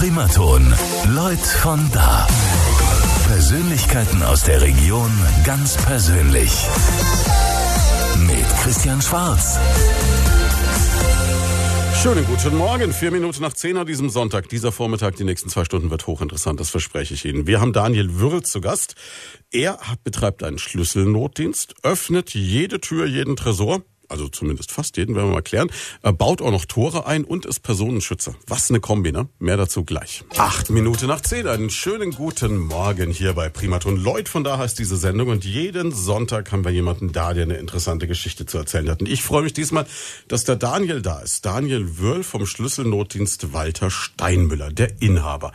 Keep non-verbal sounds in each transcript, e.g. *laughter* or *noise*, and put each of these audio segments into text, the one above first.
Primaton. Leut von da. Persönlichkeiten aus der Region ganz persönlich. Mit Christian Schwarz. Schönen guten Morgen. Vier Minuten nach zehn an diesem Sonntag. Dieser Vormittag, die nächsten zwei Stunden wird hochinteressant. Das verspreche ich Ihnen. Wir haben Daniel Würl zu Gast. Er hat, betreibt einen Schlüsselnotdienst, öffnet jede Tür, jeden Tresor also zumindest fast jeden, werden wir mal klären. Er baut auch noch Tore ein und ist Personenschützer. Was eine Kombi, ne? Mehr dazu gleich. Acht Minuten nach zehn, einen schönen guten Morgen hier bei Primaton. Lloyd von da heißt diese Sendung und jeden Sonntag haben wir jemanden da, der eine interessante Geschichte zu erzählen hat. Und ich freue mich diesmal, dass der Daniel da ist. Daniel Wörl vom Schlüsselnotdienst Walter Steinmüller, der Inhaber.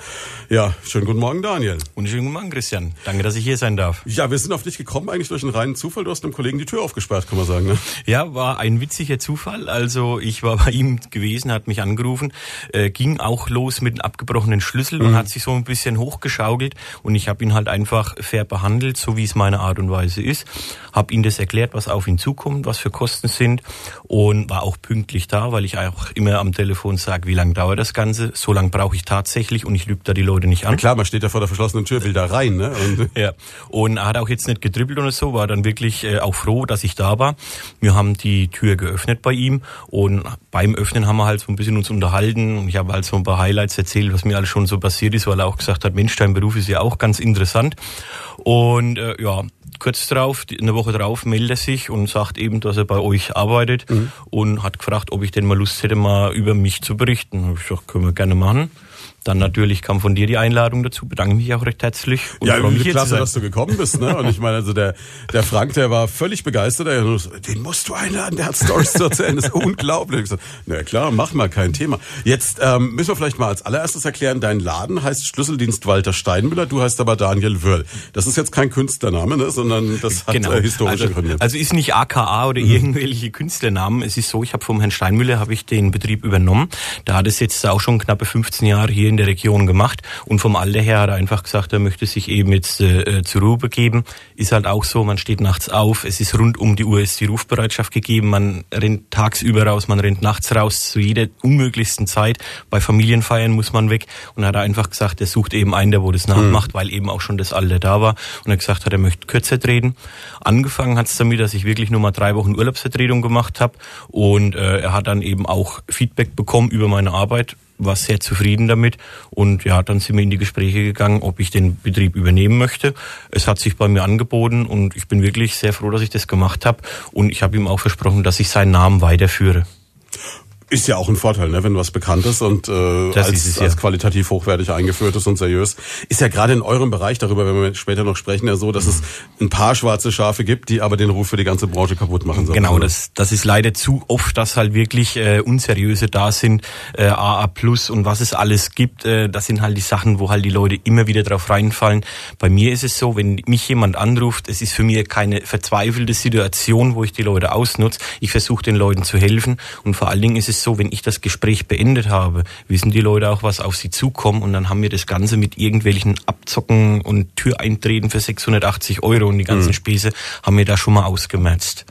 Ja, schönen guten Morgen, Daniel. Und schönen guten Morgen, Christian. Danke, dass ich hier sein darf. Ja, wir sind auf dich gekommen eigentlich durch einen reinen Zufall. Du hast einem Kollegen die Tür aufgesperrt, kann man sagen, ne? Ja, war war ein witziger Zufall. Also ich war bei ihm gewesen, hat mich angerufen, äh, ging auch los mit einem abgebrochenen Schlüssel mhm. und hat sich so ein bisschen hochgeschaukelt und ich habe ihn halt einfach fair behandelt, so wie es meine Art und Weise ist. Habe ihm das erklärt, was auf ihn zukommt, was für Kosten sind und war auch pünktlich da, weil ich auch immer am Telefon sage, wie lange dauert das Ganze. So lange brauche ich tatsächlich und ich lüge da die Leute nicht an. Ja klar, man steht ja vor der verschlossenen Tür, will da rein. Ne? Und *laughs* ja, und er hat auch jetzt nicht gedribbelt oder so, war dann wirklich äh, auch froh, dass ich da war. Wir haben die die Tür geöffnet bei ihm und beim Öffnen haben wir halt so ein bisschen uns unterhalten und ich habe halt so ein paar Highlights erzählt, was mir alles schon so passiert ist, weil er auch gesagt hat, Mensch, dein Beruf ist ja auch ganz interessant und äh, ja, kurz drauf, eine Woche drauf meldet er sich und sagt eben, dass er bei euch arbeitet mhm. und hat gefragt, ob ich denn mal Lust hätte, mal über mich zu berichten. Ich gesagt, können wir gerne machen. Dann natürlich kam von dir die Einladung dazu. Bedanke mich auch recht herzlich. Und ja, mich klasse, dass du gekommen bist. Ne? Und ich meine, also der, der Frank, der war völlig begeistert. Er so, den musst du einladen, der hat Stories zu erzählen. Das ist unglaublich. Ich so, na klar, mach mal, kein Thema. Jetzt ähm, müssen wir vielleicht mal als allererstes erklären, dein Laden heißt Schlüsseldienst Walter Steinmüller, du heißt aber Daniel Wörl. Das ist jetzt kein Künstlername, ne? sondern das hat genau. äh, historische also, Gründe. Also ist nicht AKA oder mhm. irgendwelche Künstlernamen. Es ist so, ich habe vom Herrn Steinmüller habe ich den Betrieb übernommen. Da hat es jetzt auch schon knappe 15 Jahre hier in der Region gemacht und vom Alter her hat er einfach gesagt, er möchte sich eben jetzt äh, zur Ruhe begeben. Ist halt auch so, man steht nachts auf, es ist rund um die Uhr ist die Rufbereitschaft gegeben, man rennt tagsüber raus, man rennt nachts raus, zu jeder unmöglichsten Zeit. Bei Familienfeiern muss man weg und er hat einfach gesagt, er sucht eben einen, der wo das nachmacht, mhm. weil eben auch schon das Alter da war und er gesagt hat, er möchte kürzer treten. Angefangen hat es damit, dass ich wirklich nur mal drei Wochen Urlaubsvertretung gemacht habe und äh, er hat dann eben auch Feedback bekommen über meine Arbeit, war sehr zufrieden damit und ja, dann sind wir in die Gespräche gegangen, ob ich den Betrieb übernehmen möchte. Es hat sich bei mir angeboten und ich bin wirklich sehr froh, dass ich das gemacht habe und ich habe ihm auch versprochen, dass ich seinen Namen weiterführe. Ist ja auch ein Vorteil, ne, wenn was bekannt ist und äh, als, es, ja. als qualitativ hochwertig eingeführt ist und seriös. Ist ja gerade in eurem Bereich, darüber werden wir später noch sprechen, ja so, dass es ein paar schwarze Schafe gibt, die aber den Ruf für die ganze Branche kaputt machen sollen. Genau, das, das ist leider zu oft, dass halt wirklich äh, unseriöse da sind, äh, AA Plus und was es alles gibt. Äh, das sind halt die Sachen, wo halt die Leute immer wieder drauf reinfallen. Bei mir ist es so, wenn mich jemand anruft, es ist für mich keine verzweifelte Situation, wo ich die Leute ausnutze. Ich versuche den Leuten zu helfen und vor allen Dingen ist es es so, wenn ich das Gespräch beendet habe, wissen die Leute auch, was auf sie zukommt und dann haben wir das Ganze mit irgendwelchen Abzocken und Türeintreten für 680 Euro und die ganzen mhm. Späße haben wir da schon mal ausgemerzt.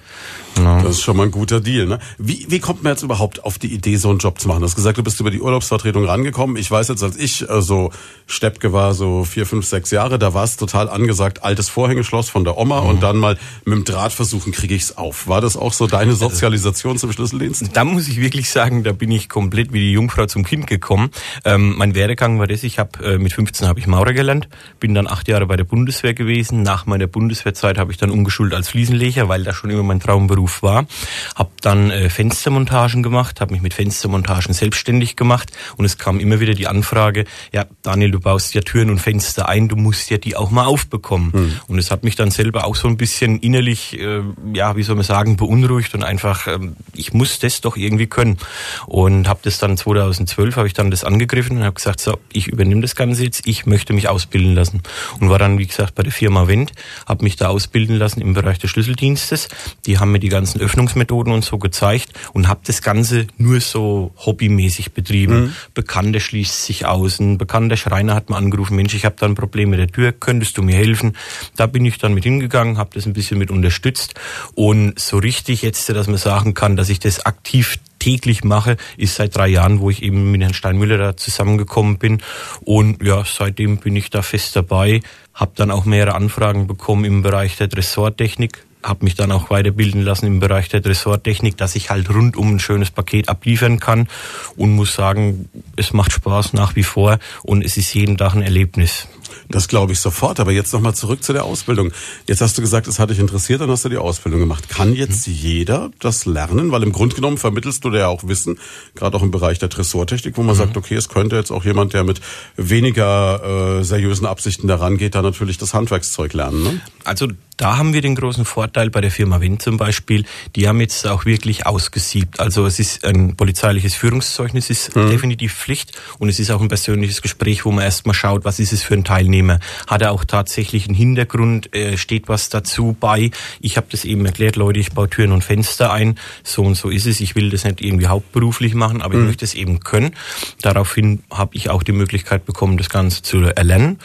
Ja. Das ist schon mal ein guter Deal. Ne? Wie, wie kommt man jetzt überhaupt auf die Idee, so einen Job zu machen? Du hast gesagt, du bist über die Urlaubsvertretung rangekommen. Ich weiß jetzt, als ich äh, so Steppke war, so vier, fünf, sechs Jahre, da war es total angesagt, altes Vorhängeschloss von der Oma mhm. und dann mal mit dem Draht versuchen, kriege ich's auf. War das auch so deine Sozialisation zum Schlüsseldienst? Da muss ich wirklich sagen, da bin ich komplett wie die Jungfrau zum Kind gekommen. Ähm, mein Werdegang war das, ich habe äh, mit 15 habe ich Maurer gelernt, bin dann acht Jahre bei der Bundeswehr gewesen. Nach meiner Bundeswehrzeit habe ich dann umgeschult als Fliesenleger, weil das schon immer mein Traumberuf war. Habe dann äh, Fenstermontagen gemacht, habe mich mit Fenstermontagen selbstständig gemacht und es kam immer wieder die Anfrage, ja Daniel, du baust ja Türen und Fenster ein, du musst ja die auch mal aufbekommen. Mhm. Und es hat mich dann selber auch so ein bisschen innerlich, äh, ja, wie soll man sagen, beunruhigt und einfach, äh, ich muss das doch irgendwie können. Und habe das dann 2012, habe ich dann das angegriffen und habe gesagt, so, ich übernehme das Ganze jetzt, ich möchte mich ausbilden lassen. Und war dann, wie gesagt, bei der Firma Wendt, habe mich da ausbilden lassen im Bereich des Schlüsseldienstes. Die haben mir die ganzen Öffnungsmethoden und so gezeigt und habe das Ganze nur so hobbymäßig betrieben. Mhm. Bekannter schließt sich aus, ein bekannter Schreiner hat mir angerufen, Mensch, ich habe da ein Problem mit der Tür, könntest du mir helfen? Da bin ich dann mit hingegangen, habe das ein bisschen mit unterstützt und so richtig jetzt, dass man sagen kann, dass ich das aktiv täglich mache, ist seit drei Jahren, wo ich eben mit Herrn Steinmüller da zusammengekommen bin. Und ja, seitdem bin ich da fest dabei, habe dann auch mehrere Anfragen bekommen im Bereich der Dressortechnik, habe mich dann auch weiterbilden lassen im Bereich der Dressortechnik, dass ich halt rundum ein schönes Paket abliefern kann und muss sagen, es macht Spaß nach wie vor und es ist jeden Tag ein Erlebnis. Das glaube ich sofort. Aber jetzt nochmal zurück zu der Ausbildung. Jetzt hast du gesagt, es hat dich interessiert, dann hast du die Ausbildung gemacht. Kann jetzt mhm. jeder das lernen? Weil im Grunde genommen vermittelst du ja auch Wissen, gerade auch im Bereich der Dressurtechnik, wo man mhm. sagt, okay, es könnte jetzt auch jemand, der mit weniger äh, seriösen Absichten daran geht, da natürlich das Handwerkszeug lernen. Ne? Also da haben wir den großen Vorteil bei der Firma Wind zum Beispiel. Die haben jetzt auch wirklich ausgesiebt. Also es ist ein polizeiliches Führungszeugnis, ist mhm. definitiv Pflicht und es ist auch ein persönliches Gespräch, wo man erstmal schaut, was ist es für ein Teilnehmer. Hat er auch tatsächlich einen Hintergrund, äh, steht was dazu bei. Ich habe das eben erklärt, Leute, ich baue Türen und Fenster ein. So und so ist es. Ich will das nicht irgendwie hauptberuflich machen, aber mhm. ich möchte es eben können. Daraufhin habe ich auch die Möglichkeit bekommen, das Ganze zu erlernen.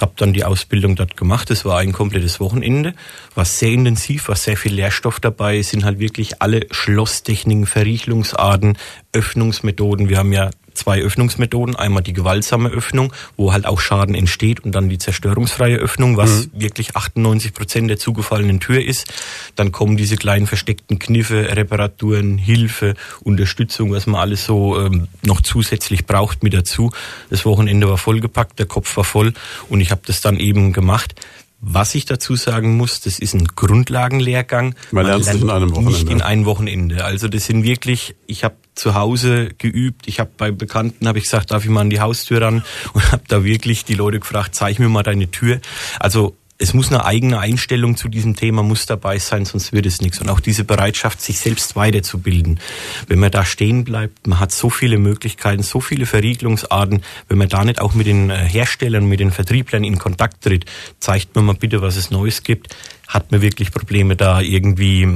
Habe dann die Ausbildung dort gemacht. Das war ein komplettes Wochenende war sehr intensiv, war sehr viel Lehrstoff dabei, es sind halt wirklich alle Schlosstechniken, Verriegelungsarten, Öffnungsmethoden. Wir haben ja zwei Öffnungsmethoden. Einmal die gewaltsame Öffnung, wo halt auch Schaden entsteht und dann die zerstörungsfreie Öffnung, was mhm. wirklich 98 Prozent der zugefallenen Tür ist. Dann kommen diese kleinen versteckten Kniffe, Reparaturen, Hilfe, Unterstützung, was man alles so ähm, noch zusätzlich braucht mit dazu. Das Wochenende war vollgepackt, der Kopf war voll und ich habe das dann eben gemacht. Was ich dazu sagen muss, das ist ein Grundlagenlehrgang. Man, Man lernt nicht in einem Wochenende. Nicht in einem Wochenende. Also das sind wirklich, ich habe zu Hause geübt. Ich habe bei Bekannten habe ich gesagt, darf ich mal an die Haustür ran *laughs* und habe da wirklich die Leute gefragt, zeig mir mal deine Tür. Also es muss eine eigene Einstellung zu diesem Thema muss dabei sein, sonst wird es nichts. Und auch diese Bereitschaft, sich selbst weiterzubilden. Wenn man da stehen bleibt, man hat so viele Möglichkeiten, so viele Verriegelungsarten. Wenn man da nicht auch mit den äh, Herstellern, mit den Vertrieblern in Kontakt tritt, zeigt mir mal bitte, was es Neues gibt hat man wirklich Probleme, da irgendwie äh,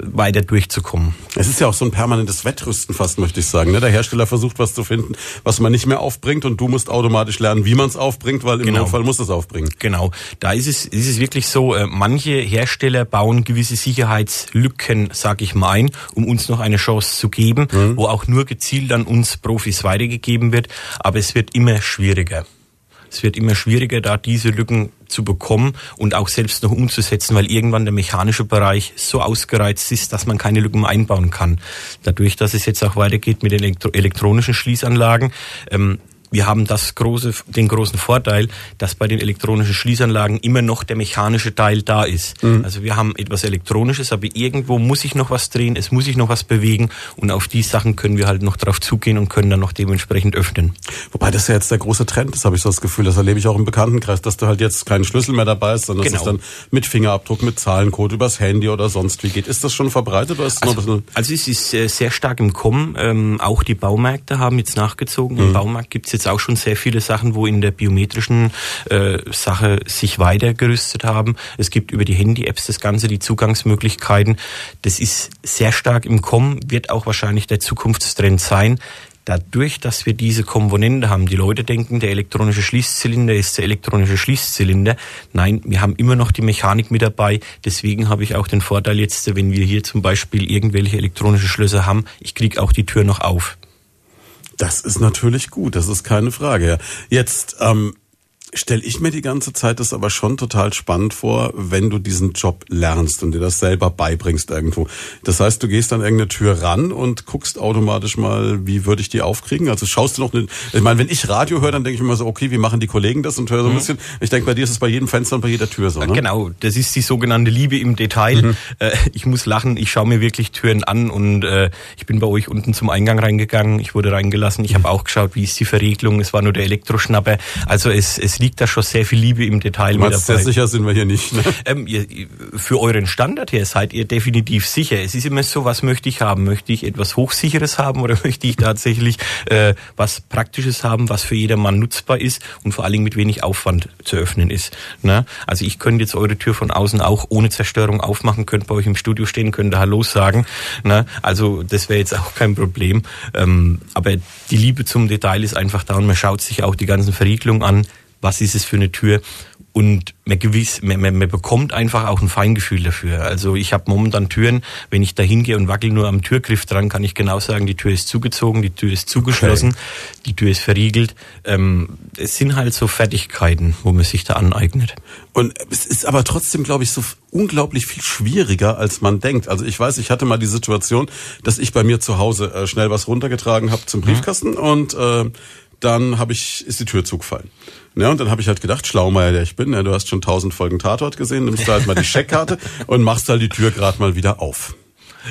weiter durchzukommen. Es ist ja auch so ein permanentes Wettrüsten fast, möchte ich sagen. Ne? Der Hersteller versucht was zu finden, was man nicht mehr aufbringt und du musst automatisch lernen, wie man es aufbringt, weil im genau. Notfall muss es aufbringen. Genau. Da ist es, ist es wirklich so, äh, manche Hersteller bauen gewisse Sicherheitslücken, sag ich mal, ein, um uns noch eine Chance zu geben, mhm. wo auch nur gezielt an uns Profis weitergegeben wird. Aber es wird immer schwieriger. Es wird immer schwieriger, da diese Lücken zu bekommen und auch selbst noch umzusetzen, weil irgendwann der mechanische Bereich so ausgereizt ist, dass man keine Lücken einbauen kann. Dadurch, dass es jetzt auch weitergeht mit den elektronischen Schließanlagen, ähm, wir haben das große, den großen Vorteil, dass bei den elektronischen Schließanlagen immer noch der mechanische Teil da ist. Mhm. Also wir haben etwas Elektronisches, aber irgendwo muss ich noch was drehen, es muss sich noch was bewegen und auf die Sachen können wir halt noch drauf zugehen und können dann noch dementsprechend öffnen. Wobei das ja jetzt der große Trend ist, habe ich so das Gefühl, das erlebe ich auch im Bekanntenkreis, dass du halt jetzt keinen Schlüssel mehr dabei hast, sondern genau. dass es dann mit Fingerabdruck, mit Zahlencode übers Handy oder sonst wie geht. Ist das schon verbreitet oder ist also, noch also es ist äh, sehr stark im Kommen. Ähm, auch die Baumärkte haben jetzt nachgezogen. Mhm. Im Baumarkt gibt es jetzt auch schon sehr viele Sachen, wo in der biometrischen äh, Sache sich weitergerüstet haben. Es gibt über die Handy-Apps das Ganze, die Zugangsmöglichkeiten. Das ist sehr stark im Kommen, wird auch wahrscheinlich der Zukunftstrend sein. Dadurch, dass wir diese Komponente haben, die Leute denken, der elektronische Schließzylinder ist der elektronische Schließzylinder. Nein, wir haben immer noch die Mechanik mit dabei. Deswegen habe ich auch den Vorteil jetzt, wenn wir hier zum Beispiel irgendwelche elektronische Schlösser haben, ich kriege auch die Tür noch auf. Das ist natürlich gut, das ist keine Frage. Jetzt ähm, stelle ich mir die ganze Zeit das aber schon total spannend vor, wenn du diesen Job lernst und dir das selber beibringst irgendwo. Das heißt, du gehst an irgendeine Tür ran und guckst automatisch mal, wie würde ich die aufkriegen? Also schaust du noch, eine, ich meine, wenn ich Radio höre, dann denke ich mir so, okay, wie machen die Kollegen das und höre so ein mhm. bisschen. Ich denke, bei dir ist es bei jedem Fenster und bei jeder Tür so. Ne? Genau, das ist die sogenannte Liebe im Detail. Mhm. Äh, ich muss lachen, ich schaue mir wirklich Türen an und äh, ich bin bei euch unten zum Eingang reingegangen, ich wurde reingelassen, ich habe auch geschaut, wie ist die Verriegelung, es war nur der Elektroschnapper. Also es, es liegt da schon sehr viel Liebe im Detail mit dabei. Sehr sicher sind wir hier nicht. Ne? *laughs* Ähm, ihr, für euren Standard her seid ihr definitiv sicher. Es ist immer so, was möchte ich haben? Möchte ich etwas Hochsicheres haben oder *laughs* möchte ich tatsächlich äh, was Praktisches haben, was für jedermann nutzbar ist und vor allen Dingen mit wenig Aufwand zu öffnen ist? Ne? Also ich könnte jetzt eure Tür von außen auch ohne Zerstörung aufmachen, könnte bei euch im Studio stehen, könnte Hallo sagen. Ne? Also das wäre jetzt auch kein Problem. Ähm, aber die Liebe zum Detail ist einfach da und man schaut sich auch die ganzen Verriegelungen an was ist es für eine Tür und man, gewiss, man, man, man bekommt einfach auch ein Feingefühl dafür. Also ich habe momentan Türen, wenn ich da hingehe und wackel nur am Türgriff dran, kann ich genau sagen, die Tür ist zugezogen, die Tür ist zugeschlossen, okay. die Tür ist verriegelt. Ähm, es sind halt so Fertigkeiten, wo man sich da aneignet. Und es ist aber trotzdem, glaube ich, so unglaublich viel schwieriger, als man denkt. Also ich weiß, ich hatte mal die Situation, dass ich bei mir zu Hause äh, schnell was runtergetragen habe zum mhm. Briefkasten mhm. und äh, dann habe ich ist die Tür zugefallen. Ja, und dann habe ich halt gedacht, Schlaumeier, der ich bin, ja, du hast schon tausend Folgen Tatort gesehen, nimmst du halt mal die *laughs* Scheckkarte und machst halt die Tür gerade mal wieder auf.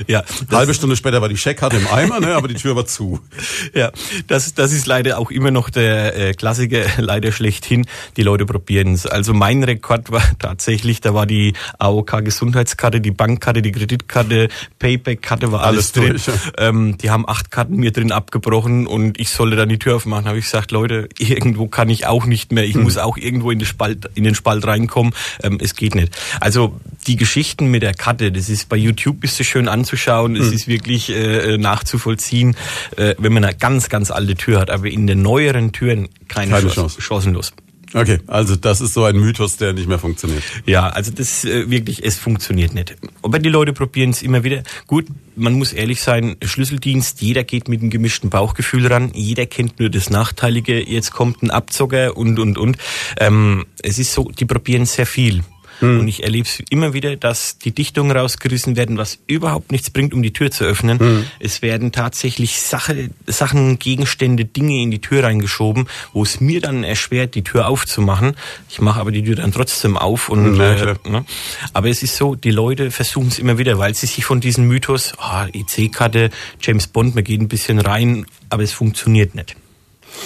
Ja, halbe Stunde später war die Scheckkarte im Eimer, ne, aber die Tür war zu. *laughs* Ja, das, das ist leider auch immer noch der äh, Klassiker, *laughs* leider schlechthin. Die Leute probieren es. Also mein Rekord war *laughs* tatsächlich, da war die AOK Gesundheitskarte, die Bankkarte, die Kreditkarte, Payback-Karte war alles, alles drin. Durch, ja. ähm, die haben acht Karten mir drin abgebrochen und ich sollte dann die Tür aufmachen. Habe ich gesagt, Leute, irgendwo kann ich auch nicht mehr. Ich hm. muss auch irgendwo in den Spalt, in den Spalt reinkommen. Ähm, es geht nicht. Also die Geschichten mit der Karte, das ist bei YouTube ist es schön anzuschauen, es mhm. ist wirklich äh, nachzuvollziehen, äh, wenn man eine ganz, ganz alte Tür hat, aber in den neueren Türen keine, keine Chance. chancenlos. Okay, also das ist so ein Mythos, der nicht mehr funktioniert. Ja, also das äh, wirklich, es funktioniert nicht. Aber die Leute probieren es immer wieder. Gut, man muss ehrlich sein, Schlüsseldienst, jeder geht mit einem gemischten Bauchgefühl ran, jeder kennt nur das Nachteilige, jetzt kommt ein Abzocker und, und, und. Ähm, es ist so, die probieren sehr viel. Mhm. Und ich erlebe es immer wieder, dass die Dichtungen rausgerissen werden, was überhaupt nichts bringt, um die Tür zu öffnen. Mhm. Es werden tatsächlich Sache, Sachen, Gegenstände, Dinge in die Tür reingeschoben, wo es mir dann erschwert, die Tür aufzumachen. Ich mache aber die Tür dann trotzdem auf. Und, mhm, äh, ne? Aber es ist so, die Leute versuchen es immer wieder, weil sie sich von diesem Mythos, oh, EC-Karte, James Bond, man geht ein bisschen rein, aber es funktioniert nicht.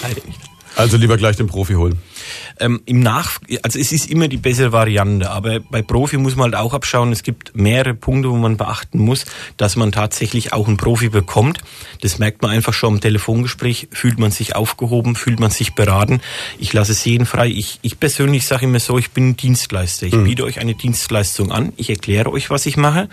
Leider nicht. Also lieber gleich den Profi holen. Ähm, Im Nach, also es ist immer die bessere Variante, aber bei Profi muss man halt auch abschauen. Es gibt mehrere Punkte, wo man beachten muss, dass man tatsächlich auch einen Profi bekommt. Das merkt man einfach schon im Telefongespräch. Fühlt man sich aufgehoben, fühlt man sich beraten. Ich lasse es jeden frei. Ich, ich persönlich sage immer so, ich bin Dienstleister. Ich mhm. biete euch eine Dienstleistung an. Ich erkläre euch, was ich mache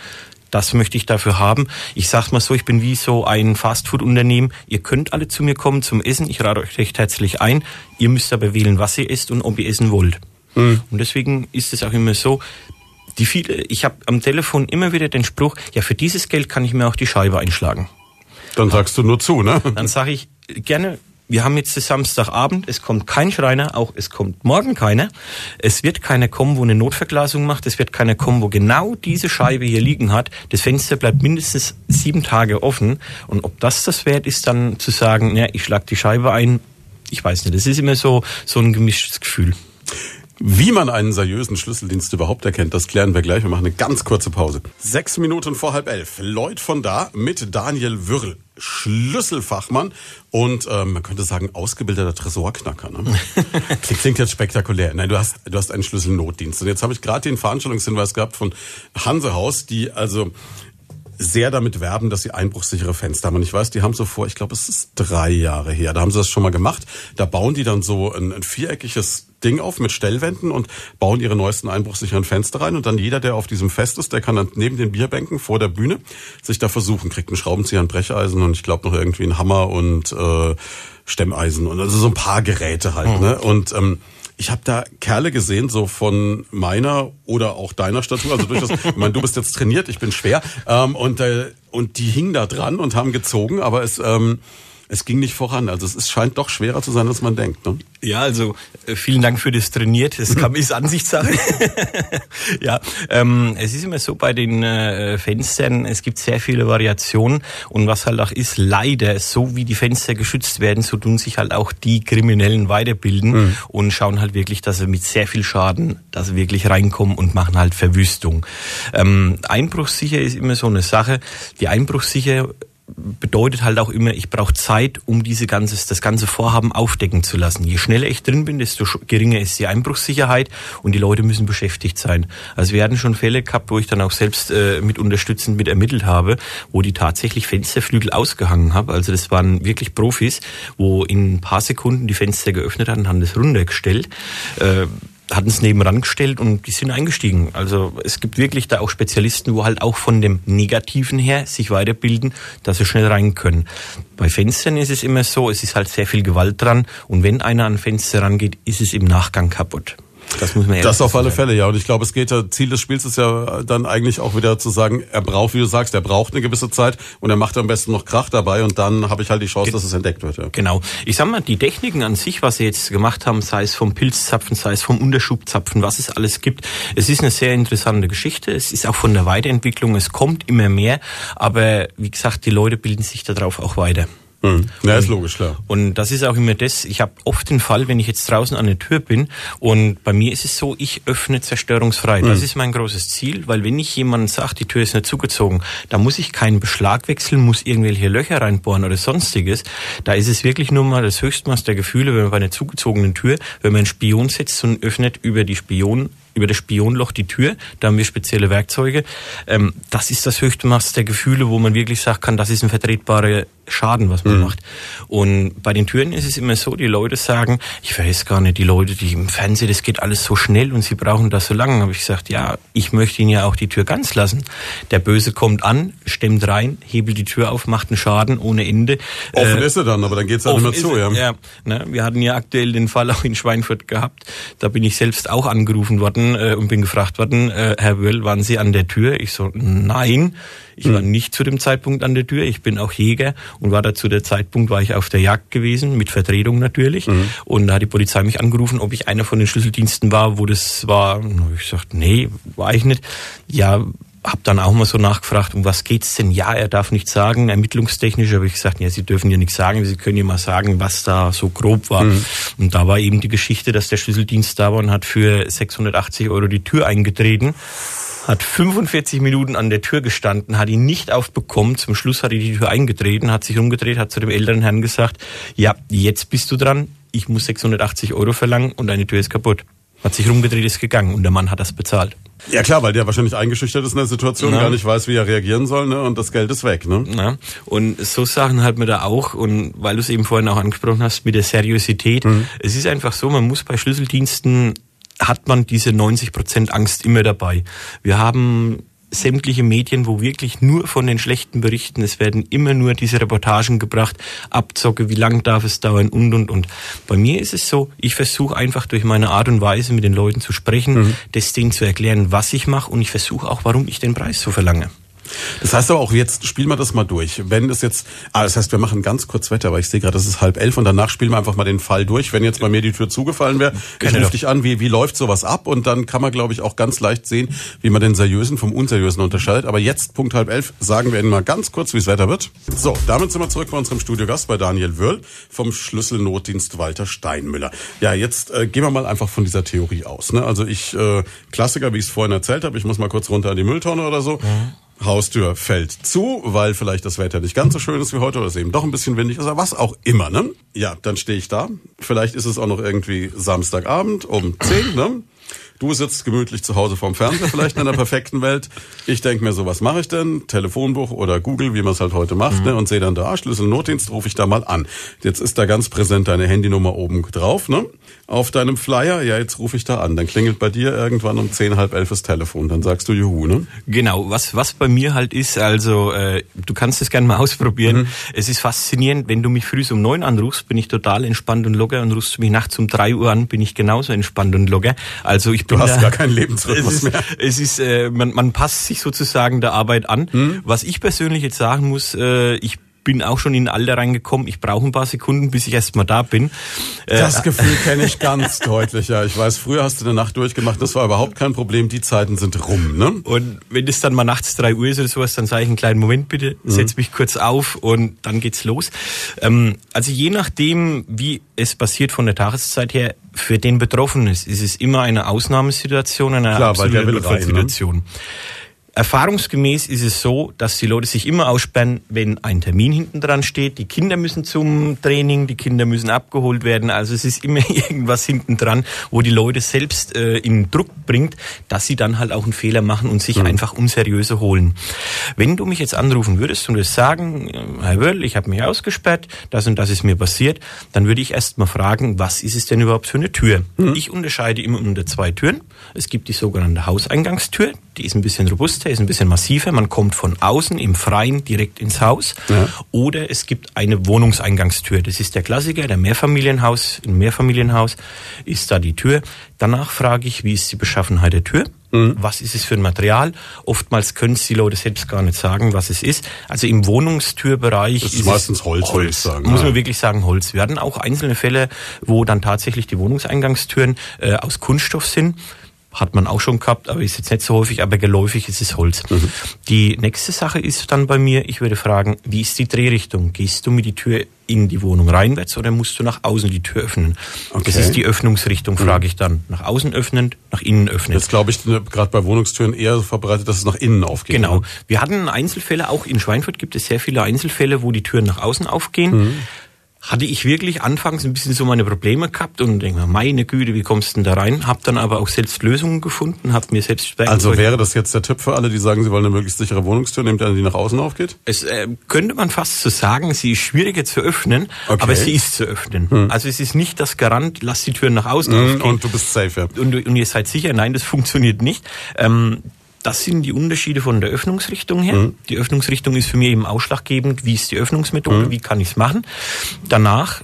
das möchte ich dafür haben. Ich sag's mal so, ich bin wie so ein Fastfood-Unternehmen. Ihr könnt alle zu mir kommen zum Essen. Ich lade euch recht herzlich ein. Ihr müsst aber wählen, was ihr esst und ob ihr essen wollt. Mhm. Und deswegen ist es auch immer so, die viele, ich habe am Telefon immer wieder den Spruch, ja, für dieses Geld kann ich mir auch die Scheibe einschlagen. Dann sagst du nur zu, ne? Dann sage ich gerne, wir haben jetzt Samstagabend, es kommt kein Schreiner, auch es kommt morgen keiner. Es wird keiner kommen, wo eine Notverglasung macht, es wird keiner kommen, wo genau diese Scheibe hier liegen hat. Das Fenster bleibt mindestens sieben Tage offen. Und ob das das wert ist, dann zu sagen, ja, ich schlag die Scheibe ein, ich weiß nicht. Das ist immer so, so ein gemischtes Gefühl. Wie man einen seriösen Schlüsseldienst überhaupt erkennt, das klären wir gleich. Wir machen eine ganz kurze Pause. Sechs Minuten vor halb elf. Lloyd von da mit Daniel Würl. Schlüsselfachmann und ähm, man könnte sagen ausgebildeter Tresorknacker. Ne? *laughs* Klingt jetzt spektakulär. Nein, du hast du hast einen Schlüsselnotdienst und jetzt habe ich gerade den Veranstaltungshinweis gehabt von Hansehaus, die also sehr damit werben, dass sie einbruchsichere Fenster haben. Und ich weiß, die haben so vor, ich glaube, es ist drei Jahre her, da haben sie das schon mal gemacht. Da bauen die dann so ein, ein viereckiges Ding auf mit Stellwänden und bauen ihre neuesten einbruchsicheren Fenster rein. Und dann jeder, der auf diesem Fest ist, der kann dann neben den Bierbänken vor der Bühne sich da versuchen, kriegt einen Schraubenzieher, ein Brecheisen und ich glaube noch irgendwie einen Hammer und äh, Stemmeisen und also so ein paar Geräte halt. Mhm. Ne? Und ähm, ich habe da Kerle gesehen, so von meiner oder auch deiner Statur. Also durchaus, *laughs* ich meine, du bist jetzt trainiert, ich bin schwer. Ähm, und, äh, und die hingen da dran und haben gezogen, aber es. Ähm, es ging nicht voran. Also es ist, scheint doch schwerer zu sein, als man denkt. Ne? Ja, also äh, vielen Dank für das Trainiert. Das *laughs* kann, ist Ansichtssache. *laughs* ja, ähm, es ist immer so bei den äh, Fenstern, es gibt sehr viele Variationen und was halt auch ist, leider, so wie die Fenster geschützt werden, so tun sich halt auch die Kriminellen weiterbilden mhm. und schauen halt wirklich, dass sie mit sehr viel Schaden, dass sie wirklich reinkommen und machen halt Verwüstung. Ähm, Einbruchsicher ist immer so eine Sache. Die Einbruchsicher bedeutet halt auch immer, ich brauche Zeit, um diese ganze, das ganze Vorhaben aufdecken zu lassen. Je schneller ich drin bin, desto geringer ist die Einbruchssicherheit und die Leute müssen beschäftigt sein. Also wir hatten schon Fälle gehabt, wo ich dann auch selbst äh, mit unterstützend mit ermittelt habe, wo die tatsächlich Fensterflügel ausgehangen haben. Also das waren wirklich Profis, wo in ein paar Sekunden die Fenster geöffnet hatten, haben das runtergestellt. Äh, hatten es nebenan gestellt und die sind eingestiegen. Also es gibt wirklich da auch Spezialisten, wo halt auch von dem Negativen her sich weiterbilden, dass sie schnell rein können. Bei Fenstern ist es immer so, es ist halt sehr viel Gewalt dran und wenn einer an Fenster rangeht, ist es im Nachgang kaputt. Das muss man ehrlich Das auf alle Fälle, ja. Und ich glaube, es geht ja, Ziel des Spiels ist ja dann eigentlich auch wieder zu sagen, er braucht, wie du sagst, er braucht eine gewisse Zeit und er macht am besten noch Krach dabei und dann habe ich halt die Chance, Ge dass es entdeckt wird. Ja. Genau. Ich sag mal, die Techniken an sich, was sie jetzt gemacht haben, sei es vom Pilzzapfen, sei es vom Unterschubzapfen, was es alles gibt, es ist eine sehr interessante Geschichte. Es ist auch von der Weiterentwicklung, es kommt immer mehr, aber wie gesagt, die Leute bilden sich darauf auch weiter. Mhm. Ja, ist logisch, klar. Und das ist auch immer das, ich habe oft den Fall, wenn ich jetzt draußen an der Tür bin und bei mir ist es so, ich öffne zerstörungsfrei. Mhm. Das ist mein großes Ziel, weil wenn ich jemandem sage, die Tür ist nicht zugezogen, da muss ich keinen Beschlag wechseln, muss irgendwelche Löcher reinbohren oder sonstiges. Da ist es wirklich nur mal das Höchstmaß der Gefühle, wenn man bei einer zugezogenen Tür, wenn man einen Spion setzt und öffnet über die Spion über das Spionloch die Tür. Da haben wir spezielle Werkzeuge. Ähm, das ist das höchste Maß der Gefühle, wo man wirklich sagen kann, das ist ein vertretbarer Schaden, was man mhm. macht. Und bei den Türen ist es immer so, die Leute sagen, ich weiß gar nicht, die Leute, die im Fernsehen, das geht alles so schnell und sie brauchen das so lange. Habe ich gesagt, ja, ich möchte ihnen ja auch die Tür ganz lassen. Der Böse kommt an, stemmt rein, hebelt die Tür auf, macht einen Schaden ohne Ende. Offen äh, ist er dann, aber dann geht's halt immer zu, ja. ja ne, wir hatten ja aktuell den Fall auch in Schweinfurt gehabt. Da bin ich selbst auch angerufen worden äh, und bin gefragt worden, äh, Herr Wöll, waren Sie an der Tür? Ich so, nein, ich hm. war nicht zu dem Zeitpunkt an der Tür. Ich bin auch Jäger und war da zu der Zeitpunkt, war ich auf der Jagd gewesen, mit Vertretung natürlich. Mhm. Und da hat die Polizei mich angerufen, ob ich einer von den Schlüsseldiensten war, wo das war. Ich sagte, nee, war ich nicht. Ja, habe dann auch mal so nachgefragt, um was geht's denn? Ja, er darf nicht sagen, ermittlungstechnisch, habe ich gesagt, ja, Sie dürfen ja nichts sagen, Sie können ja mal sagen, was da so grob war. Mhm. Und da war eben die Geschichte, dass der Schlüsseldienst da war und hat für 680 Euro die Tür eingetreten hat 45 Minuten an der Tür gestanden, hat ihn nicht aufbekommen. Zum Schluss hat er die Tür eingetreten, hat sich umgedreht, hat zu dem älteren Herrn gesagt, ja, jetzt bist du dran, ich muss 680 Euro verlangen und deine Tür ist kaputt. Hat sich rumgedreht, ist gegangen und der Mann hat das bezahlt. Ja klar, weil der wahrscheinlich eingeschüchtert ist in der Situation, ja. gar nicht weiß, wie er reagieren soll, ne? Und das Geld ist weg, ne? Ja. Und so Sachen hat man da auch, und weil du es eben vorhin auch angesprochen hast, mit der Seriosität. Mhm. Es ist einfach so, man muss bei Schlüsseldiensten hat man diese 90 Prozent Angst immer dabei. Wir haben sämtliche Medien, wo wirklich nur von den schlechten berichten. Es werden immer nur diese Reportagen gebracht, Abzocke, wie lang darf es dauern und und und. Bei mir ist es so, ich versuche einfach durch meine Art und Weise mit den Leuten zu sprechen, mhm. das denen zu erklären, was ich mache und ich versuche auch, warum ich den Preis so verlange. Das heißt aber auch, jetzt spielen wir das mal durch. Wenn es jetzt, ah, das heißt, wir machen ganz kurz Wetter, weil ich sehe gerade, es ist halb elf und danach spielen wir einfach mal den Fall durch. Wenn jetzt bei mir die Tür zugefallen wäre, ich rufe dich an, wie, wie läuft sowas ab? Und dann kann man, glaube ich, auch ganz leicht sehen, wie man den Seriösen vom Unseriösen unterscheidet. Aber jetzt, Punkt halb elf, sagen wir Ihnen mal ganz kurz, wie es Wetter wird. So, damit sind wir zurück bei unserem Studiogast, bei Daniel Wörl vom Schlüsselnotdienst Walter Steinmüller. Ja, jetzt äh, gehen wir mal einfach von dieser Theorie aus. Ne? Also ich, äh, Klassiker, wie ich es vorhin erzählt habe, ich muss mal kurz runter an die Mülltonne oder so. Mhm. Haustür fällt zu, weil vielleicht das Wetter nicht ganz so schön ist wie heute oder es eben doch ein bisschen windig ist, oder was auch immer, ne? Ja, dann stehe ich da. Vielleicht ist es auch noch irgendwie Samstagabend um 10, ne? Du sitzt gemütlich zu Hause vorm Fernseher, vielleicht in einer perfekten Welt. Ich denke mir so, was mache ich denn? Telefonbuch oder Google, wie man es halt heute macht, mhm. ne? Und sehe dann da, Schlüssel Notdienst, rufe ich da mal an. Jetzt ist da ganz präsent deine Handynummer oben drauf, ne? Auf deinem Flyer, ja, jetzt rufe ich da an. Dann klingelt bei dir irgendwann um zehn, halb elf das Telefon. Dann sagst du Juhu, ne? Genau, was, was bei mir halt ist, also äh, du kannst es gerne mal *laughs* ausprobieren. Mhm. Es ist faszinierend, wenn du mich früh um neun anrufst, bin ich total entspannt und locker und rufst du mich nachts um drei Uhr an, bin ich genauso entspannt und locker. Also ich Du hast da, gar keinen Lebensrhythmus es ist, mehr. *laughs* Es ist, äh, man, man passt sich sozusagen der Arbeit an. Hm? Was ich persönlich jetzt sagen muss, äh, ich bin auch schon in ein Alter reingekommen. Ich brauche ein paar Sekunden, bis ich erst mal da bin. Äh, das Gefühl *laughs* kenne ich ganz deutlich. Ja, ich weiß, früher hast du eine Nacht durchgemacht. Das war überhaupt kein Problem. Die Zeiten sind rum. Ne? Und wenn es dann mal nachts drei Uhr ist oder sowas, dann sage ich einen kleinen Moment bitte, mhm. setz mich kurz auf und dann geht's los. Ähm, also je nachdem, wie es passiert von der Tageszeit her, für den Betroffenen ist, ist es immer eine Ausnahmesituation, eine Klar, absolute Notfallsituation. Ne? Erfahrungsgemäß ist es so, dass die Leute sich immer aussperren, wenn ein Termin hinten dran steht. Die Kinder müssen zum Training, die Kinder müssen abgeholt werden. Also es ist immer *laughs* irgendwas hinten dran, wo die Leute selbst äh, in Druck bringt, dass sie dann halt auch einen Fehler machen und sich mhm. einfach unseriöse holen. Wenn du mich jetzt anrufen würdest und würdest sagen, äh, Herr Wörl, ich habe mich ausgesperrt, das und das ist mir passiert, dann würde ich erst mal fragen, was ist es denn überhaupt für eine Tür? Mhm. Ich unterscheide immer unter zwei Türen. Es gibt die sogenannte Hauseingangstür, die ist ein bisschen robuster, ist ein bisschen massiver. Man kommt von außen im Freien direkt ins Haus. Ja. Oder es gibt eine Wohnungseingangstür. Das ist der Klassiker, der Mehrfamilienhaus. Im Mehrfamilienhaus ist da die Tür. Danach frage ich, wie ist die Beschaffenheit der Tür? Mhm. Was ist es für ein Material? Oftmals können die Leute selbst gar nicht sagen, was es ist. Also im Wohnungstürbereich das ist, ist meistens Holz, Holz sagen. Muss man wirklich sagen Holz. Wir hatten auch einzelne Fälle, wo dann tatsächlich die Wohnungseingangstüren äh, aus Kunststoff sind hat man auch schon gehabt, aber ist jetzt nicht so häufig, aber geläufig ist es Holz. Mhm. Die nächste Sache ist dann bei mir, ich würde fragen, wie ist die Drehrichtung? Gehst du mit die Tür in die Wohnung reinwärts oder musst du nach außen die Tür öffnen? Okay. Das ist die Öffnungsrichtung, mhm. frage ich dann. Nach außen öffnen, nach innen öffnen. Jetzt glaube ich, ne, gerade bei Wohnungstüren eher verbreitet, dass es nach innen aufgeht. Genau. Wir hatten Einzelfälle, auch in Schweinfurt gibt es sehr viele Einzelfälle, wo die Türen nach außen aufgehen. Mhm hatte ich wirklich anfangs ein bisschen so meine Probleme gehabt und denke mir, meine Güte, wie kommst du denn da rein? Hab dann aber auch selbst Lösungen gefunden, hab mir selbst Also wäre das jetzt der Tipp für alle, die sagen, sie wollen eine möglichst sichere Wohnungstür, nehmt eine, die nach außen aufgeht? Es äh, könnte man fast so sagen, sie ist schwieriger zu öffnen, okay. aber sie ist zu öffnen. Hm. Also es ist nicht das Garant, lass die Türen nach außen hm, aufgehen. Und du bist safe, ja. Und, und ihr seid sicher, nein, das *laughs* funktioniert nicht. Ähm, das sind die Unterschiede von der Öffnungsrichtung her. Mhm. Die Öffnungsrichtung ist für mich eben ausschlaggebend. Wie ist die Öffnungsmethode? Mhm. Wie kann ich es machen? Danach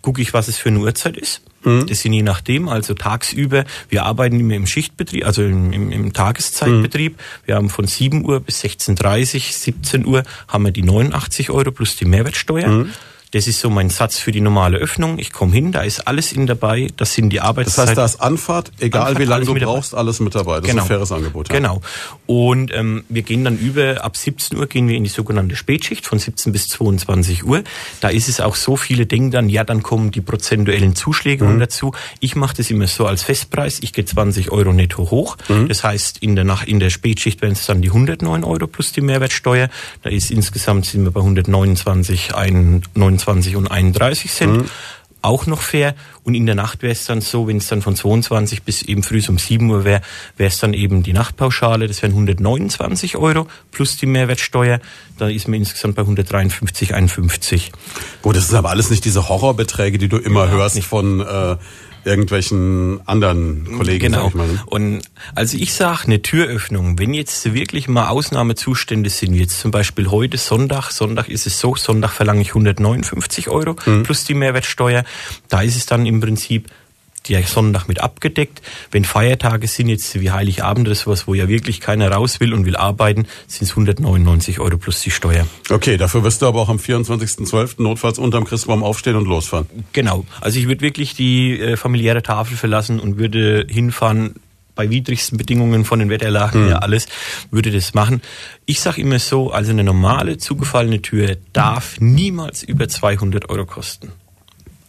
gucke ich, was es für eine Uhrzeit ist. Mhm. Das sind je nachdem, also tagsüber, wir arbeiten immer im Schichtbetrieb, also im, im, im Tageszeitbetrieb. Mhm. Wir haben von 7 Uhr bis 16.30 17 Uhr haben wir die 89 Euro plus die Mehrwertsteuer. Das ist so mein Satz für die normale Öffnung. Ich komme hin, da ist alles in dabei. Das sind die Arbeitszeiten. Das heißt, da ist Anfahrt, egal Anfahrt, wie lange du brauchst, alles mit dabei. Das genau. ist ein faires Angebot. Ja. Genau. Und ähm, wir gehen dann über, ab 17 Uhr gehen wir in die sogenannte Spätschicht von 17 bis 22 Uhr. Da ist es auch so, viele denken dann, ja, dann kommen die prozentuellen Zuschläge mhm. dazu. Ich mache das immer so als Festpreis. Ich gehe 20 Euro netto hoch. Mhm. Das heißt, in der, Nacht, in der Spätschicht wären es dann die 109 Euro plus die Mehrwertsteuer. Da ist insgesamt sind wir bei 129, 29 und 31 30 Cent. Mhm. Auch noch fair. Und in der Nacht wäre es dann so, wenn es dann von 22 bis eben früh um 7 Uhr wäre, wäre es dann eben die Nachtpauschale. Das wären 129 Euro plus die Mehrwertsteuer. Da ist man insgesamt bei 153,51. Gut, das sind aber alles nicht diese Horrorbeträge, die du immer ja, hörst nicht. von äh, irgendwelchen anderen Kollegen. Genau. Ich mal? Und also ich sage, eine Türöffnung, wenn jetzt wirklich mal Ausnahmezustände sind, jetzt zum Beispiel heute Sonntag, Sonntag ist es so, Sonntag verlange ich 159 Euro mhm. plus die Mehrwertsteuer, da ist es dann im Prinzip der Sonntag mit abgedeckt. Wenn Feiertage sind, jetzt wie Heiligabend oder sowas, wo ja wirklich keiner raus will und will arbeiten, sind es 199 Euro plus die Steuer. Okay, dafür wirst du aber auch am 24.12. notfalls unterm Christbaum aufstehen und losfahren. Genau. Also ich würde wirklich die äh, familiäre Tafel verlassen und würde hinfahren, bei widrigsten Bedingungen von den Wetterlagen, mhm. ja alles, würde das machen. Ich sage immer so, also eine normale zugefallene Tür darf niemals über 200 Euro kosten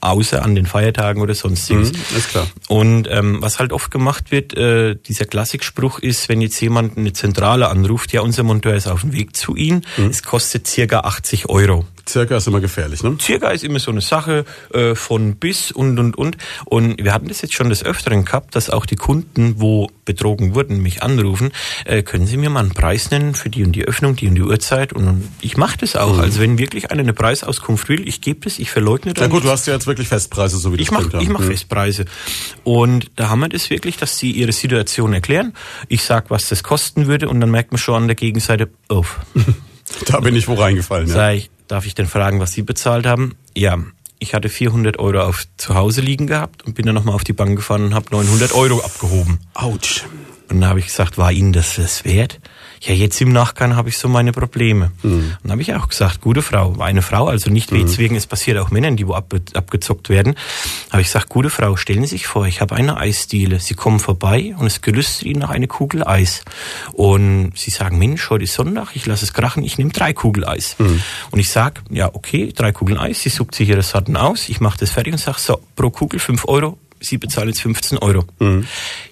außer an den Feiertagen oder sonstiges. Mhm, ist klar. Und ähm, was halt oft gemacht wird, äh, dieser Klassikspruch ist, wenn jetzt jemand eine Zentrale anruft, ja, unser Monteur ist auf dem Weg zu Ihnen, mhm. es kostet circa 80 Euro. Circa ist immer gefährlich, ne? Circa ist immer so eine Sache äh, von bis und und und. Und wir hatten das jetzt schon des Öfteren gehabt, dass auch die Kunden, wo betrogen wurden, mich anrufen, äh, können Sie mir mal einen Preis nennen für die und die Öffnung, die und die Uhrzeit? Und ich mache das auch. Mhm. Also wenn wirklich einer eine Preisauskunft will, ich gebe das, ich verleugne das. Ja gut, du hast ja jetzt wirklich Festpreise, so wie ich mach, Ich mache mhm. Festpreise. Und da haben wir das wirklich, dass sie ihre Situation erklären. Ich sag, was das kosten würde und dann merkt man schon an der Gegenseite, oh. *laughs* da bin ich wo reingefallen. Ja. Sag ich, Darf ich denn fragen, was Sie bezahlt haben? Ja, ich hatte 400 Euro auf zu Hause liegen gehabt und bin dann nochmal auf die Bank gefahren und habe 900 Euro abgehoben. Autsch. Und dann habe ich gesagt, war Ihnen das das wert? Ja, jetzt im Nachgang habe ich so meine Probleme. Mhm. Und dann habe ich auch gesagt, gute Frau, eine Frau, also nicht mhm. wegen, es passiert auch Männern, die wo ab, abgezockt werden, habe ich gesagt, gute Frau, stellen Sie sich vor, ich habe eine Eisdiele, Sie kommen vorbei und es gelüstet Ihnen nach eine Kugel Eis. Und Sie sagen, Mensch, heute ist Sonntag, ich lasse es krachen, ich nehme drei Kugel Eis. Mhm. Und ich sage, ja, okay, drei Kugeln Eis, sie sucht sich ihre Sorten aus, ich mache das fertig und sage, so, pro Kugel fünf Euro, Sie bezahlen jetzt 15 Euro. Mhm.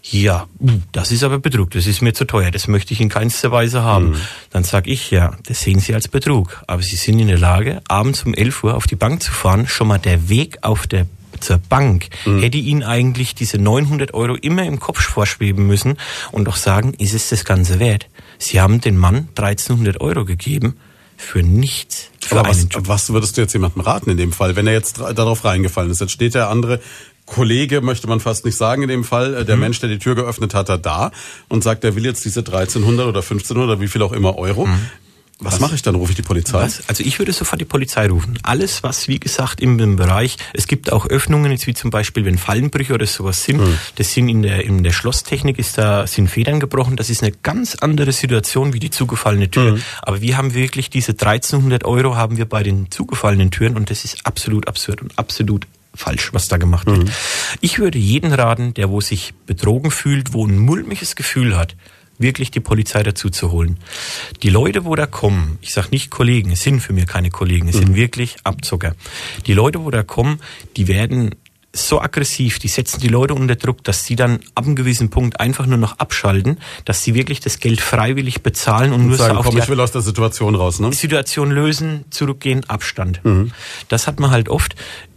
Ja, das ist aber Betrug, das ist mir zu teuer, das möchte ich in keinster Weise haben. Mhm. Dann sage ich, ja, das sehen Sie als Betrug. Aber Sie sind in der Lage, abends um 11 Uhr auf die Bank zu fahren, schon mal der Weg auf der zur Bank, mhm. hätte Ihnen eigentlich diese 900 Euro immer im Kopf vorschweben müssen und doch sagen, ist es das Ganze wert? Sie haben den Mann 1300 Euro gegeben für nichts. Für Aber was, was würdest du jetzt jemandem raten in dem Fall, wenn er jetzt darauf reingefallen ist? Jetzt steht der andere Kollege, möchte man fast nicht sagen in dem Fall, äh, der mhm. Mensch, der die Tür geöffnet hat, da und sagt, er will jetzt diese 1300 oder 1500 oder wie viel auch immer Euro. Mhm. Was, was mache ich dann? Rufe ich die Polizei? Was? Also ich würde sofort die Polizei rufen. Alles, was wie gesagt im Bereich, es gibt auch Öffnungen, jetzt wie zum Beispiel, wenn Fallenbrüche oder sowas sind, hm. das sind in der in der Schlosstechnik ist da sind Federn gebrochen. Das ist eine ganz andere Situation wie die zugefallene Tür. Hm. Aber wir haben wirklich diese 1300 Euro haben wir bei den zugefallenen Türen und das ist absolut absurd und absolut falsch, was da gemacht wird. Mhm. Ich würde jeden raten, der wo sich betrogen fühlt, wo ein mulmiges Gefühl hat, wirklich die Polizei dazu zu holen. Die Leute, wo da kommen, ich sage nicht Kollegen, es sind für mich keine Kollegen, es mhm. sind wirklich Abzocker. Die Leute, wo da kommen, die werden so aggressiv, die setzen die Leute unter Druck, dass sie dann ab einem gewissen Punkt einfach nur noch abschalten, dass sie wirklich das Geld freiwillig bezahlen und, und nur sagen, so auf komm, ich will aus der Situation raus, ne? Situation lösen, zurückgehen, Abstand. Mhm. Das hat man halt oft.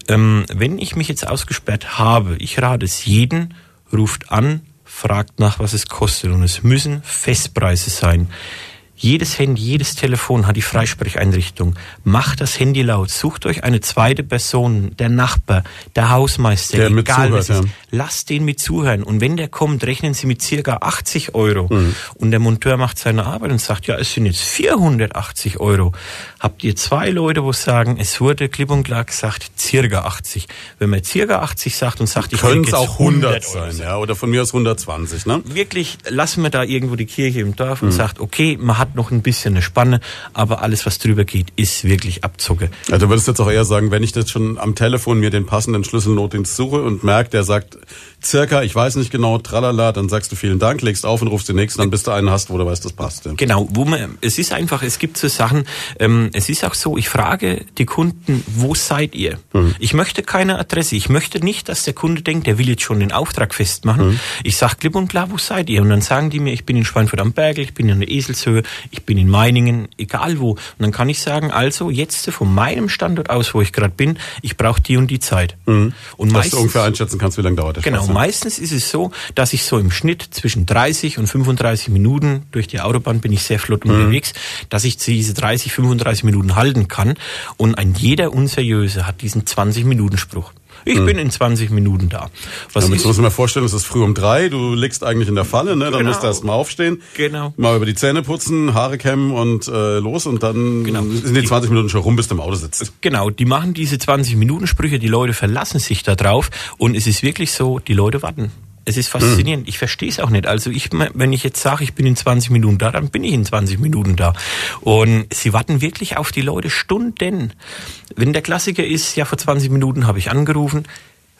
Ähm, wenn ich mich jetzt ausgesperrt habe, ich rate es jeden, ruft an, fragt nach, was es kostet. Und es müssen Festpreise sein. Jedes Handy, jedes Telefon hat die Freisprecheinrichtung. Macht das Handy laut. Sucht euch eine zweite Person, der Nachbar, der Hausmeister, der egal was ist. Ja. Lasst den mit zuhören. Und wenn der kommt, rechnen Sie mit circa 80 Euro. Mhm. Und der Monteur macht seine Arbeit und sagt, ja, es sind jetzt 480 Euro. Habt ihr zwei Leute, wo sagen, es wurde klipp und klar gesagt, circa 80. Wenn man circa 80 sagt und sagt, ich könnte es auch 100 sein, ja, oder von mir aus 120, ne? Wirklich, lassen wir da irgendwo die Kirche im Dorf mhm. und sagt, okay, man hat hat noch ein bisschen eine Spanne, aber alles, was drüber geht, ist wirklich Abzucke. Also du würdest jetzt auch eher sagen, wenn ich jetzt schon am Telefon mir den passenden Schlüsselnotdienst suche und merke, der sagt circa, ich weiß nicht genau, tralala, dann sagst du vielen Dank, legst auf und rufst den nächsten an, bis du einen hast, wo du weißt, das passt. Ja. Genau, wo man, es ist einfach, es gibt so Sachen, ähm, es ist auch so, ich frage die Kunden, wo seid ihr? Mhm. Ich möchte keine Adresse, ich möchte nicht, dass der Kunde denkt, der will jetzt schon den Auftrag festmachen. Mhm. Ich sage klipp und klar, wo seid ihr? Und dann sagen die mir, ich bin in Schweinfurt am Bergel, ich bin in der Eselshöhe, ich bin in Meiningen, egal wo. Und dann kann ich sagen, also jetzt von meinem Standort aus, wo ich gerade bin, ich brauche die und die Zeit. Mhm. Und Dass meistens, du ungefähr einschätzen kannst, wie lange dauert das? Genau, Spaß, meistens ist es so, dass ich so im Schnitt zwischen 30 und 35 Minuten durch die Autobahn bin ich sehr flott mhm. unterwegs, dass ich diese 30, 35 Minuten halten kann. Und ein jeder Unseriöse hat diesen 20-Minuten-Spruch. Ich hm. bin in 20 Minuten da. Was ja, ich muss mir vorstellen, es ist früh um drei, du liegst eigentlich in der Falle, ne? Dann genau. musst du erst mal aufstehen, genau. mal über die Zähne putzen, Haare kämmen und äh, los und dann genau. sind die 20 Minuten schon rum, bis du im Auto sitzt. Genau, die machen diese 20 Minuten Sprüche, die Leute verlassen sich da drauf und es ist wirklich so, die Leute warten. Es ist faszinierend. Ich verstehe es auch nicht. Also ich, wenn ich jetzt sage, ich bin in 20 Minuten da, dann bin ich in 20 Minuten da. Und sie warten wirklich auf die Leute Stunden. Wenn der Klassiker ist, ja, vor 20 Minuten habe ich angerufen,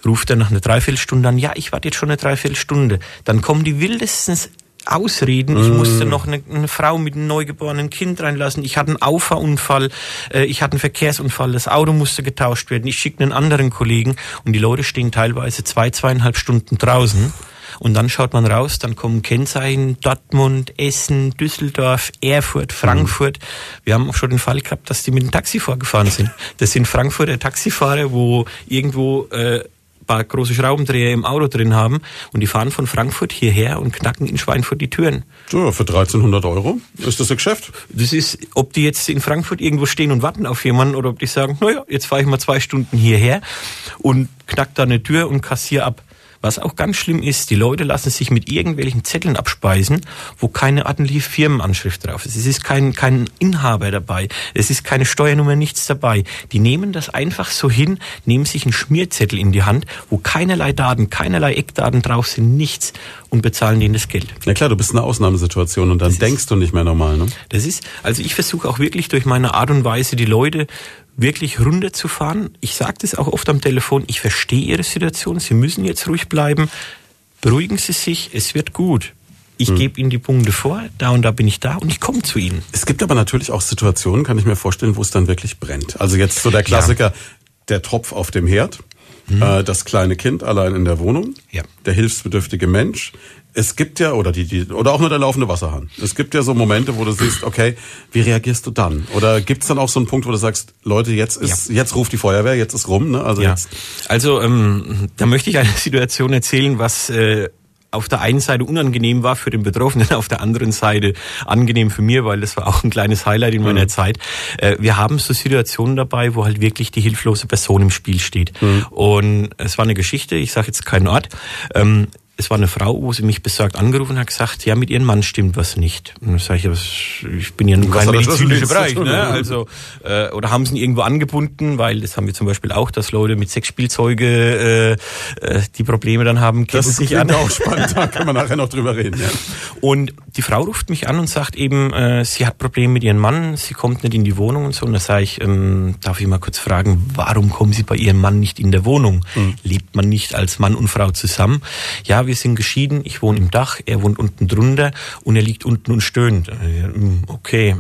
ruft er nach einer Dreiviertelstunde an, ja, ich warte jetzt schon eine Dreiviertelstunde. Dann kommen die wildesten Ausreden. Ich musste mm. noch eine, eine, Frau mit einem neugeborenen Kind reinlassen. Ich hatte einen Auffahrunfall. Äh, ich hatte einen Verkehrsunfall. Das Auto musste getauscht werden. Ich schickte einen anderen Kollegen und die Leute stehen teilweise zwei, zweieinhalb Stunden draußen. Und dann schaut man raus, dann kommen Kennzeichen Dortmund, Essen, Düsseldorf, Erfurt, Frankfurt. Mhm. Wir haben auch schon den Fall gehabt, dass die mit dem Taxi vorgefahren sind. Das sind Frankfurter Taxifahrer, wo irgendwo äh, paar große Schraubendreher im Auto drin haben und die fahren von Frankfurt hierher und knacken in Schweinfurt die Türen. So, für 1300 Euro ist das ein Geschäft? Das ist, ob die jetzt in Frankfurt irgendwo stehen und warten auf jemanden oder ob die sagen, naja, jetzt fahre ich mal zwei Stunden hierher und knack da eine Tür und kassier ab. Was auch ganz schlimm ist, die Leute lassen sich mit irgendwelchen Zetteln abspeisen, wo keine ordentliche Firmenanschrift drauf ist. Es ist kein, kein Inhaber dabei. Es ist keine Steuernummer, nichts dabei. Die nehmen das einfach so hin, nehmen sich einen Schmierzettel in die Hand, wo keinerlei Daten, keinerlei Eckdaten drauf sind, nichts und bezahlen denen das Geld. Ja klar, du bist in einer Ausnahmesituation und dann das denkst ist, du nicht mehr normal, ne? Das ist, also ich versuche auch wirklich durch meine Art und Weise die Leute wirklich runterzufahren. Ich sage das auch oft am Telefon, ich verstehe Ihre Situation, Sie müssen jetzt ruhig bleiben. Beruhigen Sie sich, es wird gut. Ich hm. gebe Ihnen die Punkte vor, da und da bin ich da und ich komme zu Ihnen. Es gibt aber natürlich auch Situationen, kann ich mir vorstellen, wo es dann wirklich brennt. Also jetzt so der Klassiker, ja. der Tropf auf dem Herd. Mhm. äh, das kleine Kind allein in der Wohnung, ja. der hilfsbedürftige Mensch. Es gibt ja, oder die, die, oder auch nur der laufende Wasserhahn. Es gibt ja so Momente, wo du siehst, okay, wie reagierst du dann? Oder gibt's dann auch so einen Punkt, wo du sagst, Leute, jetzt ist, ja. jetzt ruft die Feuerwehr, jetzt ist rum, ne? Also ja. jetzt. Also ähm, da möchte ich eine *laughs* Situation erzählen, was äh, auf der einen Seite unangenehm war für den Betroffenen, auf der anderen Seite angenehm für mir, weil das war auch ein kleines Highlight in meiner mhm. Zeit. Äh, wir haben so Situationen dabei, wo halt wirklich die hilflose Person im Spiel steht. Mhm. Und es war eine Geschichte, ich sage jetzt keinen Ort. Es war eine Frau, wo sie mich besorgt angerufen hat, gesagt, ja, mit ihrem Mann stimmt was nicht. Und dann sage ich, ich bin ja nun kein medizinischer Bereich, ne? Also, äh, oder haben sie ihn irgendwo angebunden, weil das haben wir zum Beispiel auch, dass Leute mit Sexspielzeuge äh, äh, die Probleme dann haben, das ist sich an. auch spannend, da können wir nachher noch drüber reden. Ja. *laughs* Und die Frau ruft mich an und sagt eben, äh, sie hat Probleme mit ihrem Mann, sie kommt nicht in die Wohnung und so. Und da sage ich, ähm, darf ich mal kurz fragen, warum kommen Sie bei Ihrem Mann nicht in der Wohnung? Mhm. Lebt man nicht als Mann und Frau zusammen? Ja, wir sind geschieden, ich wohne im Dach, er wohnt unten drunter und er liegt unten und stöhnt. Hm, okay,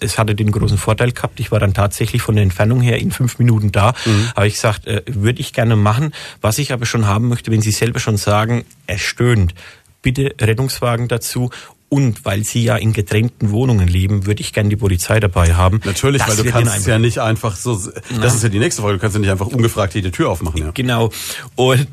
es hatte den großen Vorteil gehabt, ich war dann tatsächlich von der Entfernung her in fünf Minuten da. Mhm. Habe ich gesagt, äh, würde ich gerne machen. Was ich aber schon haben möchte, wenn Sie selber schon sagen, er stöhnt, bitte Rettungswagen dazu und weil Sie ja in getrennten Wohnungen leben, würde ich gerne die Polizei dabei haben. Natürlich, das weil du kannst ja nicht einfach so, das Na. ist ja die nächste Frage, du kannst ja nicht einfach ungefragt jede Tür aufmachen. Ja. Genau. Und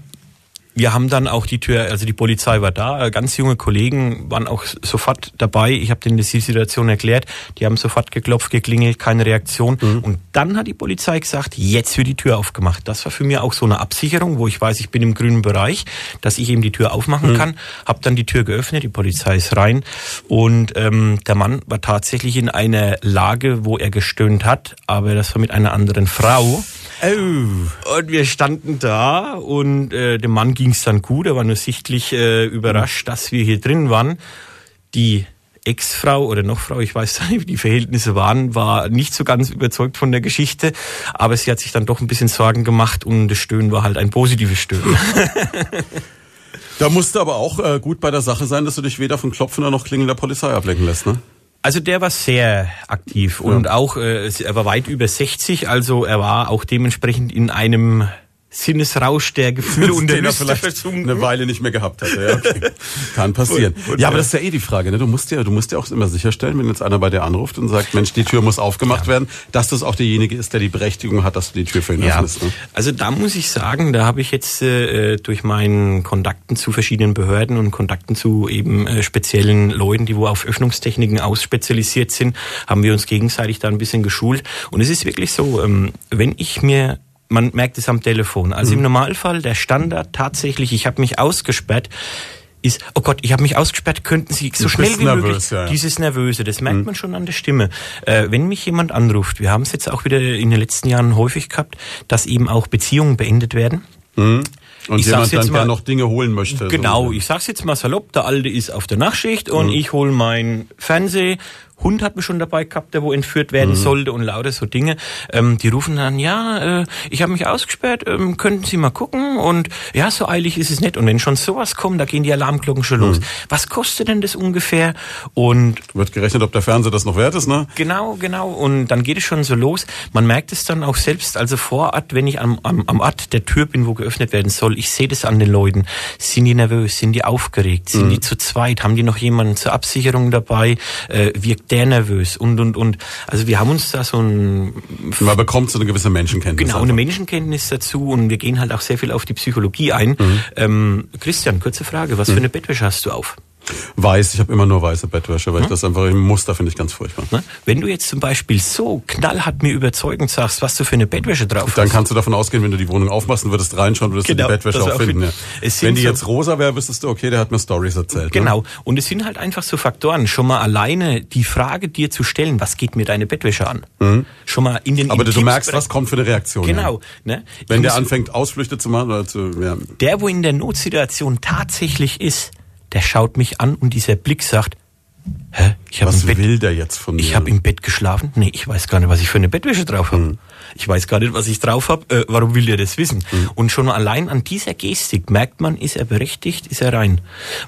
wir haben dann auch die Tür, also die Polizei war da, ganz junge Kollegen waren auch sofort dabei. Ich habe denen die Situation erklärt, die haben sofort geklopft, geklingelt, keine Reaktion. Mhm. Und dann hat die Polizei gesagt, jetzt wird die Tür aufgemacht. Das war für mich auch so eine Absicherung, wo ich weiß, ich bin im grünen Bereich, dass ich eben die Tür aufmachen mhm. kann. Hab dann die Tür geöffnet, die Polizei ist rein und ähm, der Mann war tatsächlich in einer Lage, wo er gestöhnt hat, aber das war mit einer anderen Frau. Oh. Und wir standen da und äh, dem Mann ging es dann gut. Er war nur sichtlich äh, überrascht, dass wir hier drin waren. Die Ex-Frau oder noch Frau, ich weiß nicht, wie die Verhältnisse waren, war nicht so ganz überzeugt von der Geschichte, aber sie hat sich dann doch ein bisschen Sorgen gemacht und das Stöhnen war halt ein positives Stöhnen. *laughs* da musste aber auch äh, gut bei der Sache sein, dass du dich weder von Klopfen noch Klingeln der Polizei ablenken lässt, ne? Also der war sehr aktiv ja. und auch äh, er war weit über 60, also er war auch dementsprechend in einem Sinnesrausch der Gefühle und der versunken. eine Weile nicht mehr gehabt hatte. Ja, okay. Kann passieren. Und, und, ja, aber das ist ja eh die Frage. Ne? Du musst ja, du musst ja auch immer sicherstellen, wenn jetzt einer bei dir anruft und sagt, Mensch, die Tür muss aufgemacht ja. werden, dass das auch derjenige ist, der die Berechtigung hat, dass du die Tür für ihn ja. öffnest. Ne? Also da muss ich sagen, da habe ich jetzt äh, durch meinen Kontakten zu verschiedenen Behörden und Kontakten zu eben äh, speziellen Leuten, die wo auf Öffnungstechniken ausspezialisiert sind, haben wir uns gegenseitig da ein bisschen geschult. Und es ist wirklich so, ähm, wenn ich mir man merkt es am Telefon. Also mhm. im Normalfall der Standard tatsächlich, ich habe mich ausgesperrt, ist, oh Gott, ich habe mich ausgesperrt, könnten Sie so schnell wie nervös, möglich, ja. dieses Nervöse, das merkt mhm. man schon an der Stimme. Äh, wenn mich jemand anruft, wir haben es jetzt auch wieder in den letzten Jahren häufig gehabt, dass eben auch Beziehungen beendet werden. Mhm. Und ich jemand dann mal, noch Dinge holen möchte. Genau, so. ich sag's jetzt mal salopp, der Alte ist auf der Nachtschicht und mhm. ich hole mein Fernseh, Hund hat mich schon dabei gehabt, der wo entführt werden mhm. sollte und lauter so Dinge. Ähm, die rufen dann, ja, äh, ich habe mich ausgesperrt, ähm, könnten Sie mal gucken? Und ja, so eilig ist es nicht. Und wenn schon sowas kommt, da gehen die Alarmglocken schon los. Mhm. Was kostet denn das ungefähr? Und wird gerechnet, ob der Fernseher das noch wert ist, ne? Genau, genau. Und dann geht es schon so los. Man merkt es dann auch selbst, also vor Ort, wenn ich am, am, am Ort der Tür bin, wo geöffnet werden soll, ich sehe das an den Leuten. Sind die nervös? Sind die aufgeregt? Sind mhm. die zu zweit? Haben die noch jemanden zur Absicherung dabei? Äh, wirkt der nervös und, und, und. Also wir haben uns da so ein... Man bekommt so eine gewisse Menschenkenntnis. Genau, einfach. eine Menschenkenntnis dazu und wir gehen halt auch sehr viel auf die Psychologie ein. Mhm. Ähm, Christian, kurze Frage, was mhm. für eine Bettwäsche hast du auf? Weiß, ich habe immer nur weiße Bettwäsche, weil hm? ich das einfach im Muster finde ich ganz furchtbar. Ne? Wenn du jetzt zum Beispiel so knallhart mir überzeugend sagst, was du für eine Bettwäsche drauf hast. Dann kannst du davon ausgehen, wenn du die Wohnung aufmachst und würdest reinschauen, würdest genau, du die Bettwäsche auch finden. Ja. Wenn die so jetzt rosa wäre, wüsstest du, okay, der hat mir Stories erzählt. Ne? Genau. Ne? Und es sind halt einfach so Faktoren. Schon mal alleine die Frage dir zu stellen, was geht mir deine Bettwäsche an? Mhm. Schon mal in den Aber du merkst, was kommt für eine Reaktion. Genau. Ja. Ne? Wenn der anfängt, Ausflüchte zu machen oder zu, ja. Der, wo in der Notsituation tatsächlich ist, der schaut mich an und dieser Blick sagt, hä? Ich hab Was im Bett, will der jetzt von mir? Ich habe im Bett geschlafen? Nee, ich weiß gar nicht, was ich für eine Bettwäsche drauf habe. Hm. Ich weiß gar nicht, was ich drauf habe. Äh, warum will der das wissen? Hm. Und schon allein an dieser Gestik merkt man, ist er berechtigt, ist er rein.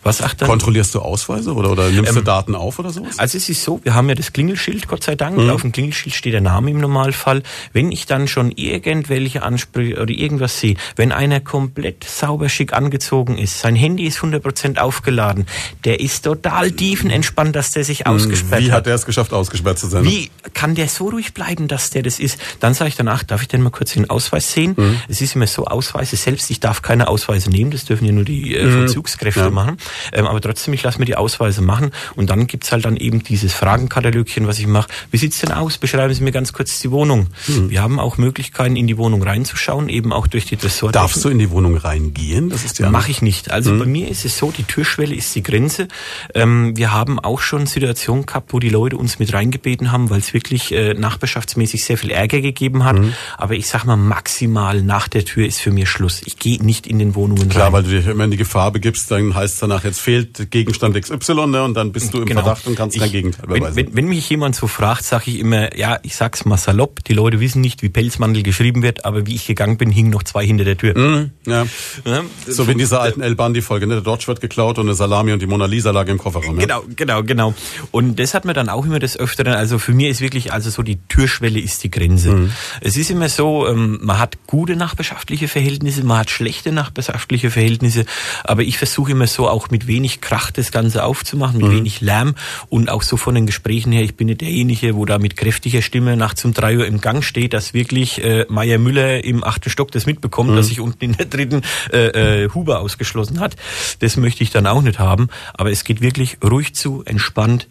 Was auch dann Kontrollierst du Ausweise oder, oder nimmst du Daten auf oder sowas? also es ist so, wir haben ja das Klingelschild, Gott sei Dank. Mhm. Auf dem Klingelschild steht der Name im Normalfall. Wenn ich dann schon irgendwelche Ansprüche oder irgendwas sehe, wenn einer komplett sauber schick angezogen ist, sein Handy ist 100% aufgeladen, der ist total tiefenentspannt, dass der sich ausgesperrt Mhm. Wie hat. hat er es geschafft, ausgesperrt zu sein? Wie kann der so ruhig bleiben, dass der das ist? Dann sage ich danach, darf ich denn mal kurz den Ausweis sehen? Mhm. Es ist immer so, Ausweise selbst, ich darf keine Ausweise nehmen, das dürfen ja nur die äh, Vollzugskräfte Mhm. Ja. machen. Ähm, aber trotzdem, ich lasse mir die Ausweise machen und dann gibt's halt dann eben dieses Fragenkatalogchen, was ich mache. Wie sieht's denn aus? Beschreiben Sie mir ganz kurz die Wohnung. Mhm. Wir haben auch Möglichkeiten, in die Wohnung reinzuschauen, eben auch durch die Tresor. Darfst du in die Wohnung reingehen? Das ist ja Mache ich nicht. Also Mhm. bei mir ist es so, die Türschwelle ist die Grenze. Ähm, wir haben auch schon Situationen gehabt, wo die Leute uns mit reingebeten haben, weil es wirklich äh, nachbarschaftsmäßig sehr viel Ärger gegeben hat. Mhm. Aber ich sag mal, maximal nach der Tür ist für mich Schluss. Ich gehe nicht in den Wohnungen Klar, rein. weil du dich immer in die Gefahr begibst, dann heißt danach, jetzt fehlt Gegenstand XY ne, und dann bist du im Verdacht und kannst Genau. Ich- kein Gegenteil wenn, beweisen. wenn, wenn mich jemand so fragt, sage ich immer, ja, ich sag's mal salopp, die Leute wissen nicht, wie Pelzmandel geschrieben wird, aber wie ich gegangen bin, hingen noch zwei hinter der Tür. Mhm, ja. Ja, So wie in dieser alten El Bandi-Folge, ne? Der Dodge wird geklaut und eine Salami und die Mona Lisa lag im Kofferraum. Ja? Genau, genau, genau. Und das hat man dann auch immer des Öfteren, also für mich ist wirklich, also so die Türschwelle ist die Grenze. Mhm. Es ist immer so, ähm, man hat gute nachbarschaftliche Verhältnisse, man hat schlechte nachbarschaftliche Verhältnisse, aber ich versuche immer so auch mit wenig Krach das Ganze aufzumachen, mit Mhm. wenig Lärm und auch so von den Gesprächen her, ich bin nicht derjenige, wo da mit kräftiger Stimme nachts um drei Uhr im Gang steht, dass wirklich äh, Meier Müller im achten Stock das mitbekommt, Mhm. dass sich unten in der dritten äh, äh, Huber ausgeschlossen hat. Das möchte ich dann auch nicht haben. Aber es geht wirklich ruhig zu, entspannt,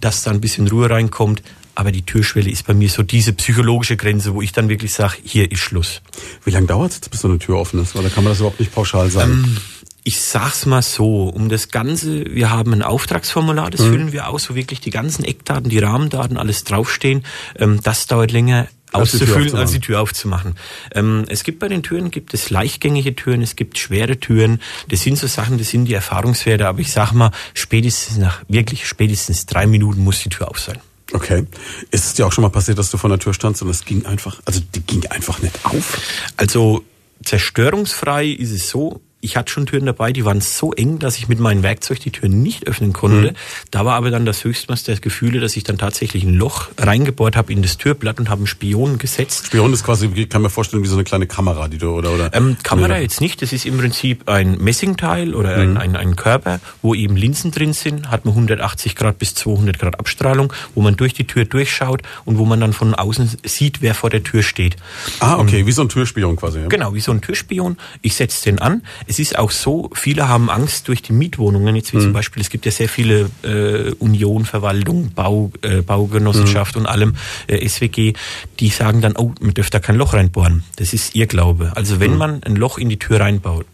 dass da ein bisschen Ruhe reinkommt. Aber die Türschwelle ist bei mir so diese psychologische Grenze, wo ich dann wirklich sage, hier ist Schluss. Wie lange dauert es, bis so eine Tür offen ist? Oder kann man das überhaupt nicht pauschal sagen? Ich sag's mal so, um das Ganze, wir haben ein Auftragsformular, Mhm. das füllen wir aus, wo wirklich die ganzen Eckdaten, die Rahmendaten, alles draufstehen. Ähm, das dauert länger auszufüllen, als die Tür aufzumachen. Ähm, es gibt bei den Türen, gibt es leichtgängige Türen, es gibt schwere Türen. Das sind so Sachen, das sind die Erfahrungswerte. Aber ich sag mal, spätestens nach, wirklich spätestens drei Minuten muss die Tür auf sein. Okay. Ist es dir auch schon mal passiert, dass du vor der Tür standst und es ging einfach, also die ging einfach nicht auf? Also zerstörungsfrei ist es so. Ich hatte schon Türen dabei, die waren so eng, dass ich mit meinem Werkzeug die Türen nicht öffnen konnte. Da war aber dann das Höchstmaß der Gefühle, dass ich dann tatsächlich ein Loch reingebohrt habe in das Türblatt und habe einen Spion gesetzt. Spion ist quasi, ich kann mir vorstellen, wie so eine kleine Kamera, die du, oder, oder? Ähm, Kamera Nee. jetzt nicht, das ist im Prinzip ein Messingteil oder Mhm. ein, ein, ein Körper, wo eben Linsen drin sind, hat man 180 Grad bis 200 Grad Abstrahlung, wo man durch die Tür durchschaut und wo man dann von außen sieht, wer vor der Tür steht. Ah, okay, wie so ein Türspion quasi. Ja? Genau, wie so ein Türspion. Ich setze den an. Es ist auch so, viele haben Angst durch die Mietwohnungen. Jetzt wie zum Beispiel, es gibt ja sehr viele äh, Union, Verwaltung, Bau, äh, Baugenossenschaft und allem, äh, SWG, die sagen dann, oh, man dürfte da kein Loch reinbohren. Das ist ihr Glaube. Also wenn man ein Loch in die Tür reinbohrt,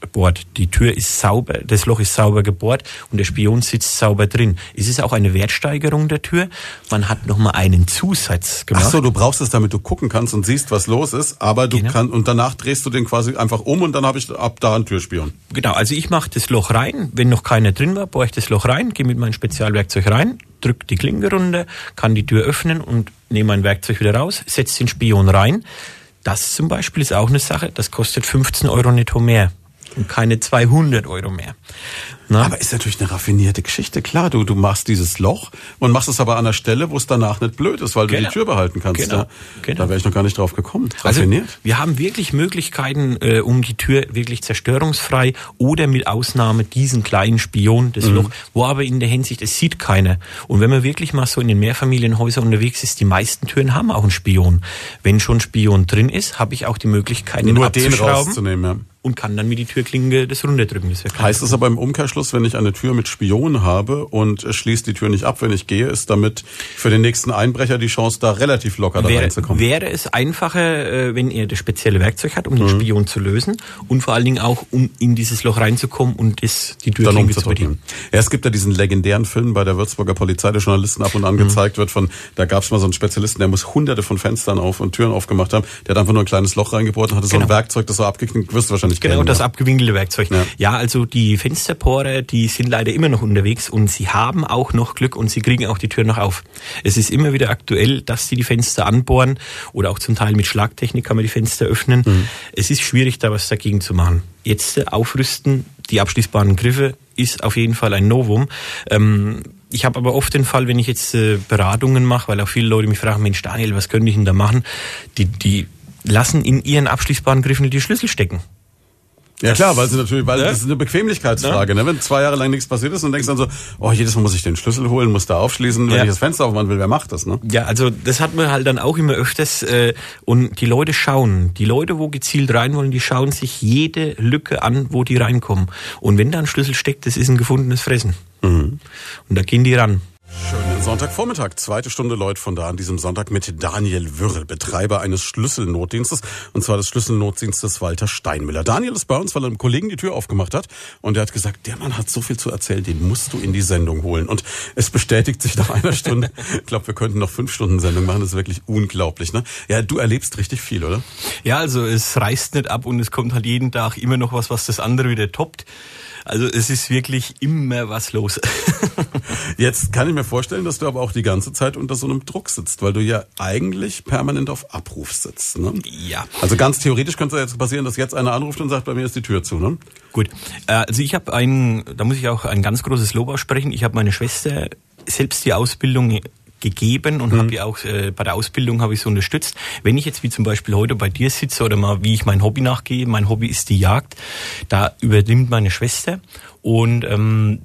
die Tür ist sauber, das Loch ist sauber gebohrt und der Spion sitzt sauber drin. Es ist auch eine Wertsteigerung der Tür. Man hat nochmal einen Zusatz gemacht. Ach so, du brauchst es, damit du gucken kannst und siehst, was los ist, aber du Genau. kannst, und danach drehst du den quasi einfach um und dann habe ich ab da einen Türspion. Genau, also ich mache das Loch rein. Wenn noch keiner drin war, bohre ich das Loch rein, gehe mit meinem Spezialwerkzeug rein, drücke die Klinke runter, kann die Tür öffnen und nehme mein Werkzeug wieder raus, setze den Spion rein. Das zum Beispiel ist auch eine Sache, das kostet 15 Euro netto mehr und keine 200 Euro mehr. Na? Aber ist natürlich eine raffinierte Geschichte. Klar, du, du machst dieses Loch und machst es aber an der Stelle, wo es danach nicht blöd ist, weil du Genau. die Tür behalten kannst. Genau. Ja? Genau. Da wäre ich noch gar nicht drauf gekommen. Also Raffiniert. wir haben wirklich Möglichkeiten, äh, um die Tür wirklich zerstörungsfrei oder mit Ausnahme diesen kleinen Spion, das Loch, wo aber in der Hinsicht, es sieht keiner. Und wenn man wirklich mal so in den Mehrfamilienhäusern unterwegs ist, die meisten Türen haben auch einen Spion. Wenn schon Spion drin ist, habe ich auch die Möglichkeit, ihn Nur den abzuschrauben rauszunehmen, ja. und kann dann mit die Türklinge das runterdrücken. Das Heißt es aber im Umkehrschluss, wenn ich eine Tür mit Spion habe und schließt die Tür nicht ab, wenn ich gehe, ist damit für den nächsten Einbrecher die Chance da relativ locker da wäre, reinzukommen? wäre es einfacher, äh, wenn er das spezielle Werkzeug hat, um Mhm. den Spion zu lösen und vor allen Dingen auch, um in dieses Loch reinzukommen und das, die Türklinge zu bedienen. Ja, es gibt ja diesen legendären Film bei der Würzburger Polizei, der Journalisten ab und Mhm. an gezeigt wird von, da gab es mal so einen Spezialisten, der muss hunderte von Fenstern auf und Türen aufgemacht haben, der hat einfach nur ein kleines Loch reingebohrt und hatte so ein Genau. Werkzeug, das so abgeknickt, wirst du wahrscheinlich Genau, kennen, das ja. abgewinkelte Werkzeug. Ja. Ja. also die Fensterbohrer, die sind leider immer noch unterwegs und sie haben auch noch Glück und sie kriegen auch die Tür noch auf. Es ist immer wieder aktuell, dass sie die Fenster anbohren oder auch zum Teil mit Schlagtechnik kann man die Fenster öffnen. Mhm. Es ist schwierig, da was dagegen zu machen. Jetzt äh, aufrüsten, die abschließbaren Griffe ist auf jeden Fall ein Novum. Ähm, ich habe aber oft den Fall, wenn ich jetzt äh, Beratungen mache, weil auch viele Leute mich fragen, Mensch Daniel, was könnte ich denn da machen? Die, die lassen in ihren abschließbaren Griffen die Schlüssel stecken. Ja klar, weil sie natürlich, weil Ja. das ist eine Bequemlichkeitsfrage. Ne? Wenn zwei Jahre lang nichts passiert ist und denkst dann so, oh, jedes Mal muss ich den Schlüssel holen, muss da aufschließen, wenn Ja. ich das Fenster aufmachen will, wer macht das? Ne? Ja, also das hat man halt dann auch immer öfters äh, und die Leute schauen, die Leute, wo gezielt rein wollen, die schauen sich jede Lücke an, wo die reinkommen. Und wenn da ein Schlüssel steckt, das ist ein gefundenes Fressen. Und da gehen die ran. Schönen Sonntagvormittag, zweite Stunde Leut von da an diesem Sonntag mit Daniel Würrel, Betreiber eines Schlüsselnotdienstes, und zwar des Schlüsselnotdienstes Walter Steinmüller. Daniel ist bei uns, weil er einem Kollegen die Tür aufgemacht hat und er hat gesagt, der Mann hat so viel zu erzählen, den musst du in die Sendung holen. Und es bestätigt sich nach einer Stunde. *laughs* Ich glaube, wir könnten noch fünf Stunden Sendung machen, das ist wirklich unglaublich. Ne? Ja, du erlebst richtig viel, oder? Ja, also es reißt nicht ab und es kommt halt jeden Tag immer noch was, was das andere wieder toppt. Also es ist wirklich immer was los. *laughs* Jetzt kann ich mir vorstellen, dass du aber auch die ganze Zeit unter so einem Druck sitzt, weil du ja eigentlich permanent auf Abruf sitzt. Ne? ja. Also ganz theoretisch könnte es jetzt passieren, dass jetzt einer anruft und sagt, bei mir ist die Tür zu. Ne? Gut, äh, also ich habe ein, da muss ich auch ein ganz großes Lob aussprechen. Ich habe meine Schwester selbst die Ausbildung gegeben und habe ja auch äh, bei der Ausbildung habe ich so unterstützt. Wenn ich jetzt wie zum Beispiel heute bei dir sitze oder mal wie ich mein Hobby nachgehe, mein Hobby ist die Jagd, da übernimmt meine Schwester und ähm,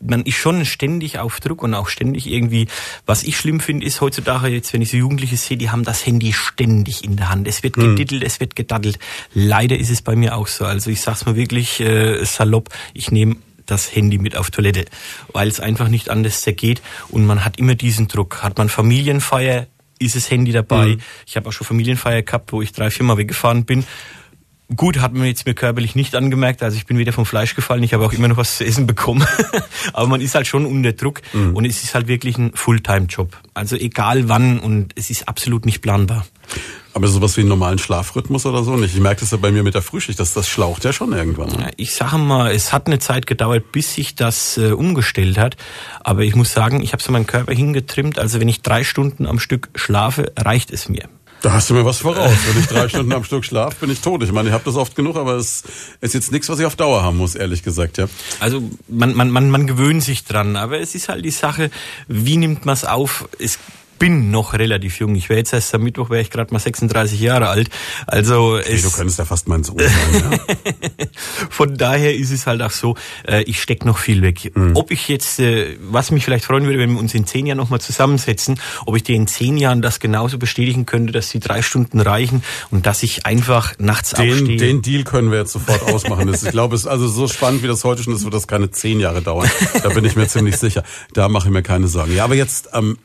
man ist schon ständig auf Druck und auch ständig irgendwie, was ich schlimm finde, ist heutzutage jetzt, wenn ich so Jugendliche sehe, die haben das Handy ständig in der Hand. Es wird gedittelt, es wird gedaddelt. Leider ist es bei mir auch so. Also ich sag's mal wirklich äh, salopp, ich nehme das Handy mit auf Toilette, weil es einfach nicht anders geht und man hat immer diesen Druck. Hat man Familienfeier, ist das Handy dabei. Ich habe auch schon Familienfeier gehabt, wo ich drei, viermal weggefahren bin. Gut, hat man jetzt mir körperlich nicht angemerkt, also ich bin wieder vom Fleisch gefallen, ich habe auch immer noch was zu essen bekommen. *laughs* Aber man ist halt schon unter Druck und es ist halt wirklich ein Fulltime-Job. Also egal wann und es ist absolut nicht planbar. Aber sowas wie einen normalen Schlafrhythmus oder so nicht. Ich merke das ja bei mir mit der Frühschicht, dass das schlaucht ja schon irgendwann. Ne? Ich sage mal, es hat eine Zeit gedauert, bis sich das äh, umgestellt hat. Aber ich muss sagen, ich habe so meinen Körper hingetrimmt. Also wenn ich drei Stunden am Stück schlafe, reicht es mir. Da hast du mir was voraus. Wenn ich drei Stunden am Stück schlaf, bin ich tot. Ich meine, ich habe das oft genug, aber es ist jetzt nichts, was ich auf Dauer haben muss, ehrlich gesagt. Ja. Also man, man, man, man gewöhnt sich dran, aber es ist halt die Sache, wie nimmt man es auf? Bin noch relativ jung. Ich wäre jetzt erst am Mittwoch, wäre ich gerade mal 36 Jahre alt. Also Hey, es, du könntest ja fast mein Sohn sein. Ja. *laughs* von daher ist es halt auch so, äh, ich steck noch viel weg. Ob ich jetzt, äh, was mich vielleicht freuen würde, wenn wir uns in zehn Jahren nochmal zusammensetzen, ob ich dir in zehn Jahren das genauso bestätigen könnte, dass die drei Stunden reichen und dass ich einfach nachts Den, aufstehe. den Deal können wir jetzt sofort ausmachen. Das, ich glaube, es ist also so spannend, wie das heute schon ist, wird das keine zehn Jahre dauern. Da bin ich mir ziemlich sicher. Da mache ich mir keine Sorgen. Ja, aber jetzt, ähm,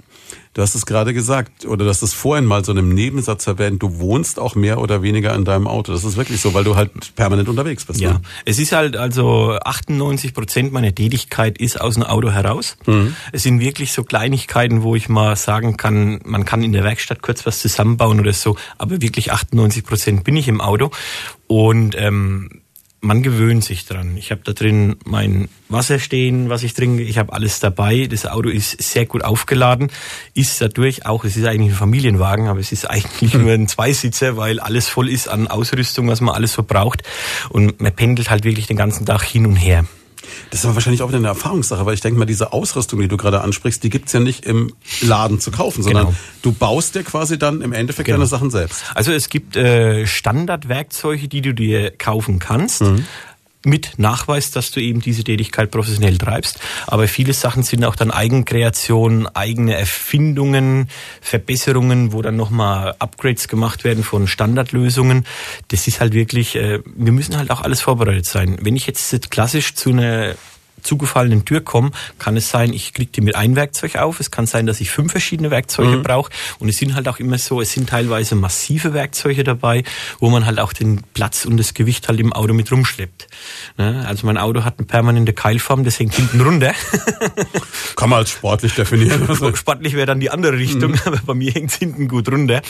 du hast es gerade gesagt, oder du hast es vorhin mal so in einem Nebensatz erwähnt, du wohnst auch mehr oder weniger in deinem Auto. Das ist wirklich so, weil du halt permanent unterwegs bist. Ja, Ne? es ist halt also 98 Prozent meiner Tätigkeit ist aus dem Auto heraus. Es sind wirklich so Kleinigkeiten, wo ich mal sagen kann, man kann in der Werkstatt kurz was zusammenbauen oder so, aber wirklich 98 Prozent bin ich im Auto und ähm, man gewöhnt sich dran. Ich habe da drin mein Wasser stehen, was ich trinke. Ich habe alles dabei. Das Auto ist sehr gut aufgeladen. Ist dadurch auch, es ist eigentlich ein Familienwagen, aber es ist eigentlich nur ein Zweisitzer, weil alles voll ist an Ausrüstung, was man alles so braucht. Und man pendelt halt wirklich den ganzen Tag hin und her. Das ist aber wahrscheinlich auch wieder eine Erfahrungssache, weil ich denke mal, diese Ausrüstung, die du gerade ansprichst, die gibt's ja nicht im Laden zu kaufen, sondern Genau. du baust dir quasi dann im Endeffekt Genau. deine Sachen selbst. Also es gibt äh, Standardwerkzeuge, die du dir kaufen kannst. Mit Nachweis, dass du eben diese Tätigkeit professionell treibst. Aber viele Sachen sind auch dann Eigenkreationen, eigene Erfindungen, Verbesserungen, wo dann nochmal Upgrades gemacht werden von Standardlösungen. Das ist halt wirklich, äh, wir müssen halt auch alles vorbereitet sein. Wenn ich jetzt klassisch zu einer zugefallenen Tür komme, kann es sein, ich kriege die mit ein Werkzeug auf. Es kann sein, dass ich fünf verschiedene Werkzeuge brauche. Und es sind halt auch immer so, es sind teilweise massive Werkzeuge dabei, wo man halt auch den Platz und das Gewicht halt im Auto mit rumschleppt. Ne? Also mein Auto hat eine permanente Keilform, das hängt hinten runter. *laughs* Kann man als sportlich definieren. *laughs* Also, Sportlich wäre dann die andere Richtung, *laughs* aber bei mir hängt hinten gut runter.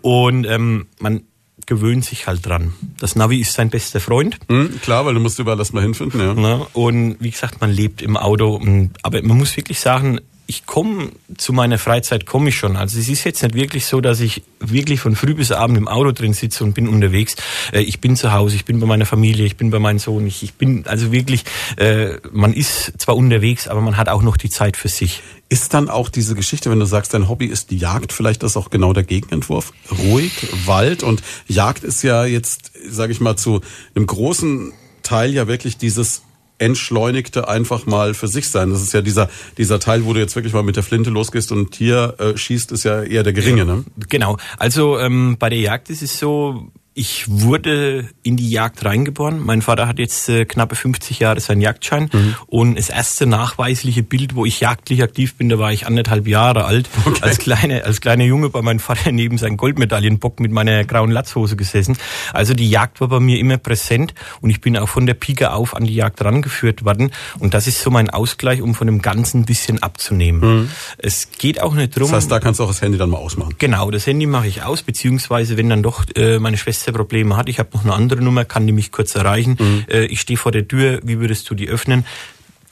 Und ähm, man gewöhnt sich halt dran. Das Navi ist sein bester Freund. Mhm, klar, weil du musst überall erstmal hinfinden, ja. Ne? Und wie gesagt, man lebt im Auto. Aber man muss wirklich sagen, ich komme zu meiner Freizeit komme ich schon. Also es ist jetzt nicht wirklich so, dass ich wirklich von früh bis abend im Auto drin sitze und bin unterwegs. Äh, ich bin zu Hause, ich bin bei meiner Familie, ich bin bei meinem Sohn. Ich, ich bin also wirklich, äh, man ist zwar unterwegs, aber man hat auch noch die Zeit für sich. Ist dann auch diese Geschichte, wenn du sagst, dein Hobby ist die Jagd, vielleicht das auch genau der Gegenentwurf? Ruhig, Wald und Jagd ist ja jetzt, sage ich mal, zu einem großen Teil ja wirklich dieses entschleunigte einfach mal für sich sein. Das ist ja dieser, dieser Teil, wo du jetzt wirklich mal mit der Flinte losgehst und Tier äh, schießt, ist ja eher der geringe, ne? Genau. Also ähm, bei der Jagd ist es so, ich wurde in die Jagd reingeboren. Mein Vater hat jetzt äh, knappe 50 Jahre seinen Jagdschein mhm. und das erste nachweisliche Bild, wo ich jagdlich aktiv bin, da war ich anderthalb Jahre alt, okay. als kleine als kleiner Junge bei meinem Vater neben seinem Goldmedaillenbock mit meiner grauen Latzhose gesessen. Also die Jagd war bei mir immer präsent und ich bin auch von der Pike auf an die Jagd rangeführt worden und das ist so mein Ausgleich, um von dem Ganzen ein bisschen abzunehmen. Mhm. Es geht auch nicht drum. Das heißt, da kannst du auch das Handy dann mal ausmachen. Genau, das Handy mache ich aus, beziehungsweise wenn dann doch äh, meine Schwester der Probleme hat. Ich habe noch eine andere Nummer, kann die mich kurz erreichen. Mhm. Äh, ich stehe vor der Tür, wie würdest du die öffnen?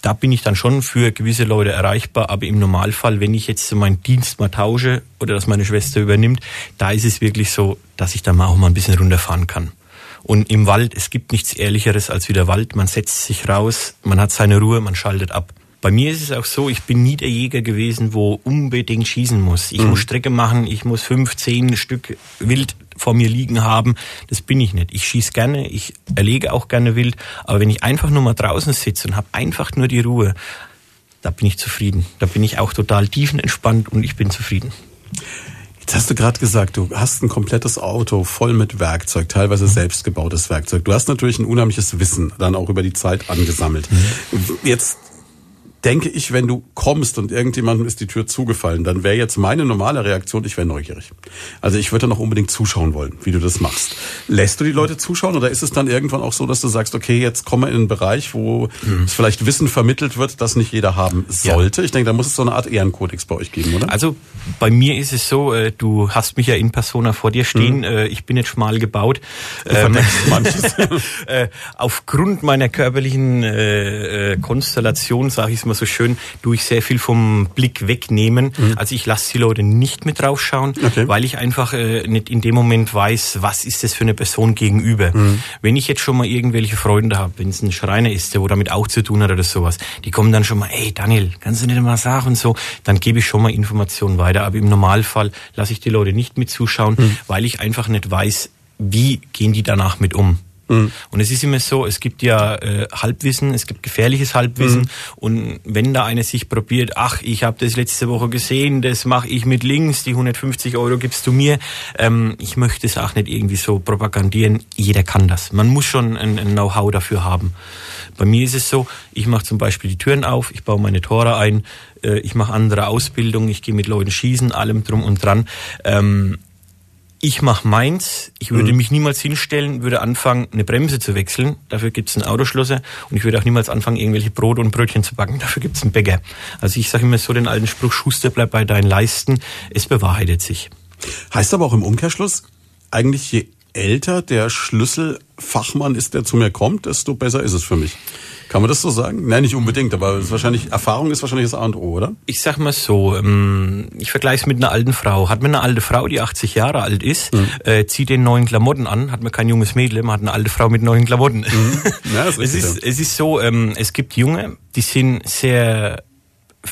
Da bin ich dann schon für gewisse Leute erreichbar, aber im Normalfall, wenn ich jetzt meinen Dienst mal tausche oder dass meine Schwester übernimmt, da ist es wirklich so, dass ich da mal auch mal ein bisschen runterfahren kann. Und im Wald, es gibt nichts Ehrlicheres als wie der Wald. Man setzt sich raus, man hat seine Ruhe, man schaltet ab. Bei mir ist es auch so, ich bin nie der Jäger gewesen, wo unbedingt schießen muss. Ich mhm. muss Strecke machen, ich muss fünf, zehn Stück Wild vor mir liegen haben. Das bin ich nicht. Ich schieße gerne, ich erlege auch gerne Wild, aber wenn ich einfach nur mal draußen sitze und habe einfach nur die Ruhe, da bin ich zufrieden. Da bin ich auch total tiefenentspannt und ich bin zufrieden. Jetzt hast du gerade gesagt, du hast ein komplettes Auto voll mit Werkzeug, teilweise selbstgebautes Werkzeug. Du hast natürlich ein unheimliches Wissen dann auch über die Zeit angesammelt. Mhm. Jetzt denke ich, wenn du kommst und irgendjemandem ist die Tür zugefallen, dann wäre jetzt meine normale Reaktion, ich wäre neugierig. Also ich würde noch unbedingt zuschauen wollen, wie du das machst. Lässt du die Leute zuschauen oder ist es dann irgendwann auch so, dass du sagst, okay, jetzt kommen wir in einen Bereich, wo mhm. es vielleicht Wissen vermittelt wird, das nicht jeder haben sollte? Ja. Ich denke, da muss es so eine Art Ehrenkodex bei euch geben, oder? Also bei mir ist es so, äh, du hast mich ja in Persona vor dir stehen, mhm. Äh, ich bin jetzt schmal gebaut. Ähm, manches. *laughs* Äh, aufgrund meiner körperlichen Konstellation, sage ich mal so schön, tue ich sehr viel vom Blick wegnehmen. Mhm. Also ich lasse die Leute nicht mit draufschauen, okay. weil ich einfach äh, nicht in dem Moment weiß, was ist das für eine Person gegenüber. Mhm. Wenn ich jetzt schon mal irgendwelche Freunde habe, wenn es ein Schreiner ist, der wo damit auch zu tun hat oder sowas, die kommen dann schon mal, ey Daniel, kannst du nicht mal sagen und so, dann gebe ich schon mal Informationen weiter. Aber im Normalfall lasse ich die Leute nicht mit zuschauen, mhm. weil ich einfach nicht weiß, wie gehen die danach mit um. Mhm. Und es ist immer so, es gibt ja äh, Halbwissen, es gibt gefährliches Halbwissen. Mhm. Und wenn da einer sich probiert, ach, ich habe das letzte Woche gesehen, das mache ich mit links, die 150 Euro gibst du mir. Ähm, ich möchte es auch nicht irgendwie so propagandieren. Jeder kann das. Man muss schon ein, ein Know-how dafür haben. Bei mir ist es so, ich mache zum Beispiel die Türen auf, ich baue meine Tore ein, äh, ich mache andere Ausbildungen, ich gehe mit Leuten schießen, allem drum und dran. Ähm, ich mache meins, ich würde mhm. mich niemals hinstellen, würde anfangen, eine Bremse zu wechseln, dafür gibt's einen Autoschlosser und ich würde auch niemals anfangen, irgendwelche Brot und Brötchen zu backen, dafür gibt's einen Bäcker. Also ich sage immer so den alten Spruch, Schuster bleibt bei deinen Leisten, es bewahrheitet sich. Heißt aber auch im Umkehrschluss, eigentlich je älter der Schlüsselfachmann ist, der zu mir kommt, desto besser ist es für mich. Kann man das so sagen? Nein, nicht unbedingt, aber ist wahrscheinlich Erfahrung ist wahrscheinlich das A und O, oder? Ich sag mal so, ähm, ich vergleiche es mit einer alten Frau. Hat man eine alte Frau, die 80 Jahre alt ist, mhm. äh, zieht den neuen Klamotten an, hat man kein junges Mädel, man hat eine alte Frau mit neuen Klamotten. Mhm. Ja, ist *laughs* es, ist, es ist so, ähm, es gibt Junge, die sind sehr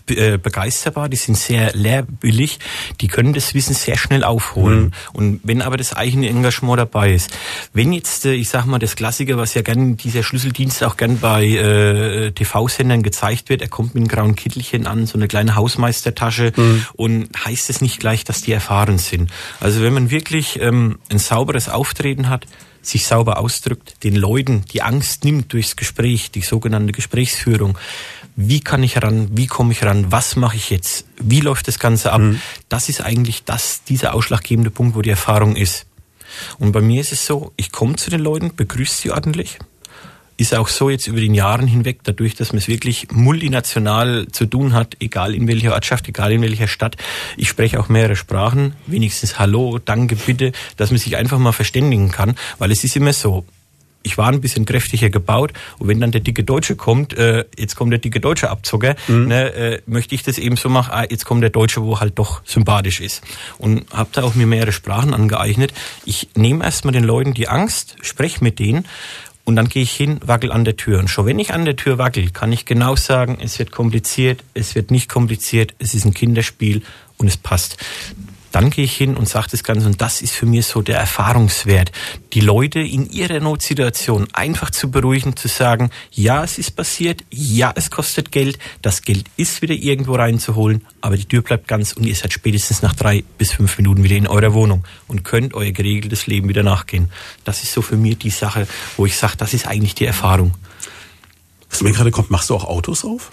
begeisterbar, die sind sehr lehrbillig, die können das Wissen sehr schnell aufholen. Mhm. Und wenn aber das eigene Engagement dabei ist, wenn jetzt, äh, ich sag mal, das Klassiker, was ja gern dieser Schlüsseldienst auch gern bei äh, TV-Sendern gezeigt wird, er kommt mit einem grauen Kittelchen an, so eine kleine Hausmeistertasche mhm. und heißt es nicht gleich, dass die erfahren sind. Also wenn man wirklich ähm, ein sauberes Auftreten hat, sich sauber ausdrückt, den Leuten die Angst nimmt durchs Gespräch, die sogenannte Gesprächsführung, wie kann ich ran, wie komme ich ran, was mache ich jetzt, wie läuft das Ganze ab. Mhm. Das ist eigentlich das, dieser ausschlaggebende Punkt, wo die Erfahrung ist. Und bei mir ist es so, ich komme zu den Leuten, begrüße sie ordentlich, ist auch so jetzt über den Jahren hinweg, dadurch, dass man es wirklich multinational zu tun hat, egal in welcher Ortschaft, egal in welcher Stadt. Ich spreche auch mehrere Sprachen, wenigstens Hallo, Danke, bitte, dass man sich einfach mal verständigen kann, weil es ist immer so, ich war ein bisschen kräftiger gebaut und wenn dann der dicke Deutsche kommt, äh, jetzt kommt der dicke Deutsche Abzocker, mhm. ne, äh, möchte ich das eben so machen, ah, jetzt kommt der Deutsche, wo halt doch sympathisch ist. Und habe da auch mir mehrere Sprachen angeeignet. Ich nehme erstmal den Leuten die Angst, spreche mit denen und dann gehe ich hin, wackel an der Tür. Und schon wenn ich an der Tür wackel, kann ich genau sagen, es wird kompliziert, es wird nicht kompliziert, es ist ein Kinderspiel und es passt dann gehe ich hin und sage das Ganze und das ist für mich so der Erfahrungswert, die Leute in ihrer Notsituation einfach zu beruhigen, zu sagen, ja, es ist passiert, ja, es kostet Geld, das Geld ist wieder irgendwo reinzuholen, aber die Tür bleibt ganz und ihr seid spätestens nach drei bis fünf Minuten wieder in eurer Wohnung und könnt euer geregeltes Leben wieder nachgehen. Das ist so für mich die Sache, wo ich sage, das ist eigentlich die Erfahrung. Was mir gerade kommt, machst du auch Autos auf?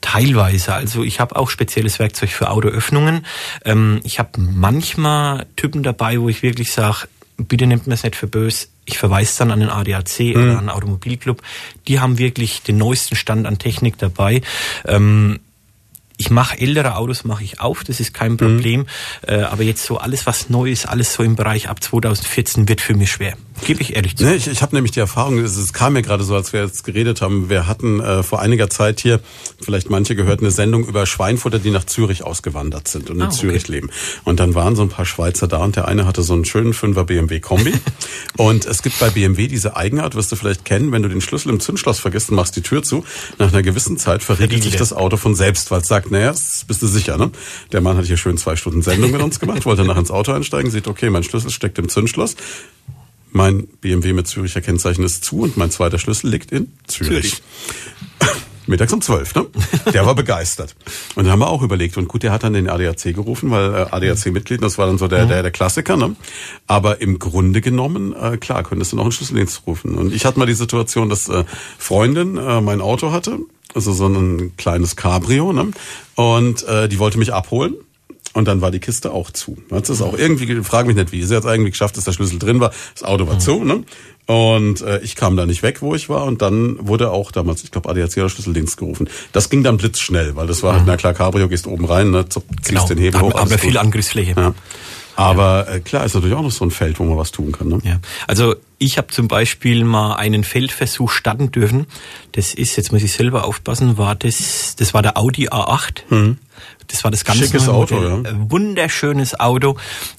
Teilweise. Also ich habe auch spezielles Werkzeug für Autoöffnungen. Ähm, ich habe manchmal Typen dabei, wo ich wirklich sage, bitte nehmt mir es nicht für böse. Ich verweise dann an den ADAC mhm. oder an den Automobilclub. Die haben wirklich den neuesten Stand an Technik dabei. Ähm, ich mache ältere Autos, mache ich auf, das ist kein mhm. Problem. Mhm. Aber jetzt so alles, was neu ist, alles so im Bereich ab 2014 wird für mich schwer. Gebe ich ehrlich zu. Nee, ich ich habe nämlich die Erfahrung, es, es kam mir gerade so, als wir jetzt geredet haben, wir hatten äh, vor einiger Zeit hier, vielleicht manche gehört, eine Sendung über Schweinfutter, die nach Zürich ausgewandert sind und in ah, okay. Zürich leben. Und dann waren so ein paar Schweizer da und der eine hatte so einen schönen 5er BMW Kombi. *laughs* und es gibt bei BMW diese Eigenart, wirst du vielleicht kennen, wenn du den Schlüssel im Zündschloss vergisst und machst die Tür zu, nach einer gewissen Zeit verriegelt sich das Auto von selbst, weil es sagt, naja, bist du sicher, ne? Der Mann hat hier schön zwei Stunden Sendung mit uns gemacht, wollte nach ins Auto einsteigen, sieht, okay, mein Schlüssel steckt im Zündschloss, mein BMW mit Züricher Kennzeichen ist zu und mein zweiter Schlüssel liegt in Zürich. Zürich. *laughs* Mittags um zwölf, ne? Der war begeistert. Und dann haben wir auch überlegt. Und gut, der hat dann den ADAC gerufen, weil äh, ADAC-Mitglied, das war dann so der, der, der Klassiker, ne? Aber im Grunde genommen, äh, klar, könntest du noch einen Schlüsseldienst rufen. Und ich hatte mal die Situation, dass äh, Freundin äh, mein Auto hatte, also so ein kleines Cabrio, ne? Und äh, die wollte mich abholen. Und dann war die Kiste auch zu. Hat es auch irgendwie, frag mich nicht wie, sie hat es irgendwie geschafft, dass der Schlüssel drin war. Das Auto war mhm. zu, ne? Und äh, ich kam da nicht weg, wo ich war. Und dann wurde auch damals, ich glaube, ADAC oder Schlüsseldienst gerufen. Das ging dann blitzschnell, weil das war halt, mhm. na klar, Cabrio, gehst oben rein, ne, ziehst genau. den Hebel hoch. Aber viel gut. Angriffsfläche. Ja. Aber äh, klar, ist natürlich auch noch so ein Feld, wo man was tun kann. Ne? Ja. Also ich habe zum Beispiel mal einen Feldversuch starten dürfen. Das ist, jetzt muss ich selber aufpassen, war das, das war der Audi A8. Mhm. Das war das ganze Schickes Auto, ja. Wunderschönes Auto.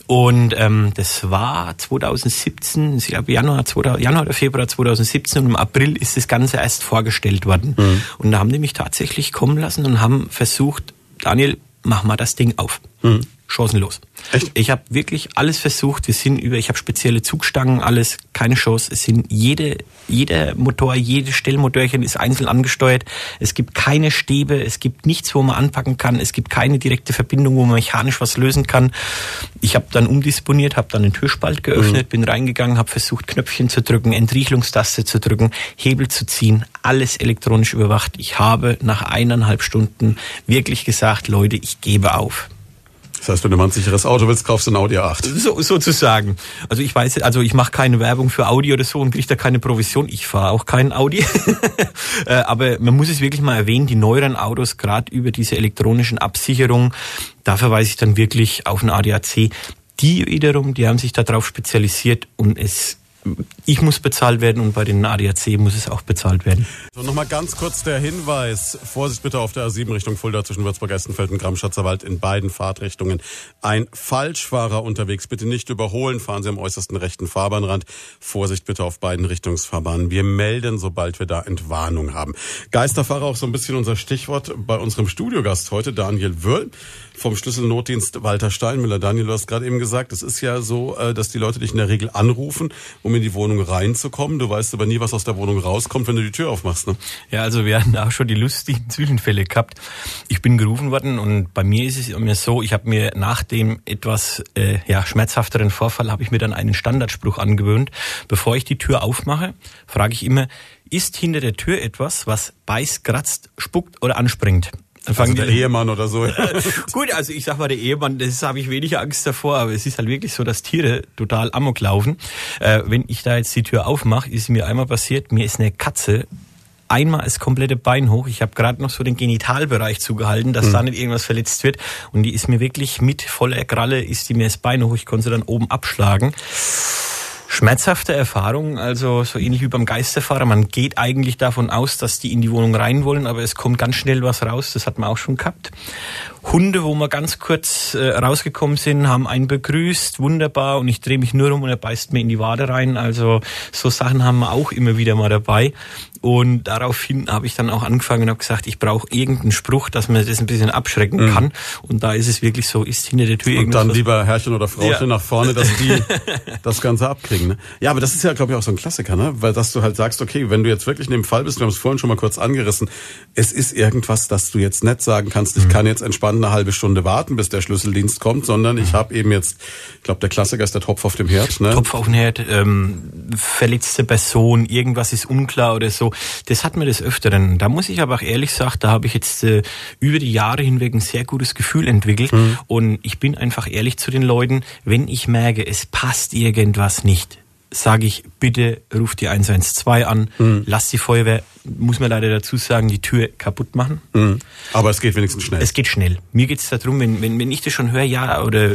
Und ähm, das war 2017, ich glaube Januar, 2000, Januar oder Februar 2017 und im April ist das Ganze erst vorgestellt worden. Mhm. Und da haben die mich tatsächlich kommen lassen und haben versucht, Daniel, mach mal das Ding auf. Mhm chancenlos. Echt? Ich habe wirklich alles versucht. Wir sind über, ich habe spezielle Zugstangen, alles, keine Chance. Es sind jede, jeder Motor, jedes Stellmotorchen ist einzeln angesteuert. Es gibt keine Stäbe, es gibt nichts, wo man anpacken kann. Es gibt keine direkte Verbindung, wo man mechanisch was lösen kann. Ich habe dann umdisponiert, habe dann den Türspalt geöffnet, mhm. bin reingegangen, habe versucht, Knöpfchen zu drücken, Entriegelungstaste zu drücken, Hebel zu ziehen, alles elektronisch überwacht. Ich habe nach eineinhalb Stunden wirklich gesagt, Leute, ich gebe auf. Das heißt, wenn du mal ein sicheres Auto willst, kaufst du ein Audi A8. So, sozusagen. Also ich weiß, also ich mache keine Werbung für Audi oder so und kriege da keine Provision. Ich fahre auch keinen Audi. *laughs* Äh, aber man muss es wirklich mal erwähnen, die neueren Autos, gerade über diese elektronischen Absicherung, da verweise ich dann wirklich auf ein ADAC. Die wiederum, die haben sich darauf spezialisiert und es ich muss bezahlt werden und bei den ADAC muss es auch bezahlt werden. So, nochmal ganz kurz der Hinweis. Vorsicht bitte auf der A7 Richtung Fulda zwischen Würzburg, Essenfeld und Gramm-Schatzerwald in beiden Fahrtrichtungen. Ein Falschfahrer unterwegs. Bitte nicht überholen. Fahren Sie am äußersten rechten Fahrbahnrand. Vorsicht bitte auf beiden Richtungsfahrbahnen. Wir melden, sobald wir da Entwarnung haben. Geisterfahrer auch so ein bisschen unser Stichwort bei unserem Studiogast heute, Daniel Wörl vom Schlüsselnotdienst Walter Steinmüller. Daniel, du hast gerade eben gesagt, es ist ja so, äh, dass die Leute dich in der Regel anrufen, um in die Wohnung reinzukommen. Du weißt aber nie, was aus der Wohnung rauskommt, wenn du die Tür aufmachst. Ne? Ja, also wir hatten auch schon die lustigen *laughs* Zwischenfälle gehabt. Ich bin gerufen worden und bei mir ist es immer so, ich habe mir nach dem etwas äh, ja, schmerzhafteren Vorfall, habe ich mir dann einen Standardspruch angewöhnt. Bevor ich die Tür aufmache, frage ich immer, ist hinter der Tür etwas, was beißt, kratzt, spuckt oder anspringt? Dann fangen also der die, Ehemann oder so. *laughs* Gut, also ich sag mal, der Ehemann, das habe ich wenig Angst davor, aber es ist halt wirklich so, dass Tiere total amok laufen. Äh, wenn ich da jetzt die Tür aufmache, ist mir einmal passiert, mir ist eine Katze einmal das komplette Bein hoch. Ich habe gerade noch so den Genitalbereich zugehalten, dass mhm. da nicht irgendwas verletzt wird. Und die ist mir wirklich mit voller Kralle, ist die mir das Bein hoch. Ich konnte sie dann oben abschlagen. Schmerzhafte Erfahrung, also so ähnlich wie beim Geisterfahrer. Man geht eigentlich davon aus, dass die in die Wohnung rein wollen, aber es kommt ganz schnell was raus. Das hat man auch schon gehabt. Hunde, wo wir ganz kurz äh, rausgekommen sind, haben einen begrüßt, wunderbar, und ich drehe mich nur um und er beißt mir in die Wade rein. Also so Sachen haben wir auch immer wieder mal dabei. Und daraufhin habe ich dann auch angefangen und habe gesagt, ich brauche irgendeinen Spruch, dass man das ein bisschen abschrecken mhm. kann. Und da ist es wirklich so, ist hinter der Tür und irgendwas. Und dann lieber Herrchen oder Frauchen ja. nach vorne, dass die *laughs* das Ganze abkriegen. Ne? Ja, aber das ist ja, glaube ich, auch so ein Klassiker, ne? Weil dass du halt sagst, okay, wenn du jetzt wirklich in dem Fall bist, wir haben es vorhin schon mal kurz angerissen, es ist irgendwas, dass du jetzt nicht sagen kannst, ich mhm. kann jetzt entspannt eine halbe Stunde warten, bis der Schlüsseldienst kommt, sondern ich mhm. habe eben jetzt, ich glaube, der Klassiker ist der Topf auf dem Herd. Ne? Topf auf dem Herd, ähm, verletzte Person, irgendwas ist unklar oder so. Das hat mir des Öfteren. Da muss ich aber auch ehrlich sagen, da habe ich jetzt äh, über die Jahre hinweg ein sehr gutes Gefühl entwickelt. Mhm. Und ich bin einfach ehrlich zu den Leuten, wenn ich merke, es passt irgendwas nicht, sage ich, bitte ruf die 112 an, mhm. lass die Feuerwehr, muss man leider dazu sagen, die Tür kaputt machen. Mhm. Aber es geht wenigstens schnell. Es geht schnell. Mir geht es darum, wenn, wenn, wenn ich das schon höre, ja, oder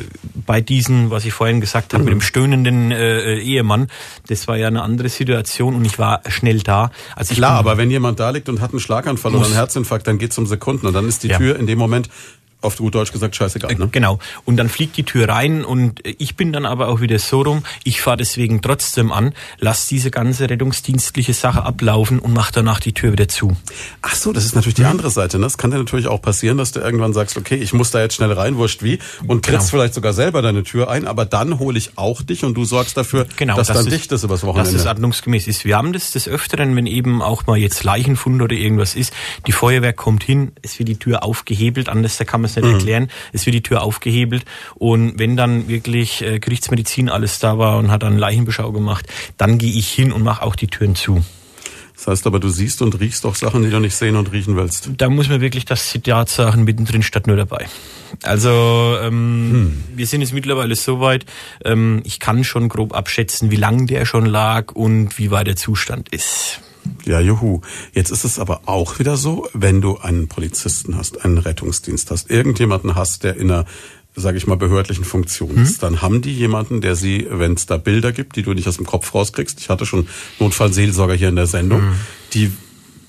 bei diesen, was ich vorhin gesagt habe, mhm. mit dem stöhnenden äh, Ehemann, das war ja eine andere Situation und ich war schnell da. Also Klar, aber wenn jemand da liegt und hat einen Schlaganfall oder einen Herzinfarkt, dann geht es um Sekunden und dann ist die ja. Tür in dem Moment auf gut Deutsch gesagt, scheißegal. Ne? Genau. Und dann fliegt die Tür rein und ich bin dann aber auch wieder so rum, ich fahre deswegen trotzdem an, lass diese ganze rettungsdienstliche Sache ablaufen und mach danach die Tür wieder zu. Ach so, das ist natürlich die andere Seite. Ne? Das kann dir natürlich auch passieren, dass du irgendwann sagst, okay, ich muss da jetzt schnell rein, wurscht wie, und trittst genau. vielleicht sogar selber deine Tür ein, aber dann hole ich auch dich und du sorgst dafür, genau, dass das dann ist, dicht ist übers Wochenende. Dass es ordnungsgemäß ist. Wir haben das des Öfteren, wenn eben auch mal jetzt Leichenfund oder irgendwas ist, die Feuerwehr kommt hin, es wird die Tür aufgehebelt, anders kann man es nicht mhm. erklären. Es wird die Tür aufgehebelt und wenn dann wirklich äh, Gerichtsmedizin alles da war und hat dann Leichenbeschau gemacht, dann gehe ich hin und mache auch die Türen zu. Das heißt aber, du siehst und riechst auch Sachen, die du nicht sehen und riechen willst. Da muss man wirklich das Zitat sagen, mittendrin statt nur dabei. Also ähm, hm. wir sind jetzt mittlerweile so weit, ähm, ich kann schon grob abschätzen, wie lang der schon lag und wie weit der Zustand ist. Ja, juhu. Jetzt ist es aber auch wieder so, wenn du einen Polizisten hast, einen Rettungsdienst hast, irgendjemanden hast, der in einer sage ich mal, behördlichen Funktion ist, mhm. dann haben die jemanden, der sie, wenn es da Bilder gibt, die du nicht aus dem Kopf rauskriegst, ich hatte schon Notfallseelsorger hier in der Sendung, mhm. die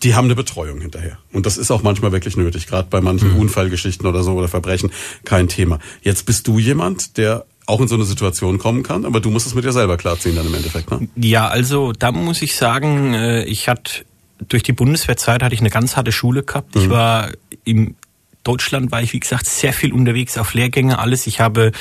die haben eine Betreuung hinterher. Und das ist auch manchmal wirklich nötig, gerade bei manchen mhm. Unfallgeschichten oder so oder Verbrechen, kein Thema. Jetzt bist du jemand, der auch in so eine Situation kommen kann, aber du musst es mit dir selber klarziehen dann im Endeffekt. Ne? Ja, also da muss ich sagen, äh, ich hatte durch die Bundeswehrzeit hatte ich eine ganz harte Schule gehabt. Ich mhm. war im Deutschland war ich, wie gesagt, sehr viel unterwegs auf Lehrgänge, alles. Ich habe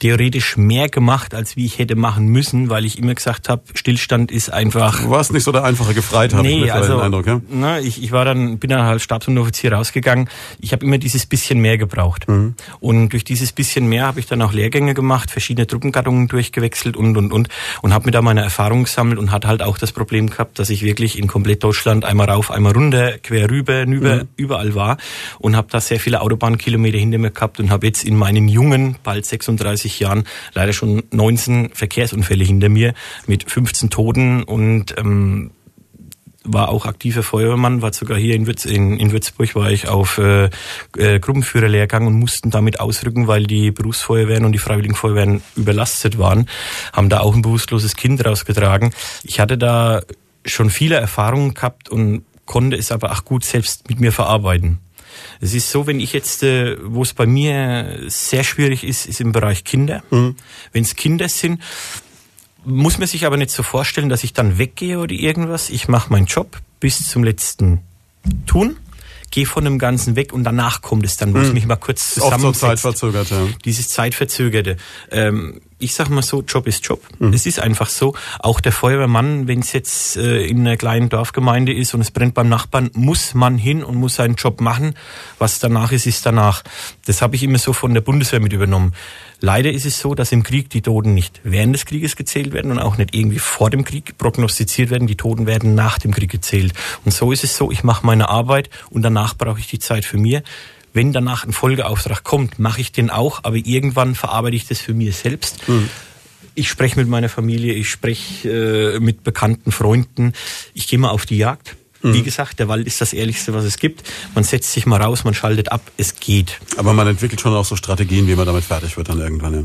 theoretisch mehr gemacht, als wie ich hätte machen müssen, weil ich immer gesagt habe, Stillstand ist einfach. Du warst nicht so der einfache Gefreit, habe nee, ich also, den Eindruck, ja? Na, ich, ich war dann, bin dann als Stabsunteroffizier rausgegangen. Ich habe immer dieses bisschen mehr gebraucht. Mhm. Und durch dieses bisschen mehr habe ich dann auch Lehrgänge gemacht, verschiedene Truppengattungen durchgewechselt und, und, und. Und habe mir da meine Erfahrung gesammelt und hatte halt auch das Problem gehabt, dass ich wirklich in komplett Deutschland einmal rauf, einmal runter, quer rüber, rüber mhm. überall war und habe da sehr viel viele Autobahnkilometer hinter mir gehabt und habe jetzt in meinen jungen, bald 36 Jahren leider schon 19 Verkehrsunfälle hinter mir mit 15 Toten und ähm, war auch aktiver Feuerwehrmann, war sogar hier in, Würz, in, in Würzburg, war ich auf äh, äh, Gruppenführerlehrgang und mussten damit ausrücken, weil die Berufsfeuerwehren und die Freiwilligen Feuerwehren überlastet waren, haben da auch ein bewusstloses Kind rausgetragen. Ich hatte da schon viele Erfahrungen gehabt und konnte es aber auch gut selbst mit mir verarbeiten. Es ist so, wenn ich jetzt, äh, wo es bei mir sehr schwierig ist, ist im Bereich Kinder. Mhm. Wenn es Kinder sind, muss man sich aber nicht so vorstellen, dass ich dann weggehe oder irgendwas. Ich mache meinen Job bis zum letzten tun gehe von dem Ganzen weg und danach kommt es dann, muss ich mich mal kurz zusammensetzen. Oft so zeitverzögert, ja. Dieses zeitverzögerte. Ähm, ich sag mal so, Job ist Job. Mhm. Es ist einfach so. Auch der Feuerwehrmann, wenn es jetzt äh, in einer kleinen Dorfgemeinde ist und es brennt beim Nachbarn, muss man hin und muss seinen Job machen. Was danach ist, ist danach. Das habe ich immer so von der Bundeswehr mit übernommen. Leider ist es so, dass im Krieg die Toten nicht während des Krieges gezählt werden und auch nicht irgendwie vor dem Krieg prognostiziert werden. Die Toten werden nach dem Krieg gezählt. Und so ist es so, ich mache meine Arbeit und danach brauche ich die Zeit für mir Wenn danach ein Folgeauftrag kommt, mache ich den auch, aber irgendwann verarbeite ich das für mich selbst. Mhm. Ich spreche mit meiner Familie, ich spreche äh, mit bekannten Freunden, ich gehe mal auf die Jagd. Mhm. Wie gesagt, der Wald ist das Ehrlichste, was es gibt. Man setzt sich mal raus, man schaltet ab, es geht. Aber man entwickelt schon auch so Strategien, wie man damit fertig wird dann irgendwann. Ja.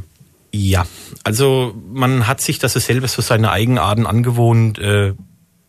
Ja, also man hat sich das selber so seine Eigenarten angewohnt. Äh,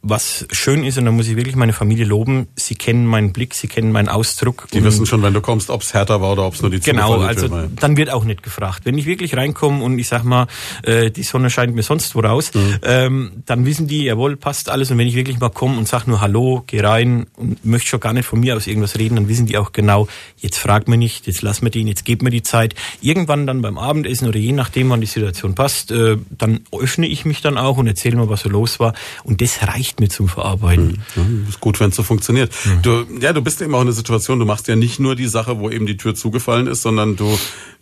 was schön ist, und da muss ich wirklich meine Familie loben, sie kennen meinen Blick, sie kennen meinen Ausdruck. Die wissen schon, wenn du kommst, ob es härter war oder ob es nur die Genau, also war. dann wird auch nicht gefragt. Wenn ich wirklich reinkomme und ich sag mal, äh, die Sonne scheint mir sonst wo raus, mhm. ähm, dann wissen die, jawohl, passt alles. Und wenn ich wirklich mal komme und sag nur Hallo, geh rein und möchte schon gar nicht von mir aus irgendwas reden, dann wissen die auch genau, jetzt fragt mir nicht, jetzt lass mir den, jetzt gebt mir die Zeit. Irgendwann dann beim Abendessen oder je nachdem, wann die Situation passt, äh, dann öffne ich mich dann auch und erzähle mal, was so los war. Und das reicht nicht mehr zum Verarbeiten. Mhm. Ja, ist gut, wenn es so funktioniert. Mhm. Du, ja, du bist ja immer auch in der Situation, du machst ja nicht nur die Sache, wo eben die Tür zugefallen ist, sondern du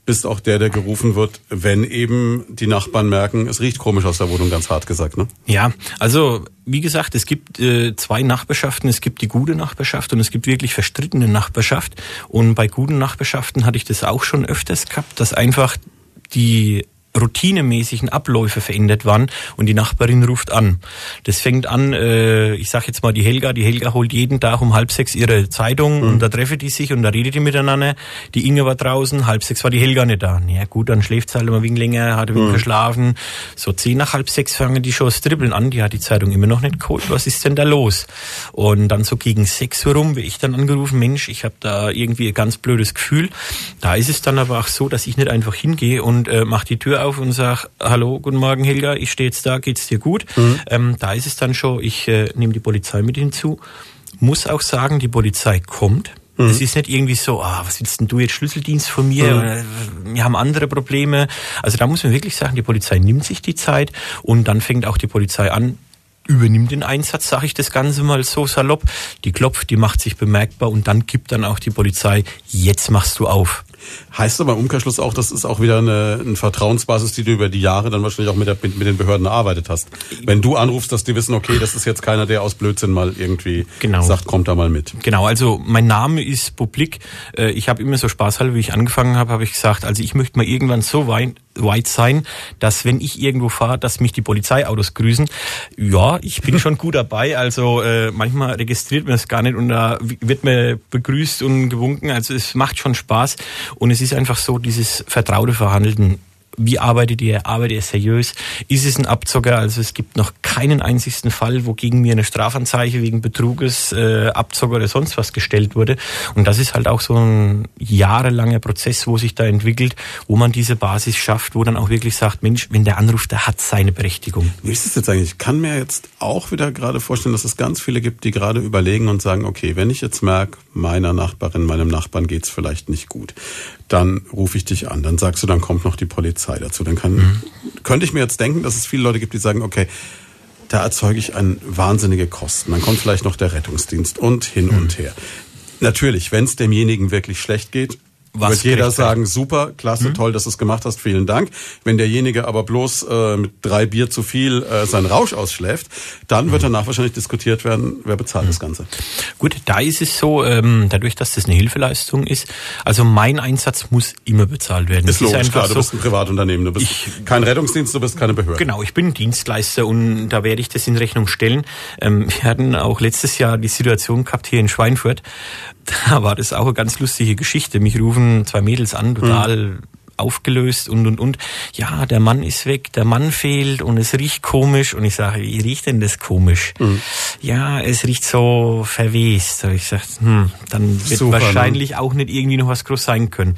bist auch der, der gerufen wird, wenn eben die Nachbarn merken, es riecht komisch aus der Wohnung, ganz hart gesagt, ne? Ja, also wie gesagt, es gibt äh, zwei Nachbarschaften. Es gibt die gute Nachbarschaft und es gibt wirklich verstrittene Nachbarschaft. Und bei guten Nachbarschaften hatte ich das auch schon öfters gehabt, dass einfach die routinemäßigen Abläufe verändert waren und die Nachbarin ruft an. Das fängt an, äh, ich sage jetzt mal die Helga, die Helga holt jeden Tag um halb sechs ihre Zeitung mhm. und da treffen die sich und da redet die miteinander. Die Inge war draußen, halb sechs war die Helga nicht da. Ja gut, dann schläft sie halt immer wegen länger, hat mhm. geschlafen. So zehn nach halb sechs fangen die schon das Dribbeln an, die hat die Zeitung immer noch nicht geholt. Was ist denn da los? Und dann so gegen sechs Uhr rum, wie ich dann angerufen, Mensch, ich habe da irgendwie ein ganz blödes Gefühl. Da ist es dann aber auch so, dass ich nicht einfach hingehe und äh, mache die Tür auf und sage, hallo, guten Morgen Helga, ich stehe jetzt da, geht's dir gut? Mhm. Ähm, da ist es dann schon, ich äh, nehme die Polizei mit hinzu. Muss auch sagen, die Polizei kommt. Mhm. Es ist nicht irgendwie so, ah, was willst denn du jetzt Schlüsseldienst von mir? Mhm. Wir haben andere Probleme. Also da muss man wirklich sagen, die Polizei nimmt sich die Zeit und dann fängt auch die Polizei an, übernimmt den Einsatz, sage ich das Ganze mal so salopp. Die klopft, die macht sich bemerkbar und dann gibt dann auch die Polizei, jetzt machst du auf. Heißt aber im Umkehrschluss auch, das ist auch wieder eine, eine Vertrauensbasis, die du über die Jahre dann wahrscheinlich auch mit, der, mit, den Behörden erarbeitet hast. Wenn du anrufst, dass die wissen, okay, das ist jetzt keiner, der aus Blödsinn mal irgendwie genau. sagt, kommt da mal mit. Genau, also mein Name ist Publik. Äh, ich habe immer so spaßhalber, wie ich angefangen habe, habe ich gesagt, also ich möchte mal irgendwann so weit, weit sein, dass wenn ich irgendwo fahre, dass mich die Polizeiautos grüßen. Ja, ich bin schon gut dabei. Also äh, manchmal registriert man es gar nicht und da wird mir begrüßt und gewunken. Also es macht schon Spaß. Und es ist einfach so, dieses vertraute Verhandeln wie arbeitet ihr? Arbeitet ihr seriös? Ist es ein Abzocker? Also es gibt noch keinen einzigsten Fall, wo gegen mir eine Strafanzeige wegen Betruges, äh, Abzocker oder sonst was gestellt wurde. Und das ist halt auch so ein jahrelanger Prozess, wo sich da entwickelt, wo man diese Basis schafft, wo dann auch wirklich sagt, Mensch, wenn der anruft, der hat seine Berechtigung. Wie ist es jetzt eigentlich? Ich kann mir jetzt auch wieder gerade vorstellen, dass es ganz viele gibt, die gerade überlegen und sagen, okay, wenn ich jetzt merke, meiner Nachbarin, meinem Nachbarn geht's vielleicht nicht gut, dann rufe ich dich an. Dann sagst du, dann kommt noch die Polizei dazu. Dann kann, mhm. könnte ich mir jetzt denken, dass es viele Leute gibt, die sagen, okay, da erzeuge ich ein wahnsinnige Kosten. Dann kommt vielleicht noch der Rettungsdienst und hin mhm. und her. Natürlich, wenn es demjenigen wirklich schlecht geht, was wird jeder sagen, super, klasse, hm? toll, dass du es gemacht hast, vielen Dank. Wenn derjenige aber bloß äh, mit drei Bier zu viel äh, seinen Rausch ausschläft, dann wird hm. danach wahrscheinlich diskutiert werden, wer bezahlt hm. das Ganze. Gut, da ist es so, ähm, dadurch, dass das eine Hilfeleistung ist, also mein Einsatz muss immer bezahlt werden. Ist das logisch, ist klar, du bist ein Privatunternehmen, du bist ich, kein Rettungsdienst, du bist keine Behörde. Genau, ich bin Dienstleister und da werde ich das in Rechnung stellen. Ähm, wir hatten auch letztes Jahr die Situation gehabt hier in Schweinfurt, *laughs* da war das auch eine ganz lustige Geschichte. Mich rufen zwei Mädels an, total mhm. aufgelöst und und und. Ja, der Mann ist weg, der Mann fehlt und es riecht komisch. Und ich sage, wie riecht denn das komisch? Mhm. Ja, es riecht so verwest. Und ich sage, hm, dann wird Super, wahrscheinlich ne? auch nicht irgendwie noch was groß sein können.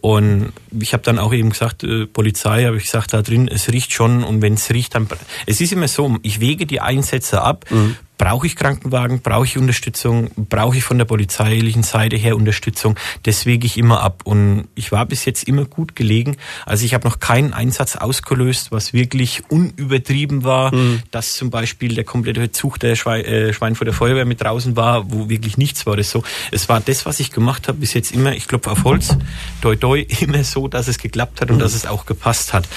Und ich habe dann auch eben gesagt, äh, Polizei, habe ich gesagt, da drin, es riecht schon und wenn es riecht, dann. Es ist immer so, ich wege die Einsätze ab. Mhm Brauche ich Krankenwagen? Brauche ich Unterstützung? Brauche ich von der polizeilichen Seite her Unterstützung? Das wege ich immer ab. Und ich war bis jetzt immer gut gelegen. Also ich habe noch keinen Einsatz ausgelöst, was wirklich unübertrieben war, mhm. dass zum Beispiel der komplette Zug der Schwein, äh, Schweinfurter Feuerwehr mit draußen war, wo wirklich nichts war. Das so. Es war das, was ich gemacht habe bis jetzt immer, ich klopfe auf Holz, toi toi, *laughs* immer so, dass es geklappt hat und mhm. dass es auch gepasst hat.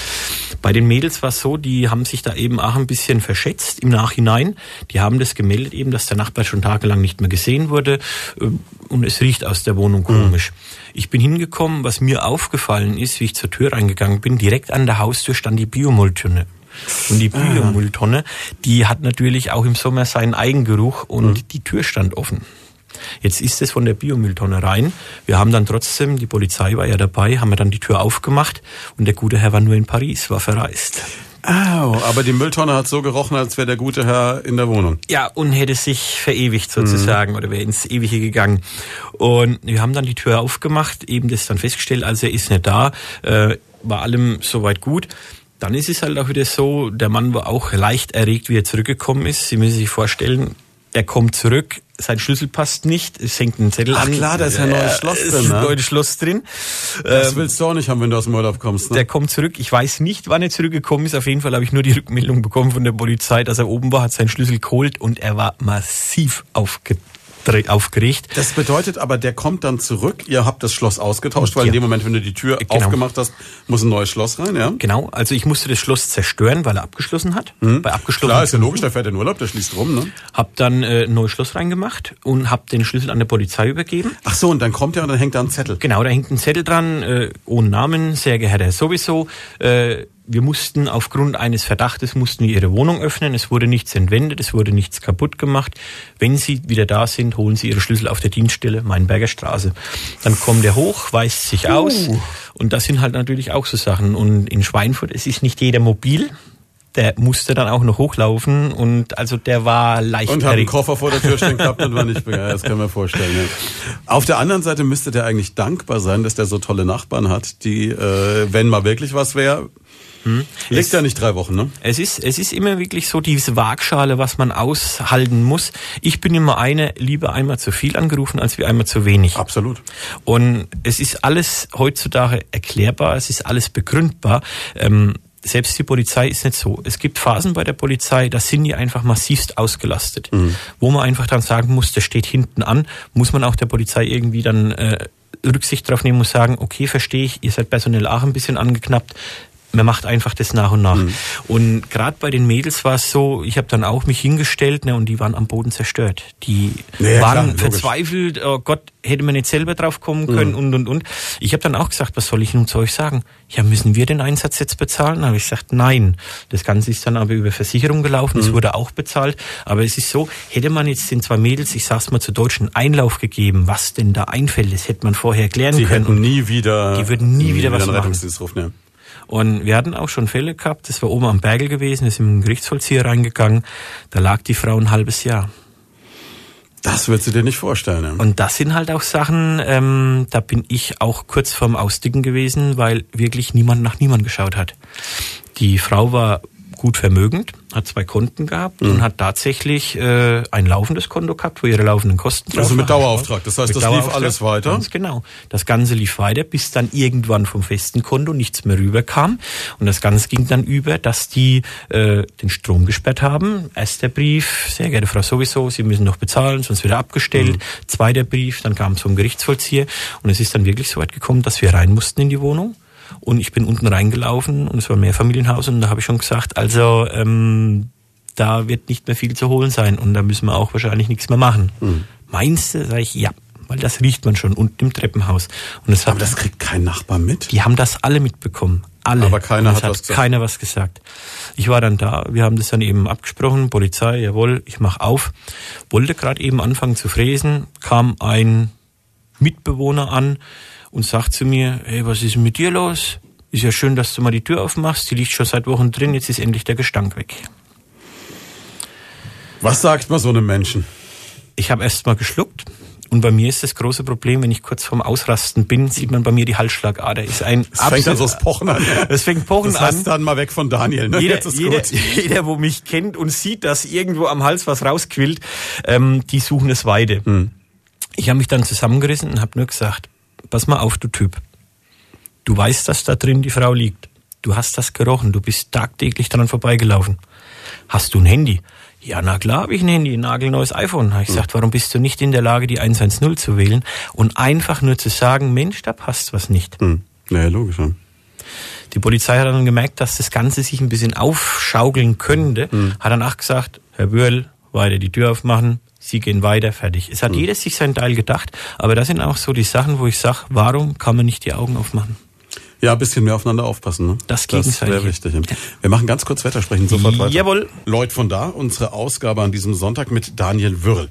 Bei den Mädels war es so, die haben sich da eben auch ein bisschen verschätzt im Nachhinein. Die haben das das gemeldet eben, dass der Nachbar schon tagelang nicht mehr gesehen wurde äh, und es riecht aus der Wohnung komisch. Mhm. Ich bin hingekommen, was mir aufgefallen ist, wie ich zur Tür reingegangen bin, direkt an der Haustür stand die Biomülltonne. Und die ah. Biomülltonne, die hat natürlich auch im Sommer seinen Eigengeruch und mhm. die Tür stand offen. Jetzt ist es von der Biomülltonne rein. Wir haben dann trotzdem, die Polizei war ja dabei, haben wir dann die Tür aufgemacht und der gute Herr war nur in Paris, war verreist. Au, aber die Mülltonne hat so gerochen, als wäre der gute Herr in der Wohnung. Ja, und hätte sich verewigt sozusagen mhm. oder wäre ins Ewige gegangen. Und wir haben dann die Tür aufgemacht, eben das dann festgestellt, also er ist nicht da, äh, war allem soweit gut. Dann ist es halt auch wieder so, der Mann war auch leicht erregt, wie er zurückgekommen ist. Sie müssen sich vorstellen, er kommt zurück, sein Schlüssel passt nicht, es hängt ein Zettel Ach an. klar, da ist ja ein neues Schloss drin. ne? ein neues Schloss drin. Das ähm, willst du auch nicht haben, wenn du aus dem Urlaub kommst. Ne? Der kommt zurück. Ich weiß nicht, wann er zurückgekommen ist. Auf jeden Fall habe ich nur die Rückmeldung bekommen von der Polizei, dass er oben war, hat seinen Schlüssel geholt und er war massiv aufgeregt. Das bedeutet aber, der kommt dann zurück. Ihr habt das Schloss ausgetauscht, weil ja. in dem Moment, wenn du die Tür genau. aufgemacht hast, muss ein neues Schloss rein, ja? Genau. Also ich musste das Schloss zerstören, weil er abgeschlossen hat. Mhm. Bei abgeschlossen Klar, ist ja logisch, der fährt in Urlaub, der schließt rum, ne? Hab dann äh, ein neues Schloss reingemacht und hab den Schlüssel an der Polizei übergeben. Ach so, und dann kommt er und dann hängt da ein Zettel. Genau, da hängt ein Zettel dran, äh, ohne Namen, sehr geehrter Herr sowieso. Äh, wir mussten aufgrund eines Verdachtes mussten wir ihre Wohnung öffnen. Es wurde nichts entwendet, es wurde nichts kaputt gemacht. Wenn Sie wieder da sind, holen Sie Ihre Schlüssel auf der Dienststelle Mainberger Straße. Dann kommt er hoch, weist sich uh. aus. Und das sind halt natürlich auch so Sachen. Und in Schweinfurt, es ist nicht jeder mobil der musste dann auch noch hochlaufen und also der war leicht. Und hat einen Koffer vor der Tür stehen gehabt und war nicht *laughs* begeistert, das kann man vorstellen. Ja. Auf der anderen Seite müsste der eigentlich dankbar sein, dass der so tolle Nachbarn hat, die, äh, wenn mal wirklich was wäre, hm. Liegt es, ja nicht drei Wochen, ne? Es ist, es ist immer wirklich so diese Waagschale, was man aushalten muss. Ich bin immer eine, lieber einmal zu viel angerufen, als wie einmal zu wenig. Absolut. Und es ist alles heutzutage erklärbar, es ist alles begründbar. Ähm, selbst die Polizei ist nicht so. Es gibt Phasen bei der Polizei, da sind die einfach massivst ausgelastet. Mhm. Wo man einfach dann sagen muss, der steht hinten an, muss man auch der Polizei irgendwie dann äh, Rücksicht drauf nehmen und sagen, okay, verstehe ich, ihr seid personell auch ein bisschen angeknappt, man macht einfach das nach und nach. Mhm. Und gerade bei den Mädels war es so, ich habe dann auch mich hingestellt ne, und die waren am Boden zerstört. Die ja, waren klar, verzweifelt, oh Gott, hätte man nicht selber drauf kommen können mhm. und und und. Ich habe dann auch gesagt, was soll ich nun zu euch sagen? Ja, müssen wir den Einsatz jetzt bezahlen? Habe ich gesagt, nein. Das Ganze ist dann aber über Versicherung gelaufen, es mhm. wurde auch bezahlt. Aber es ist so, hätte man jetzt den zwei Mädels, ich sag's mal zu deutschen Einlauf gegeben, was denn da einfällt, das hätte man vorher klären Sie können. Die hätten nie wieder, die würden nie, nie wieder, wieder was machen. Ja. Und wir hatten auch schon Fälle gehabt, das war oben am Bergel gewesen, ist im Gerichtsvollzieher reingegangen, da lag die Frau ein halbes Jahr. Das würdest du dir nicht vorstellen. Ne? Und das sind halt auch Sachen, ähm, da bin ich auch kurz vorm Ausdicken gewesen, weil wirklich niemand nach niemand geschaut hat. Die Frau war gut vermögend, hat zwei Konten gehabt mhm. und hat tatsächlich äh, ein laufendes Konto gehabt, wo ihre laufenden Kosten drauf Also mit Dauerauftrag, das heißt, das lief alles weiter? Ganz genau. Das Ganze lief weiter, bis dann irgendwann vom festen Konto nichts mehr rüberkam. Und das Ganze ging dann über, dass die äh, den Strom gesperrt haben. Erster Brief, sehr geehrte Frau sowieso, Sie müssen noch bezahlen, sonst wird er abgestellt. Mhm. Zweiter Brief, dann kam es vom Gerichtsvollzieher. Und es ist dann wirklich so weit gekommen, dass wir rein mussten in die Wohnung. Und ich bin unten reingelaufen und es war ein Mehrfamilienhaus und da habe ich schon gesagt, also ähm, da wird nicht mehr viel zu holen sein und da müssen wir auch wahrscheinlich nichts mehr machen. Mhm. Meinst du? Sag ich, ja. Weil das riecht man schon unten im Treppenhaus. Und hat, Aber das kriegt kein Nachbar mit? Die haben das alle mitbekommen. Alle. Aber keiner hat, hat was gesagt. keiner was gesagt. Ich war dann da, wir haben das dann eben abgesprochen, Polizei, jawohl, ich mach auf. Wollte gerade eben anfangen zu fräsen, kam ein Mitbewohner an, und sagt zu mir, hey, was ist mit dir los? Ist ja schön, dass du mal die Tür aufmachst. Die liegt schon seit Wochen drin, jetzt ist endlich der Gestank weg. Was sagt man so einem Menschen? Ich habe erst mal geschluckt. Und bei mir ist das große Problem, wenn ich kurz vorm Ausrasten bin, sieht man bei mir die Halsschlagader. Ist ein das fängt dann so das Pochen an. Es fängt Pochen das heißt an. dann mal weg von Daniel. Ne? Jeder, jeder, *laughs* jeder, wo mich kennt und sieht, dass irgendwo am Hals was rausquillt, ähm, die suchen es Weide. Hm. Ich habe mich dann zusammengerissen und habe nur gesagt, pass mal auf, du Typ. Du weißt, dass da drin die Frau liegt. Du hast das gerochen. Du bist tagtäglich dran vorbeigelaufen. Hast du ein Handy? Ja, na klar habe ich ein Handy, ein nagelneues iPhone. Habe ich hm. gesagt, warum bist du nicht in der Lage, die 110 zu wählen und einfach nur zu sagen, Mensch, da passt was nicht. Hm. Ja, logisch. Ja. Die Polizei hat dann gemerkt, dass das Ganze sich ein bisschen aufschaukeln könnte, hm. hat danach gesagt, Herr Bürl, weiter die Tür aufmachen, sie gehen weiter, fertig. Es hat mhm. jeder sich sein Teil gedacht, aber das sind auch so die Sachen, wo ich sage, warum kann man nicht die Augen aufmachen? Ja, ein bisschen mehr aufeinander aufpassen. Ne? Das, das wäre wichtig. Wir machen ganz kurz Wetter, sprechen sofort weiter. Jawohl. Lloyd von da, unsere Ausgabe an diesem Sonntag mit Daniel Würl.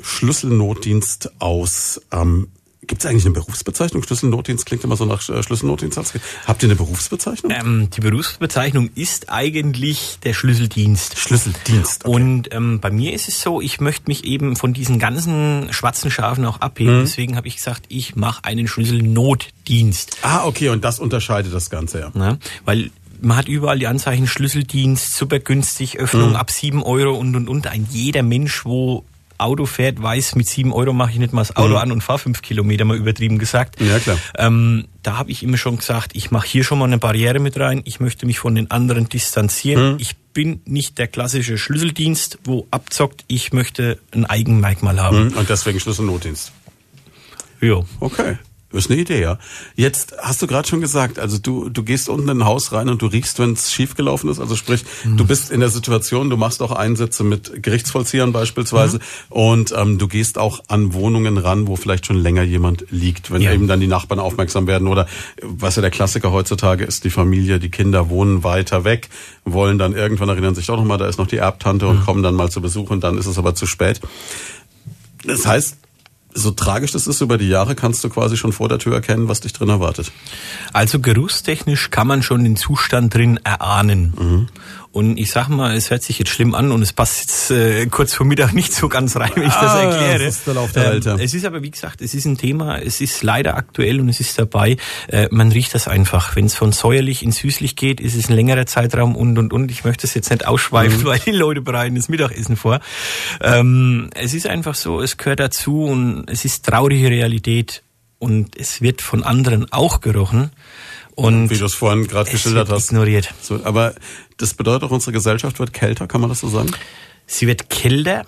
Schlüsselnotdienst aus ähm, Gibt es eigentlich eine Berufsbezeichnung? Schlüsselnotdienst klingt immer so nach äh, Schlüsselnotdienst. Habt ihr eine Berufsbezeichnung? Ähm, die Berufsbezeichnung ist eigentlich der Schlüsseldienst. Schlüsseldienst. Okay. Und ähm, bei mir ist es so, ich möchte mich eben von diesen ganzen schwarzen Schafen auch abheben. Mhm. Deswegen habe ich gesagt, ich mache einen Schlüsselnotdienst. Ah, okay, und das unterscheidet das Ganze, ja. ja weil man hat überall die Anzeichen Schlüsseldienst, super günstig, Öffnung mhm. ab sieben Euro und und und. Ein jeder Mensch, wo Auto fährt, weiß, mit sieben Euro mache ich nicht mal das Auto mhm. an und fahre fünf Kilometer, mal übertrieben gesagt. Ja, klar. Ähm, da habe ich immer schon gesagt, ich mache hier schon mal eine Barriere mit rein, ich möchte mich von den anderen distanzieren. Mhm. Ich bin nicht der klassische Schlüsseldienst, wo abzockt, ich möchte ein Eigenmerkmal haben. Mhm. Und deswegen Schlüsselnotdienst. Ja. Okay. Das ist eine Idee, ja. Jetzt hast du gerade schon gesagt, also du, du gehst unten in ein Haus rein und du riechst, wenn es schiefgelaufen ist. Also sprich, mhm. du bist in der Situation, du machst auch Einsätze mit Gerichtsvollziehern beispielsweise mhm. und ähm, du gehst auch an Wohnungen ran, wo vielleicht schon länger jemand liegt, wenn ja. eben dann die Nachbarn aufmerksam werden. Oder was ja der Klassiker heutzutage ist, die Familie, die Kinder wohnen weiter weg, wollen dann irgendwann erinnern sich doch nochmal, da ist noch die Erbtante und mhm. kommen dann mal zu Besuch und dann ist es aber zu spät. Das heißt, so tragisch das ist über die Jahre, kannst du quasi schon vor der Tür erkennen, was dich drin erwartet. Also geruchstechnisch kann man schon den Zustand drin erahnen. Mhm. Und ich sag mal, es hört sich jetzt schlimm an und es passt jetzt äh, kurz vor Mittag *laughs* nicht so ganz rein, wenn ich das ah, erkläre. Das ist der Lauf der Welt, ähm, es ist aber, wie gesagt, es ist ein Thema, es ist leider aktuell und es ist dabei. Äh, man riecht das einfach. Wenn es von säuerlich ins süßlich geht, ist es ein längerer Zeitraum und und und. Ich möchte es jetzt nicht ausschweifen, mhm. weil die Leute bereiten das Mittagessen vor. Ähm, es ist einfach so, es gehört dazu und es ist traurige Realität und es wird von anderen auch gerochen. Und wie du es vorhin gerade geschildert hast. Ignoriert. So, aber das bedeutet auch, unsere Gesellschaft wird kälter, kann man das so sagen? Sie wird kälter.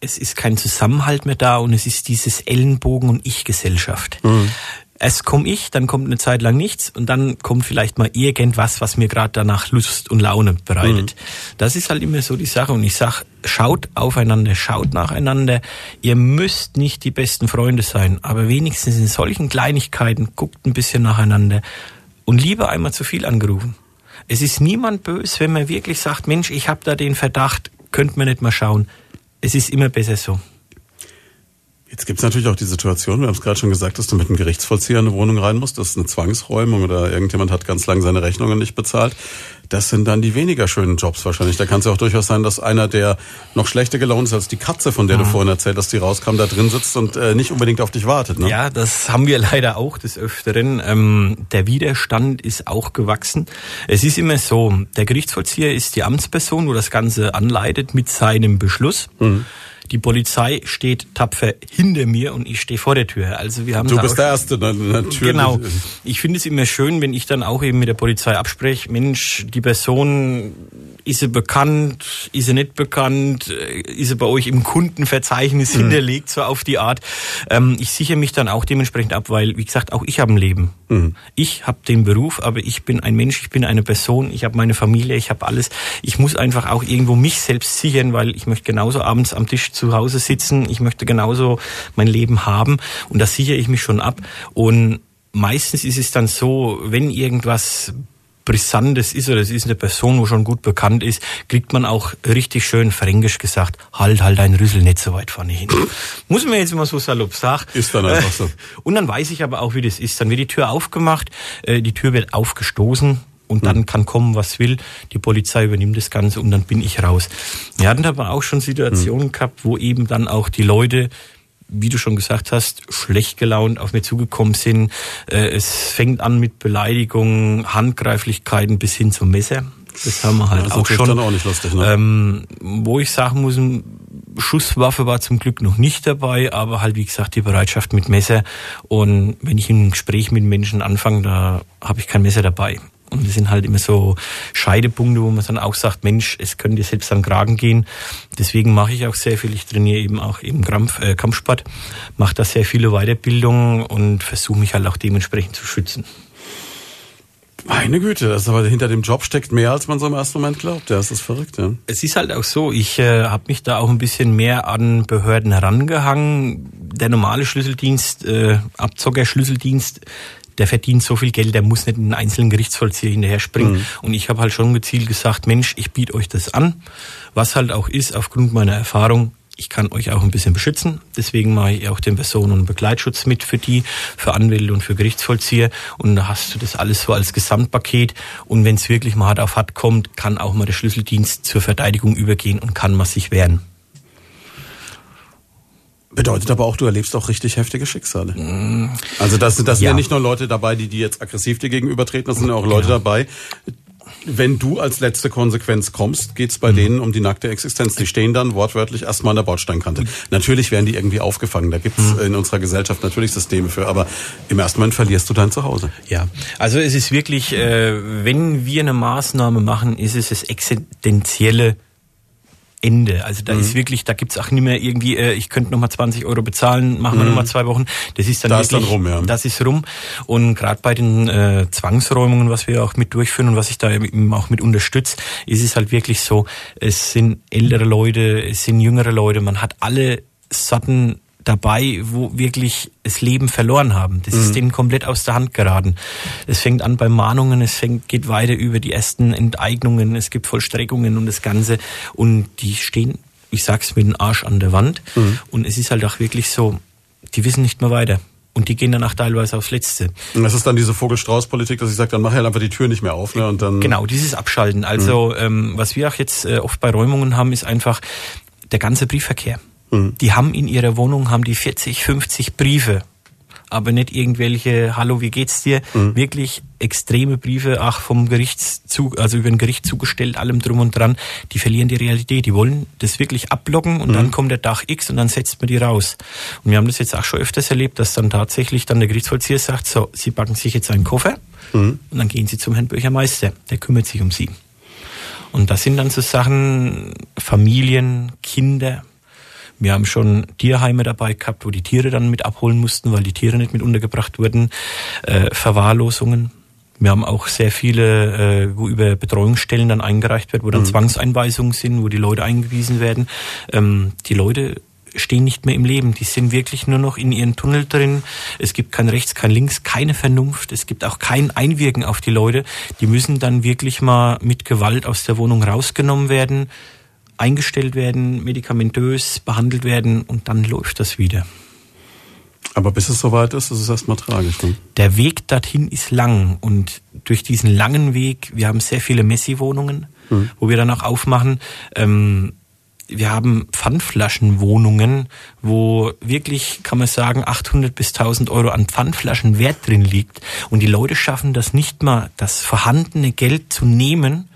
Es ist kein Zusammenhalt mehr da und es ist dieses Ellenbogen- und Ich-Gesellschaft. Mhm. Erst komme ich, dann kommt eine Zeit lang nichts und dann kommt vielleicht mal irgendwas, was mir gerade danach Lust und Laune bereitet. Mhm. Das ist halt immer so die Sache und ich sag, schaut aufeinander, schaut nacheinander. Ihr müsst nicht die besten Freunde sein, aber wenigstens in solchen Kleinigkeiten guckt ein bisschen nacheinander und lieber einmal zu viel angerufen. Es ist niemand böse, wenn man wirklich sagt, Mensch, ich habe da den Verdacht, könnte man nicht mal schauen. Es ist immer besser so. Jetzt gibt es natürlich auch die Situation, wir haben es gerade schon gesagt, dass du mit einem Gerichtsvollzieher in eine Wohnung rein musst. Das ist eine Zwangsräumung oder irgendjemand hat ganz lang seine Rechnungen nicht bezahlt. Das sind dann die weniger schönen Jobs wahrscheinlich. Da kann es ja auch durchaus sein, dass einer, der noch schlechter gelaunt ist als die Katze, von der mhm. du vorhin erzählt hast, die rauskam, da drin sitzt und äh, nicht unbedingt auf dich wartet. Ne? Ja, das haben wir leider auch des Öfteren. Ähm, der Widerstand ist auch gewachsen. Es ist immer so, der Gerichtsvollzieher ist die Amtsperson, wo das Ganze anleitet mit seinem Beschluss. Mhm. Die Polizei steht tapfer hinter mir und ich stehe vor der Tür. Also wir haben du bist der Erste, natürlich. Genau. Ich finde es immer schön, wenn ich dann auch eben mit der Polizei abspreche, Mensch, die Person ist sie bekannt, ist sie nicht bekannt, ist sie bei euch im Kundenverzeichnis mhm. hinterlegt, so auf die Art. Ähm, ich sichere mich dann auch dementsprechend ab, weil, wie gesagt, auch ich habe ein Leben. Mhm. Ich habe den Beruf, aber ich bin ein Mensch, ich bin eine Person, ich habe meine Familie, ich habe alles. Ich muss einfach auch irgendwo mich selbst sichern, weil ich möchte genauso abends am Tisch zu Hause sitzen, ich möchte genauso mein Leben haben und da sichere ich mich schon ab. Und meistens ist es dann so, wenn irgendwas Brisantes ist oder es ist eine Person, wo schon gut bekannt ist, kriegt man auch richtig schön fränkisch gesagt, halt, halt dein Rüssel nicht so weit vorne hin. Muss man jetzt mal so salopp sagen. Ist dann einfach so. *laughs* Und dann weiß ich aber auch, wie das ist. Dann wird die Tür aufgemacht, äh, die Tür wird aufgestoßen, und dann mhm. kann kommen, was will. Die Polizei übernimmt das Ganze und dann bin ich raus. Wir hatten aber auch schon Situationen mhm. gehabt, wo eben dann auch die Leute wie du schon gesagt hast, schlecht gelaunt auf mir zugekommen sind. Äh, es fängt an mit Beleidigungen, Handgreiflichkeiten bis hin zum Messer. Das haben wir halt ja, auch schon. Dann auch nicht lustig, ne? ähm, wo ich sagen muss, Schusswaffe war zum Glück noch nicht dabei, aber halt wie gesagt die Bereitschaft mit Messer. Und wenn ich ein Gespräch mit Menschen anfange, da habe ich kein Messer dabei. Und das sind halt immer so Scheidepunkte, wo man dann auch sagt, Mensch, es könnte selbst an Kragen gehen. Deswegen mache ich auch sehr viel. Ich trainiere eben auch eben Kampf, äh, Kampfsport, mache da sehr viele Weiterbildungen und versuche mich halt auch dementsprechend zu schützen. Meine Güte, das ist aber hinter dem Job steckt mehr, als man so im ersten Moment glaubt. Ja, das ist verrückt, ja. Es ist halt auch so, ich äh, habe mich da auch ein bisschen mehr an Behörden herangehangen. Der normale Schlüsseldienst, äh, Abzocker-Schlüsseldienst, der verdient so viel Geld, der muss nicht in einen einzelnen Gerichtsvollzieher hinterher springen. Mhm. Und ich habe halt schon gezielt gesagt, Mensch, ich biete euch das an. Was halt auch ist, aufgrund meiner Erfahrung, ich kann euch auch ein bisschen beschützen. Deswegen mache ich auch den Personen- und Begleitschutz mit für die, für Anwälte und für Gerichtsvollzieher. Und da hast du das alles so als Gesamtpaket. Und wenn es wirklich mal hart auf hart kommt, kann auch mal der Schlüsseldienst zur Verteidigung übergehen und kann man sich wehren. Bedeutet aber auch, du erlebst auch richtig heftige Schicksale. Mm. Also das, das sind ja. ja nicht nur Leute dabei, die, die jetzt aggressiv dir gegenübertreten, das sind auch Leute genau. dabei, wenn du als letzte Konsequenz kommst, geht's bei mhm. denen um die nackte Existenz. Die stehen dann wortwörtlich erstmal an der Bordsteinkante. Natürlich werden die irgendwie aufgefangen. Da gibt's mhm. in unserer Gesellschaft natürlich Systeme für. Aber im ersten Moment verlierst du dein Zuhause. Ja, also es ist wirklich, äh, wenn wir eine Maßnahme machen, ist es das existenzielle Ende. Also da mhm. ist wirklich, da gibt's auch nicht mehr irgendwie, äh, ich könnte nochmal 20 Euro bezahlen, machen wir mhm. nochmal zwei Wochen. Das ist dann da wirklich, ist dann rum, ja. das ist rum. Und gerade bei den äh, Zwangsräumungen, was wir auch mit durchführen und was ich da eben auch mit unterstütze, ist es halt wirklich so, es sind ältere Leute, es sind jüngere Leute, man hat alle Sorten dabei, wo wirklich das Leben verloren haben. Das mhm. ist denen komplett aus der Hand geraten. Es fängt an bei Mahnungen, es fängt, geht weiter über die ersten Enteignungen, es gibt Vollstreckungen und das Ganze. Und die stehen, ich sag's mit dem Arsch an der Wand. Mhm. Und es ist halt auch wirklich so, die wissen nicht mehr weiter. Und die gehen danach teilweise aufs Letzte. Und das ist dann diese Vogelstrauß-Politik, dass ich sage, dann mach halt einfach die Tür nicht mehr auf. Ne? Und dann genau, dieses Abschalten. Also mhm. ähm, was wir auch jetzt äh, oft bei Räumungen haben, ist einfach der ganze Briefverkehr. Mhm. Die haben in ihrer Wohnung haben die 40, 50 Briefe, aber nicht irgendwelche Hallo, wie geht's dir? Mhm. Wirklich extreme Briefe, ach vom Gerichtszug, also über den Gericht zugestellt, allem drum und dran. Die verlieren die Realität. Die wollen das wirklich ablocken und mhm. dann kommt der Dach X und dann setzt man die raus. Und wir haben das jetzt auch schon öfters erlebt, dass dann tatsächlich dann der Gerichtsvollzieher sagt, so, Sie packen sich jetzt einen Koffer mhm. und dann gehen Sie zum Herrn Bürgermeister. Der kümmert sich um Sie. Und das sind dann so Sachen, Familien, Kinder, wir haben schon Tierheime dabei gehabt, wo die Tiere dann mit abholen mussten, weil die Tiere nicht mit untergebracht wurden. Äh, Verwahrlosungen. Wir haben auch sehr viele, äh, wo über Betreuungsstellen dann eingereicht wird, wo dann mhm. Zwangseinweisungen sind, wo die Leute eingewiesen werden. Ähm, die Leute stehen nicht mehr im Leben. Die sind wirklich nur noch in ihren Tunnel drin. Es gibt kein Rechts, kein Links, keine Vernunft. Es gibt auch kein Einwirken auf die Leute. Die müssen dann wirklich mal mit Gewalt aus der Wohnung rausgenommen werden eingestellt werden, medikamentös behandelt werden und dann läuft das wieder. Aber bis es soweit ist, ist es erstmal tragisch. Ne? Der Weg dorthin ist lang und durch diesen langen Weg, wir haben sehr viele Messi-Wohnungen, mhm. wo wir dann auch aufmachen. Ähm, wir haben Pfandflaschenwohnungen, wo wirklich, kann man sagen, 800 bis 1000 Euro an Pfandflaschen Wert drin liegt. Und die Leute schaffen das nicht mal, das vorhandene Geld zu nehmen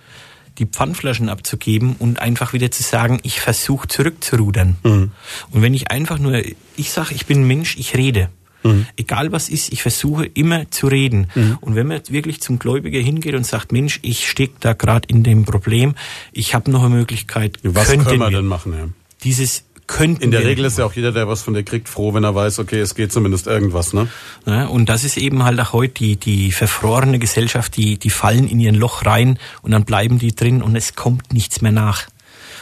die Pfandflaschen abzugeben und einfach wieder zu sagen, ich versuche zurückzurudern. Mhm. Und wenn ich einfach nur, ich sage, ich bin Mensch, ich rede. Mhm. Egal was ist, ich versuche immer zu reden. Mhm. Und wenn man wirklich zum Gläubiger hingeht und sagt, Mensch, ich stecke da gerade in dem Problem, ich habe noch eine Möglichkeit. Was können wir denn machen? Ja? Dieses könnten. In der Regel ist ja auch jeder, der was von dir kriegt, froh, wenn er weiß, okay, es geht zumindest irgendwas, ne? Ja, und das ist eben halt auch heute die, die verfrorene Gesellschaft, die, die fallen in ihren Loch rein und dann bleiben die drin und es kommt nichts mehr nach.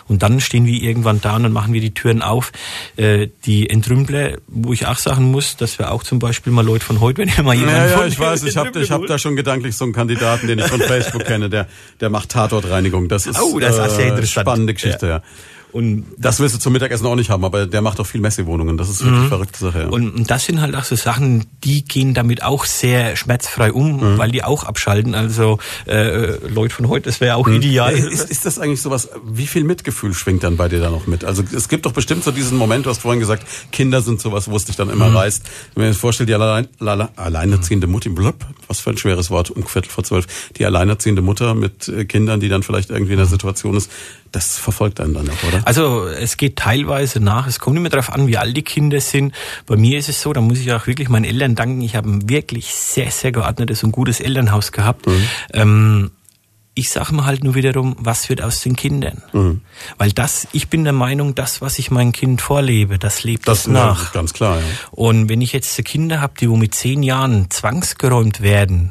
Und dann stehen wir irgendwann da und dann machen wir die Türen auf. Äh, die Entrümpler, wo ich auch sagen muss, dass wir auch zum Beispiel mal Leute von heute, wenn ihr mal jemanden Ja, ja ich weiß, ich habe ich hab da schon gedanklich so einen Kandidaten, den ich von *laughs* Facebook kenne, der, der macht Tatortreinigung. Das ist, oh, das ist äh, sehr interessant. spannende Geschichte, ja. ja. Und das, wirst du zum Mittagessen auch nicht haben, aber der macht auch viel Messewohnungen. Das ist wirklich mhm. verrückte Sache. Ja. Und das sind halt auch so Sachen, die gehen damit auch sehr schmerzfrei um, mhm. weil die auch abschalten. Also äh, Leute von heute, das wäre auch mhm. ideal. Ist, ist das eigentlich sowas, wie viel Mitgefühl schwingt dann bei dir da noch mit? Also es gibt doch bestimmt so diesen Moment, du hast vorhin gesagt, Kinder sind sowas, wo es dich dann immer mhm. reißt. Wenn man sich vorstellt, die allein, allein, alleinerziehende Mutter, blub, was für ein schweres Wort, um Viertel vor zwölf, die alleinerziehende Mutter mit äh, Kindern, die dann vielleicht irgendwie in der Situation ist, das verfolgt einen dann auch, oder? Also es geht teilweise nach. Es kommt immer darauf an, wie alt die Kinder sind. Bei mir ist es so, da muss ich auch wirklich meinen Eltern danken. Ich habe ein wirklich sehr, sehr geordnetes und gutes Elternhaus gehabt. Mhm. Ähm, ich sage mir halt nur wiederum, was wird aus den Kindern? Mhm. Weil das, ich bin der Meinung, das, was ich meinem Kind vorlebe, das lebt das, nach. Ganz klar. Ja. Und wenn ich jetzt Kinder habe, die wo mit zehn Jahren zwangsgeräumt werden,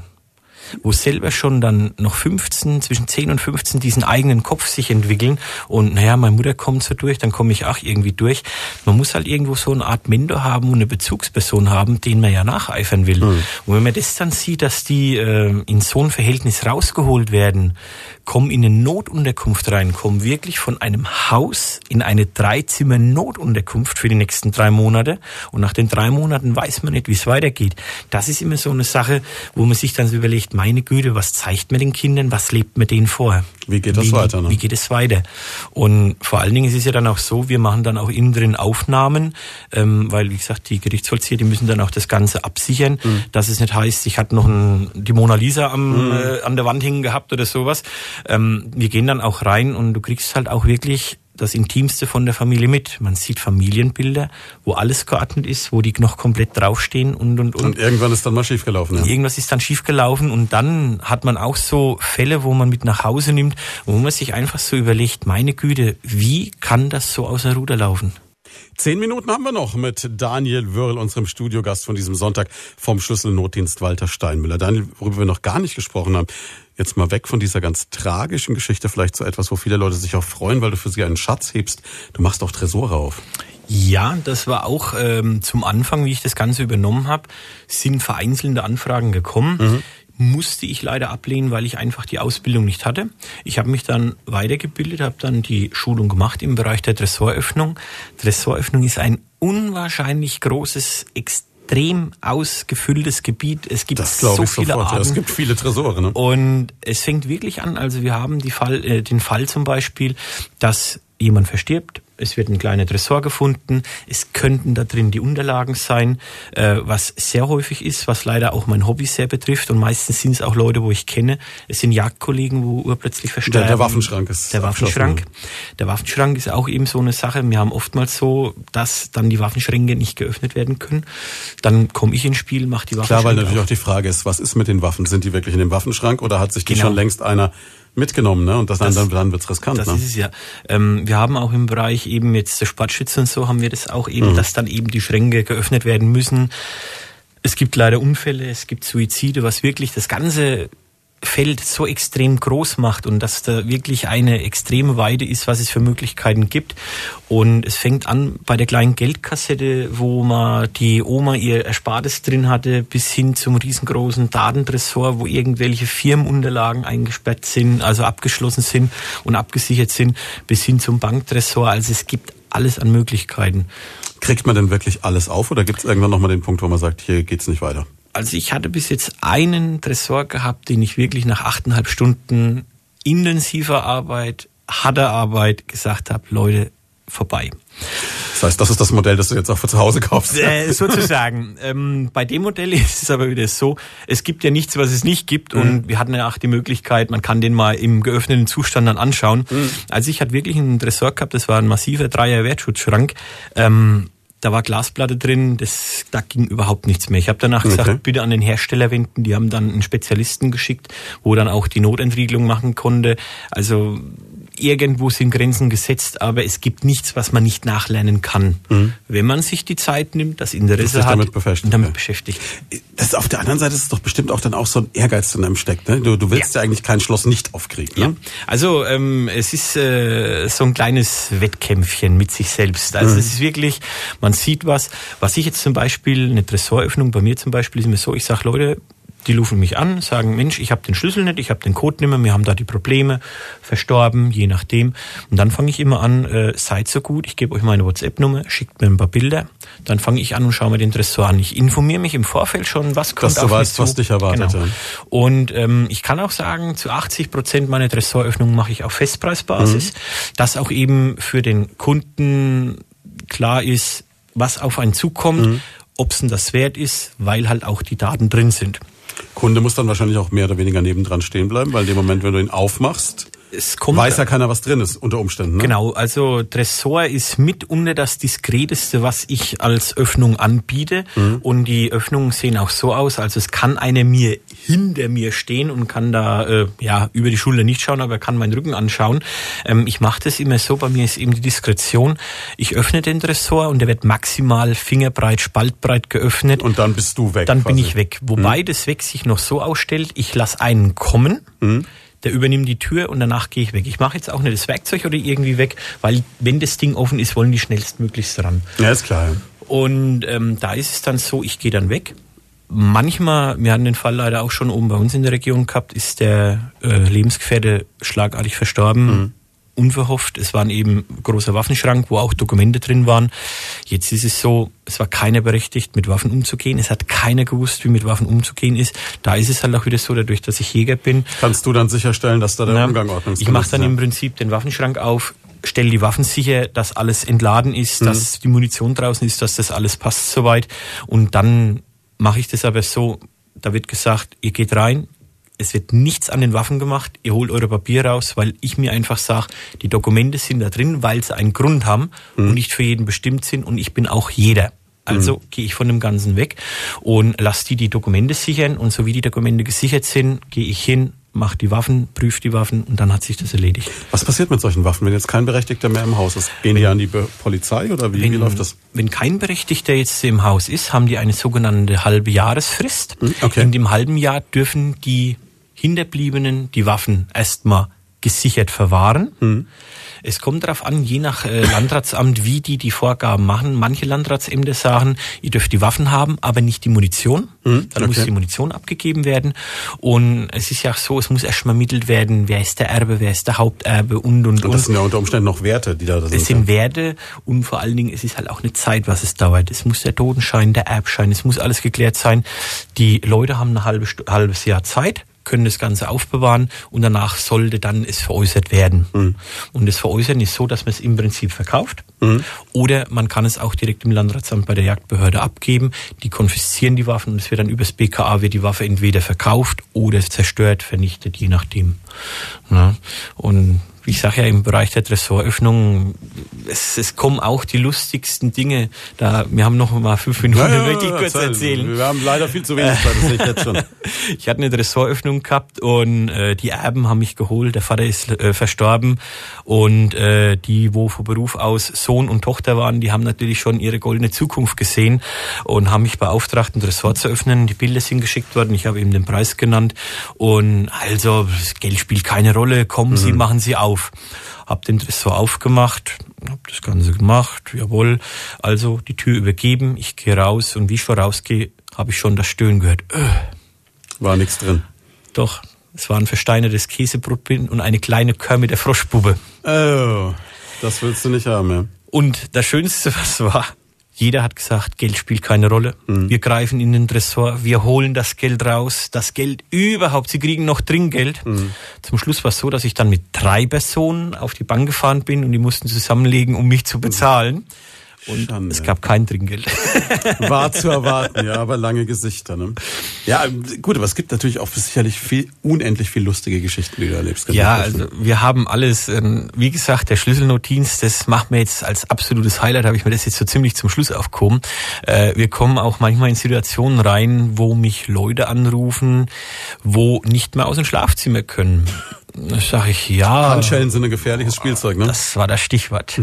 wo selber schon dann noch 15, zwischen 10 und 15 diesen eigenen Kopf sich entwickeln und naja, meine Mutter kommt so durch, dann komme ich auch irgendwie durch. Man muss halt irgendwo so eine Art Mentor haben und eine Bezugsperson haben, den man ja nacheifern will. Mhm. Und wenn man das dann sieht, dass die äh, in so ein Verhältnis rausgeholt werden, kommen in eine Notunterkunft rein, kommen wirklich von einem Haus in eine Dreizimmer-Notunterkunft für die nächsten drei Monate. Und nach den drei Monaten weiß man nicht, wie es weitergeht. Das ist immer so eine Sache, wo man sich dann so überlegt, meine Güte, was zeigt man den Kindern, was lebt man denen vor? Wie geht das wie, weiter? Ne? Wie geht es weiter? Und vor allen Dingen ist es ja dann auch so, wir machen dann auch innen drin Aufnahmen, ähm, weil, wie gesagt, die Gerichtsvollzieher, die müssen dann auch das Ganze absichern, mhm. dass es nicht heißt, ich hatte noch ein, die Mona Lisa am, mhm. äh, an der Wand hängen gehabt oder sowas. Ähm, wir gehen dann auch rein und du kriegst halt auch wirklich das Intimste von der Familie mit. Man sieht Familienbilder, wo alles geordnet ist, wo die noch komplett draufstehen und und und. Und irgendwann ist dann mal schiefgelaufen. Ja. Irgendwas ist dann schiefgelaufen und dann hat man auch so Fälle, wo man mit nach Hause nimmt, wo man sich einfach so überlegt, meine Güte, wie kann das so außer Ruder laufen? Zehn Minuten haben wir noch mit Daniel Wörl, unserem Studiogast von diesem Sonntag vom Schlüsselnotdienst Walter Steinmüller. Daniel, worüber wir noch gar nicht gesprochen haben, jetzt mal weg von dieser ganz tragischen Geschichte, vielleicht zu etwas, wo viele Leute sich auch freuen, weil du für sie einen Schatz hebst. Du machst auch Tresore auf. Ja, das war auch ähm, zum Anfang, wie ich das Ganze übernommen habe, sind vereinzelte Anfragen gekommen. Mhm musste ich leider ablehnen, weil ich einfach die Ausbildung nicht hatte. Ich habe mich dann weitergebildet, habe dann die Schulung gemacht im Bereich der Tresoröffnung. Tresoröffnung ist ein unwahrscheinlich großes, extrem ausgefülltes Gebiet. Es gibt so viele. Arten. Es gibt viele Tresore. Ne? Und es fängt wirklich an. Also wir haben die Fall, äh, den Fall zum Beispiel, dass jemand verstirbt, es wird ein kleiner Tresor gefunden, es könnten da drin die Unterlagen sein, äh, was sehr häufig ist, was leider auch mein Hobby sehr betrifft und meistens sind es auch Leute, wo ich kenne. Es sind Jagdkollegen, wo urplötzlich versterben. Der, der Waffenschrank ist Der Waffenschrank. Der Waffenschrank ist auch eben so eine Sache. Wir haben oftmals so, dass dann die Waffenschränke nicht geöffnet werden können. Dann komme ich ins Spiel, mache die Waffenschränke Klar, weil natürlich auch die Frage ist, was ist mit den Waffen? Sind die wirklich in dem Waffenschrank oder hat sich die genau. schon längst einer mitgenommen, ne? Und das, das dann, dann wird's riskant. Das ne? ist es ja. Ähm, wir haben auch im Bereich eben jetzt der Sportschütze und so haben wir das auch eben, mhm. dass dann eben die Schränke geöffnet werden müssen. Es gibt leider Unfälle, es gibt Suizide, was wirklich das ganze Feld so extrem groß macht und dass da wirklich eine extreme Weide ist, was es für Möglichkeiten gibt. Und es fängt an bei der kleinen Geldkassette, wo man die Oma ihr Erspartes drin hatte, bis hin zum riesengroßen Datentresor, wo irgendwelche Firmenunterlagen eingesperrt sind, also abgeschlossen sind und abgesichert sind, bis hin zum Banktresor. Also es gibt alles an Möglichkeiten. Kriegt man denn wirklich alles auf oder gibt es irgendwann nochmal den Punkt, wo man sagt, hier geht's nicht weiter? Also ich hatte bis jetzt einen Tresor gehabt, den ich wirklich nach achteinhalb Stunden intensiver Arbeit, harter Arbeit gesagt habe, Leute, vorbei. Das heißt, das ist das Modell, das du jetzt auch für zu Hause kaufst. Äh, sozusagen. ähm, bei dem Modell *laughs* ist es aber wieder so, es gibt ja nichts, was es nicht gibt. Mhm. Und wir hatten ja auch die Möglichkeit, man kann den mal im geöffneten Zustand dann anschauen. Mhm. Also ich hatte wirklich einen Tresor gehabt, das war ein massiver Dreier-Wertschutzschrank. Ähm, da war Glasplatte drin, das, da ging überhaupt nichts mehr. Ich habe danach okay. gesagt, bitte an den Hersteller wenden. Die haben dann einen Spezialisten geschickt, wo dann auch die Notentriegelung machen konnte. Also irgendwo sind Grenzen gesetzt, aber es gibt nichts, was man nicht nachlernen kann. Mhm. Wenn man sich die Zeit nimmt, das Interesse das hat damit beschäftigt. damit beschäftigt. Das ist auf der anderen Seite ist es doch bestimmt auch dann auch so ein Ehrgeiz in einem steckt. Ne? Du, du willst ja. ja. eigentlich kein Schloss nicht aufkriegen. Ne? Ja. Also ähm, es ist äh, so ein kleines Wettkämpfchen mit sich selbst. Also mhm. es ist wirklich, man sieht was. Was ich jetzt zum Beispiel, eine Tresoröffnung bei mir zum Beispiel ist mir so, ich sage, Leute, die rufen mich an, sagen, Mensch, ich habe den Schlüssel nicht, ich habe den Code nicht mehr, wir haben da die Probleme, verstorben, je nachdem. Und dann fange ich immer an, äh, seid so gut, ich gebe euch meine WhatsApp-Nummer, schickt mir ein paar Bilder. Dann fange ich an und schaue mir den Tresor an. Ich informiere mich im Vorfeld schon, was kommt Dass du weißt, was dich erwartet. Genau. Und ähm, ich kann auch sagen, zu 80 Prozent meiner Tresoröffnungen mache ich auf Festpreisbasis, mhm. dass auch eben für den Kunden klar ist, was auf einen zukommt, mhm. ob es denn das wert ist, weil halt auch die Daten drin sind. Kunde muss dann wahrscheinlich auch mehr oder weniger nebendran stehen bleiben, weil in dem Moment, wenn du ihn aufmachst, es kommt. Weiß ja keiner, was drin ist, unter Umständen. Ne? Genau, also Tresor ist mitunter das diskreteste, was ich als Öffnung anbiete. Mhm. Und die Öffnungen sehen auch so aus, also es kann einer mir hinter mir stehen und kann da äh, ja über die Schulter nicht schauen, aber er kann meinen Rücken anschauen. Ähm, ich mache das immer so, bei mir ist eben die Diskretion. Ich öffne den Tresor und der wird maximal fingerbreit, spaltbreit geöffnet. Und dann bist du weg. Dann quasi. bin ich weg. Wobei mhm. das Weg sich noch so ausstellt, ich lasse einen kommen. Mhm der übernimmt die Tür und danach gehe ich weg. Ich mache jetzt auch nicht das Werkzeug oder irgendwie weg, weil wenn das Ding offen ist, wollen die schnellstmöglichst ran. Ja, ist klar. Und ähm, da ist es dann so, ich gehe dann weg. Manchmal, wir hatten den Fall leider auch schon oben bei uns in der Region gehabt, ist der äh, Lebensgefährte schlagartig verstorben. Mhm unverhofft. Es war eben großer Waffenschrank, wo auch Dokumente drin waren. Jetzt ist es so, es war keiner berechtigt, mit Waffen umzugehen. Es hat keiner gewusst, wie mit Waffen umzugehen ist. Da ist es halt auch wieder so, dadurch, dass ich Jäger bin. Kannst du dann sicherstellen, dass da der Na, Umgang ordnungsgemäß ist? Ich mache dann ja. im Prinzip den Waffenschrank auf, stelle die Waffen sicher, dass alles entladen ist, mhm. dass die Munition draußen ist, dass das alles passt soweit. Und dann mache ich das aber so, da wird gesagt, ihr geht rein, es wird nichts an den Waffen gemacht, ihr holt eure Papier raus, weil ich mir einfach sage, die Dokumente sind da drin, weil sie einen Grund haben mhm. und nicht für jeden bestimmt sind und ich bin auch jeder. Also mhm. gehe ich von dem Ganzen weg und lasse die die Dokumente sichern und so wie die Dokumente gesichert sind, gehe ich hin, mache die Waffen, prüfe die Waffen und dann hat sich das erledigt. Was passiert mit solchen Waffen, wenn jetzt kein Berechtigter mehr im Haus ist? Gehen die an die Polizei oder wie, wenn, wie läuft das? Wenn kein Berechtigter jetzt im Haus ist, haben die eine sogenannte halbe Jahresfrist. Mhm, okay. In dem halben Jahr dürfen die Hinterbliebenen die Waffen erstmal gesichert verwahren. Mhm. Es kommt darauf an, je nach äh, Landratsamt, wie die die Vorgaben machen. Manche Landratsämter sagen, ihr dürft die Waffen haben, aber nicht die Munition. Mhm, Dann okay. muss die Munition abgegeben werden. Und es ist ja auch so, es muss erstmal ermittelt werden, wer ist der Erbe, wer ist der Haupterbe und, und, und. Und das sind ja unter Umständen noch Werte, die da sind. Es sind Werte und vor allen Dingen, es ist halt auch eine Zeit, was es dauert. Es muss der Totenschein, der Erbschein, es muss alles geklärt sein. Die Leute haben ein halbes, halbes Jahr Zeit können das Ganze aufbewahren und danach sollte dann es veräußert werden. Mhm. Und das Veräußern ist so, dass man es im Prinzip verkauft mhm. oder man kann es auch direkt im Landratsamt bei der Jagdbehörde abgeben. Die konfiszieren die Waffen und es wird dann übers BKA wird die Waffe entweder verkauft oder zerstört, vernichtet, je nachdem. Ja. Und ich sage ja im Bereich der Tresoröffnung, es, es kommen auch die lustigsten Dinge. Da, wir haben noch mal fünf Minuten, ja, ja, möchte ich kurz erzähl. erzählen. Wir haben leider viel zu wenig Zeit, das sehe ich jetzt schon. *laughs* ich hatte eine Tresoröffnung gehabt und äh, die Erben haben mich geholt. Der Vater ist äh, verstorben und äh, die, wo von Beruf aus Sohn und Tochter waren, die haben natürlich schon ihre goldene Zukunft gesehen und haben mich beauftragt, ein Tresor zu öffnen. Die Bilder sind geschickt worden. Ich habe eben den Preis genannt und also das Geld spielt keine Rolle. Kommen mhm. Sie, machen Sie auf auf. Hab den Tresor aufgemacht, hab das Ganze gemacht, jawohl. Also die Tür übergeben, ich gehe raus und wie ich vorausgehe, habe ich schon das Stöhnen gehört. Öh. War nichts drin. Doch, es war ein versteinertes Käsebrot und eine kleine Körme der Froschbube. Oh, das willst du nicht haben, ja. Und das Schönste, was war, jeder hat gesagt, Geld spielt keine Rolle. Mhm. Wir greifen in den Tresor, wir holen das Geld raus, das Geld überhaupt, sie kriegen noch Trinkgeld. Mhm. Zum Schluss war es so, dass ich dann mit drei Personen auf die Bank gefahren bin und die mussten zusammenlegen, um mich zu bezahlen. Mhm. Und Schande. es gab kein Trinkgeld. *laughs* War zu erwarten, ja, aber lange Gesichter. Ne? Ja, gut, aber es gibt natürlich auch sicherlich viel, unendlich viel lustige Geschichten, die du erlebst. Ja, also wir haben alles, ähm, wie gesagt, der Schlüsselnotdienst, das macht mir jetzt als absolutes Highlight, habe ich mir das jetzt so ziemlich zum Schluss aufgehoben. Äh, wir kommen auch manchmal in Situationen rein, wo mich Leute anrufen, wo nicht mehr aus dem Schlafzimmer können. Das sag ich, ja. Handschellen sind ein gefährliches Spielzeug, ne? Das war das Stichwort.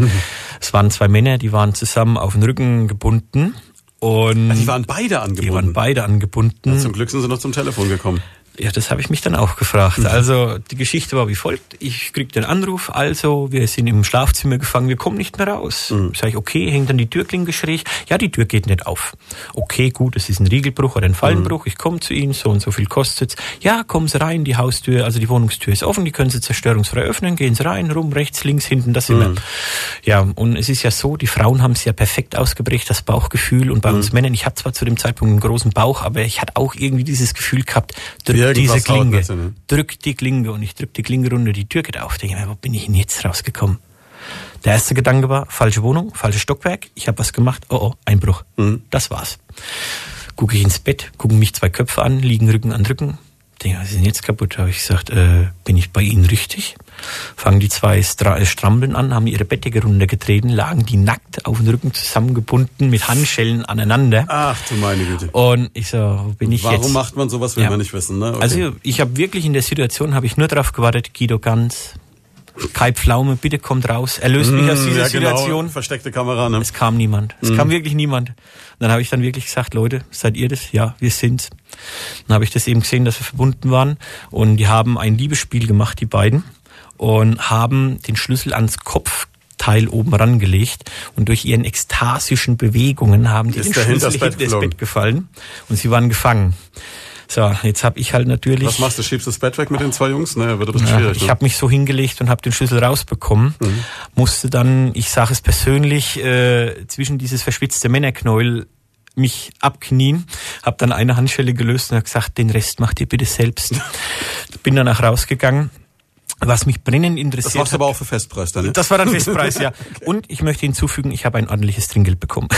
es waren zwei Männer, die waren zusammen auf den Rücken gebunden. Und also die waren beide angebunden. Die waren beide angebunden. Ja, zum Glück sind sie noch zum Telefon gekommen. Ja, das habe ich mich dann auch gefragt. Mhm. Also die Geschichte war wie folgt. Ich krieg den Anruf, also wir sind im Schlafzimmer gefangen, wir kommen nicht mehr raus. Mhm. Sag ich, okay, hängt dann die Türklinke schräg. Ja, die Tür geht nicht auf. Okay, gut, es ist ein Riegelbruch oder ein Fallenbruch. Mhm. Ich komme zu Ihnen, so und so viel kostet's. Ja, kommen Sie rein, die Haustür, also die Wohnungstür ist offen, die können Sie zerstörungsfrei öffnen, gehen Sie rein, rum, rechts, links, hinten, das immer. Mhm. Ja, und es ist ja so, die Frauen haben es ja perfekt ausgeprägt, das Bauchgefühl. Und bei mhm. uns Männern, ich hatte zwar zu dem Zeitpunkt einen großen Bauch, aber ich hatte auch irgendwie dieses Gefühl gehabt, diese Klinge. Ne? Drück die Klinge und ich drück die Klinge runter, die Tür geht auf. Denke mir, wo bin ich denn jetzt rausgekommen? Der erste Gedanke war, falsche Wohnung, falsches Stockwerk. Ich habe was gemacht. Oh oh, Einbruch. Mhm. Das war's. Gucke ich ins Bett, gucken mich zwei Köpfe an, liegen Rücken an Rücken. denke, was ist denn jetzt kaputt? Habe ich gesagt, äh, bin ich bei Ihnen richtig? Fangen die zwei Stra äh, Strampeln an, haben ihre Bettdecke runtergetreten, lagen die nackt auf den Rücken zusammengebunden mit Handschellen aneinander. Ach du meine Güte. Und ich so, wo bin ich Warum jetzt? macht man sowas, will Ja. man nicht wissen, ne? Okay. Also ich habe wirklich in der Situation, habe ich nur darauf gewartet, Guido Ganz, Kai Pflaume, bitte kommt raus, erlöst mich aus Mm, dieser ja, genau. Situation. Versteckte Kamera, ne? Es kam niemand. Es kam wirklich niemand. Und dann habe ich dann wirklich gesagt, Leute, seid ihr das? Ja, wir sind's. Dann habe ich das eben gesehen, dass wir verbunden waren. Und die haben ein Liebesspiel gemacht, die beiden. Und haben den Schlüssel ans Kopfteil oben rangelegt. Und durch ihren ekstatischen Bewegungen haben die Ist den Schlüssel hinter das. Bett gefallen. Und sie waren gefangen. So, jetzt habe ich halt natürlich... Was machst du? Schiebst du das Bett weg mit den zwei Jungs? Ne, wird ein bisschen Ja, schwierig. ich ne? habe mich so hingelegt und habe den Schlüssel rausbekommen. Musste dann, ich sage es persönlich, äh, zwischen dieses verschwitzte Männerknäuel mich abknien, habe dann eine Handschelle gelöst und habe gesagt, den Rest macht ihr bitte selbst. *laughs* Bin danach rausgegangen. Was mich brennend interessiert das hat, aber auch für Festpreis dann, ne? das war dann Festpreis, ja. *laughs* Und ich möchte hinzufügen, ich habe ein ordentliches Trinkgeld bekommen.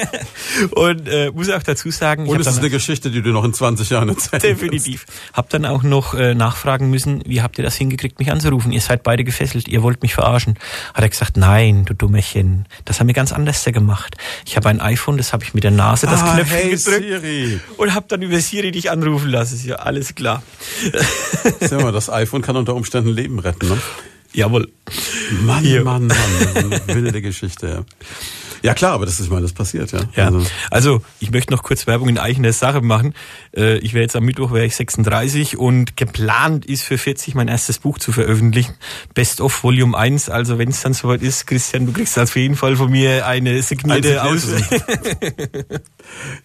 *laughs* und äh, muss auch dazu sagen, Und es ist eine Geschichte, die du noch in 20 Jahren erzählst. Definitiv. Hab dann auch noch äh, nachfragen müssen, wie habt ihr das hingekriegt, mich anzurufen? Ihr seid beide gefesselt, ihr wollt mich verarschen. Hat er gesagt, nein, du Dummerchen, das haben wir ganz anders gemacht. Ich habe ein iPhone, das habe ich mit der Nase das ah, Knöpfchen hey gedrückt Siri. und hab dann über Siri dich anrufen lassen. Ist ja alles klar. Sag mal, das iPhone kann unter Umständen Leben retten, ne? Jawohl. Mann, Hier. Mann, Mann. Eine wilde Geschichte, ja. Ja klar, aber das ist, ich meine, das passiert, ja. Ja, Also, also ich möchte noch kurz Werbung in eigener Sache machen. Äh, Ich werde jetzt am Mittwoch wäre ich 36 und geplant ist für 40 mein erstes Buch zu veröffentlichen. Best of Volume 1. Also wenn es dann soweit ist, Christian, du kriegst auf jeden Fall von mir eine signierte Aus.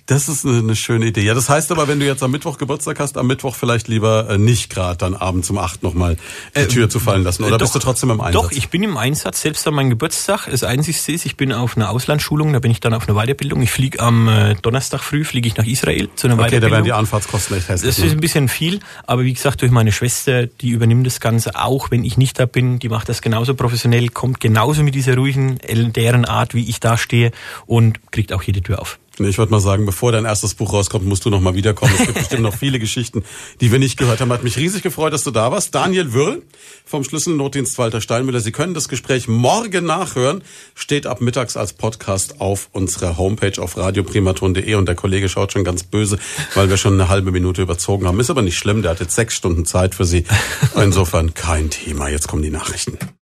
das ist eine, schöne Idee. Ja, das heißt aber, wenn du jetzt am Mittwoch Geburtstag hast, am Mittwoch vielleicht lieber äh, nicht gerade dann abends um acht nochmal die Tür zu fallen lassen. Oder Äh, bist du trotzdem im Einsatz? Doch, ich bin im Einsatz, selbst an meinem Geburtstag. Das Einzige ist, ich bin auf einer Auslandsschulung, da bin ich dann auf einer Weiterbildung. Ich fliege am äh, Donnerstag früh, fliege ich nach Israel zu einer okay, da Weiterbildung. werden die Anfahrtskosten echt hässlich. Das ist ein bisschen viel, aber wie gesagt, durch meine Schwester, die übernimmt das Ganze auch, wenn ich nicht da bin. Die macht das genauso professionell, kommt genauso mit dieser ruhigen, deren Art, wie ich da stehe und kriegt auch jede Tür auf. Nee, Ich würde mal sagen, bevor dein erstes Buch rauskommt, musst du noch mal wiederkommen. Es gibt bestimmt noch *laughs* viele Geschichten, die wir nicht gehört haben. Hat mich riesig gefreut, dass du da warst. Daniel Würl vom Schlüsselnotdienst Walter Steinmüller. Sie können das Gespräch morgen nachhören. Steht ab mittags als Podcast auf unserer Homepage auf radioprimaton.de und der Kollege schaut schon ganz böse, weil wir schon eine halbe Minute überzogen haben. Ist aber nicht schlimm. Der hat jetzt sechs Stunden Zeit für Sie. *laughs* Insofern kein Thema. Jetzt kommen die Nachrichten.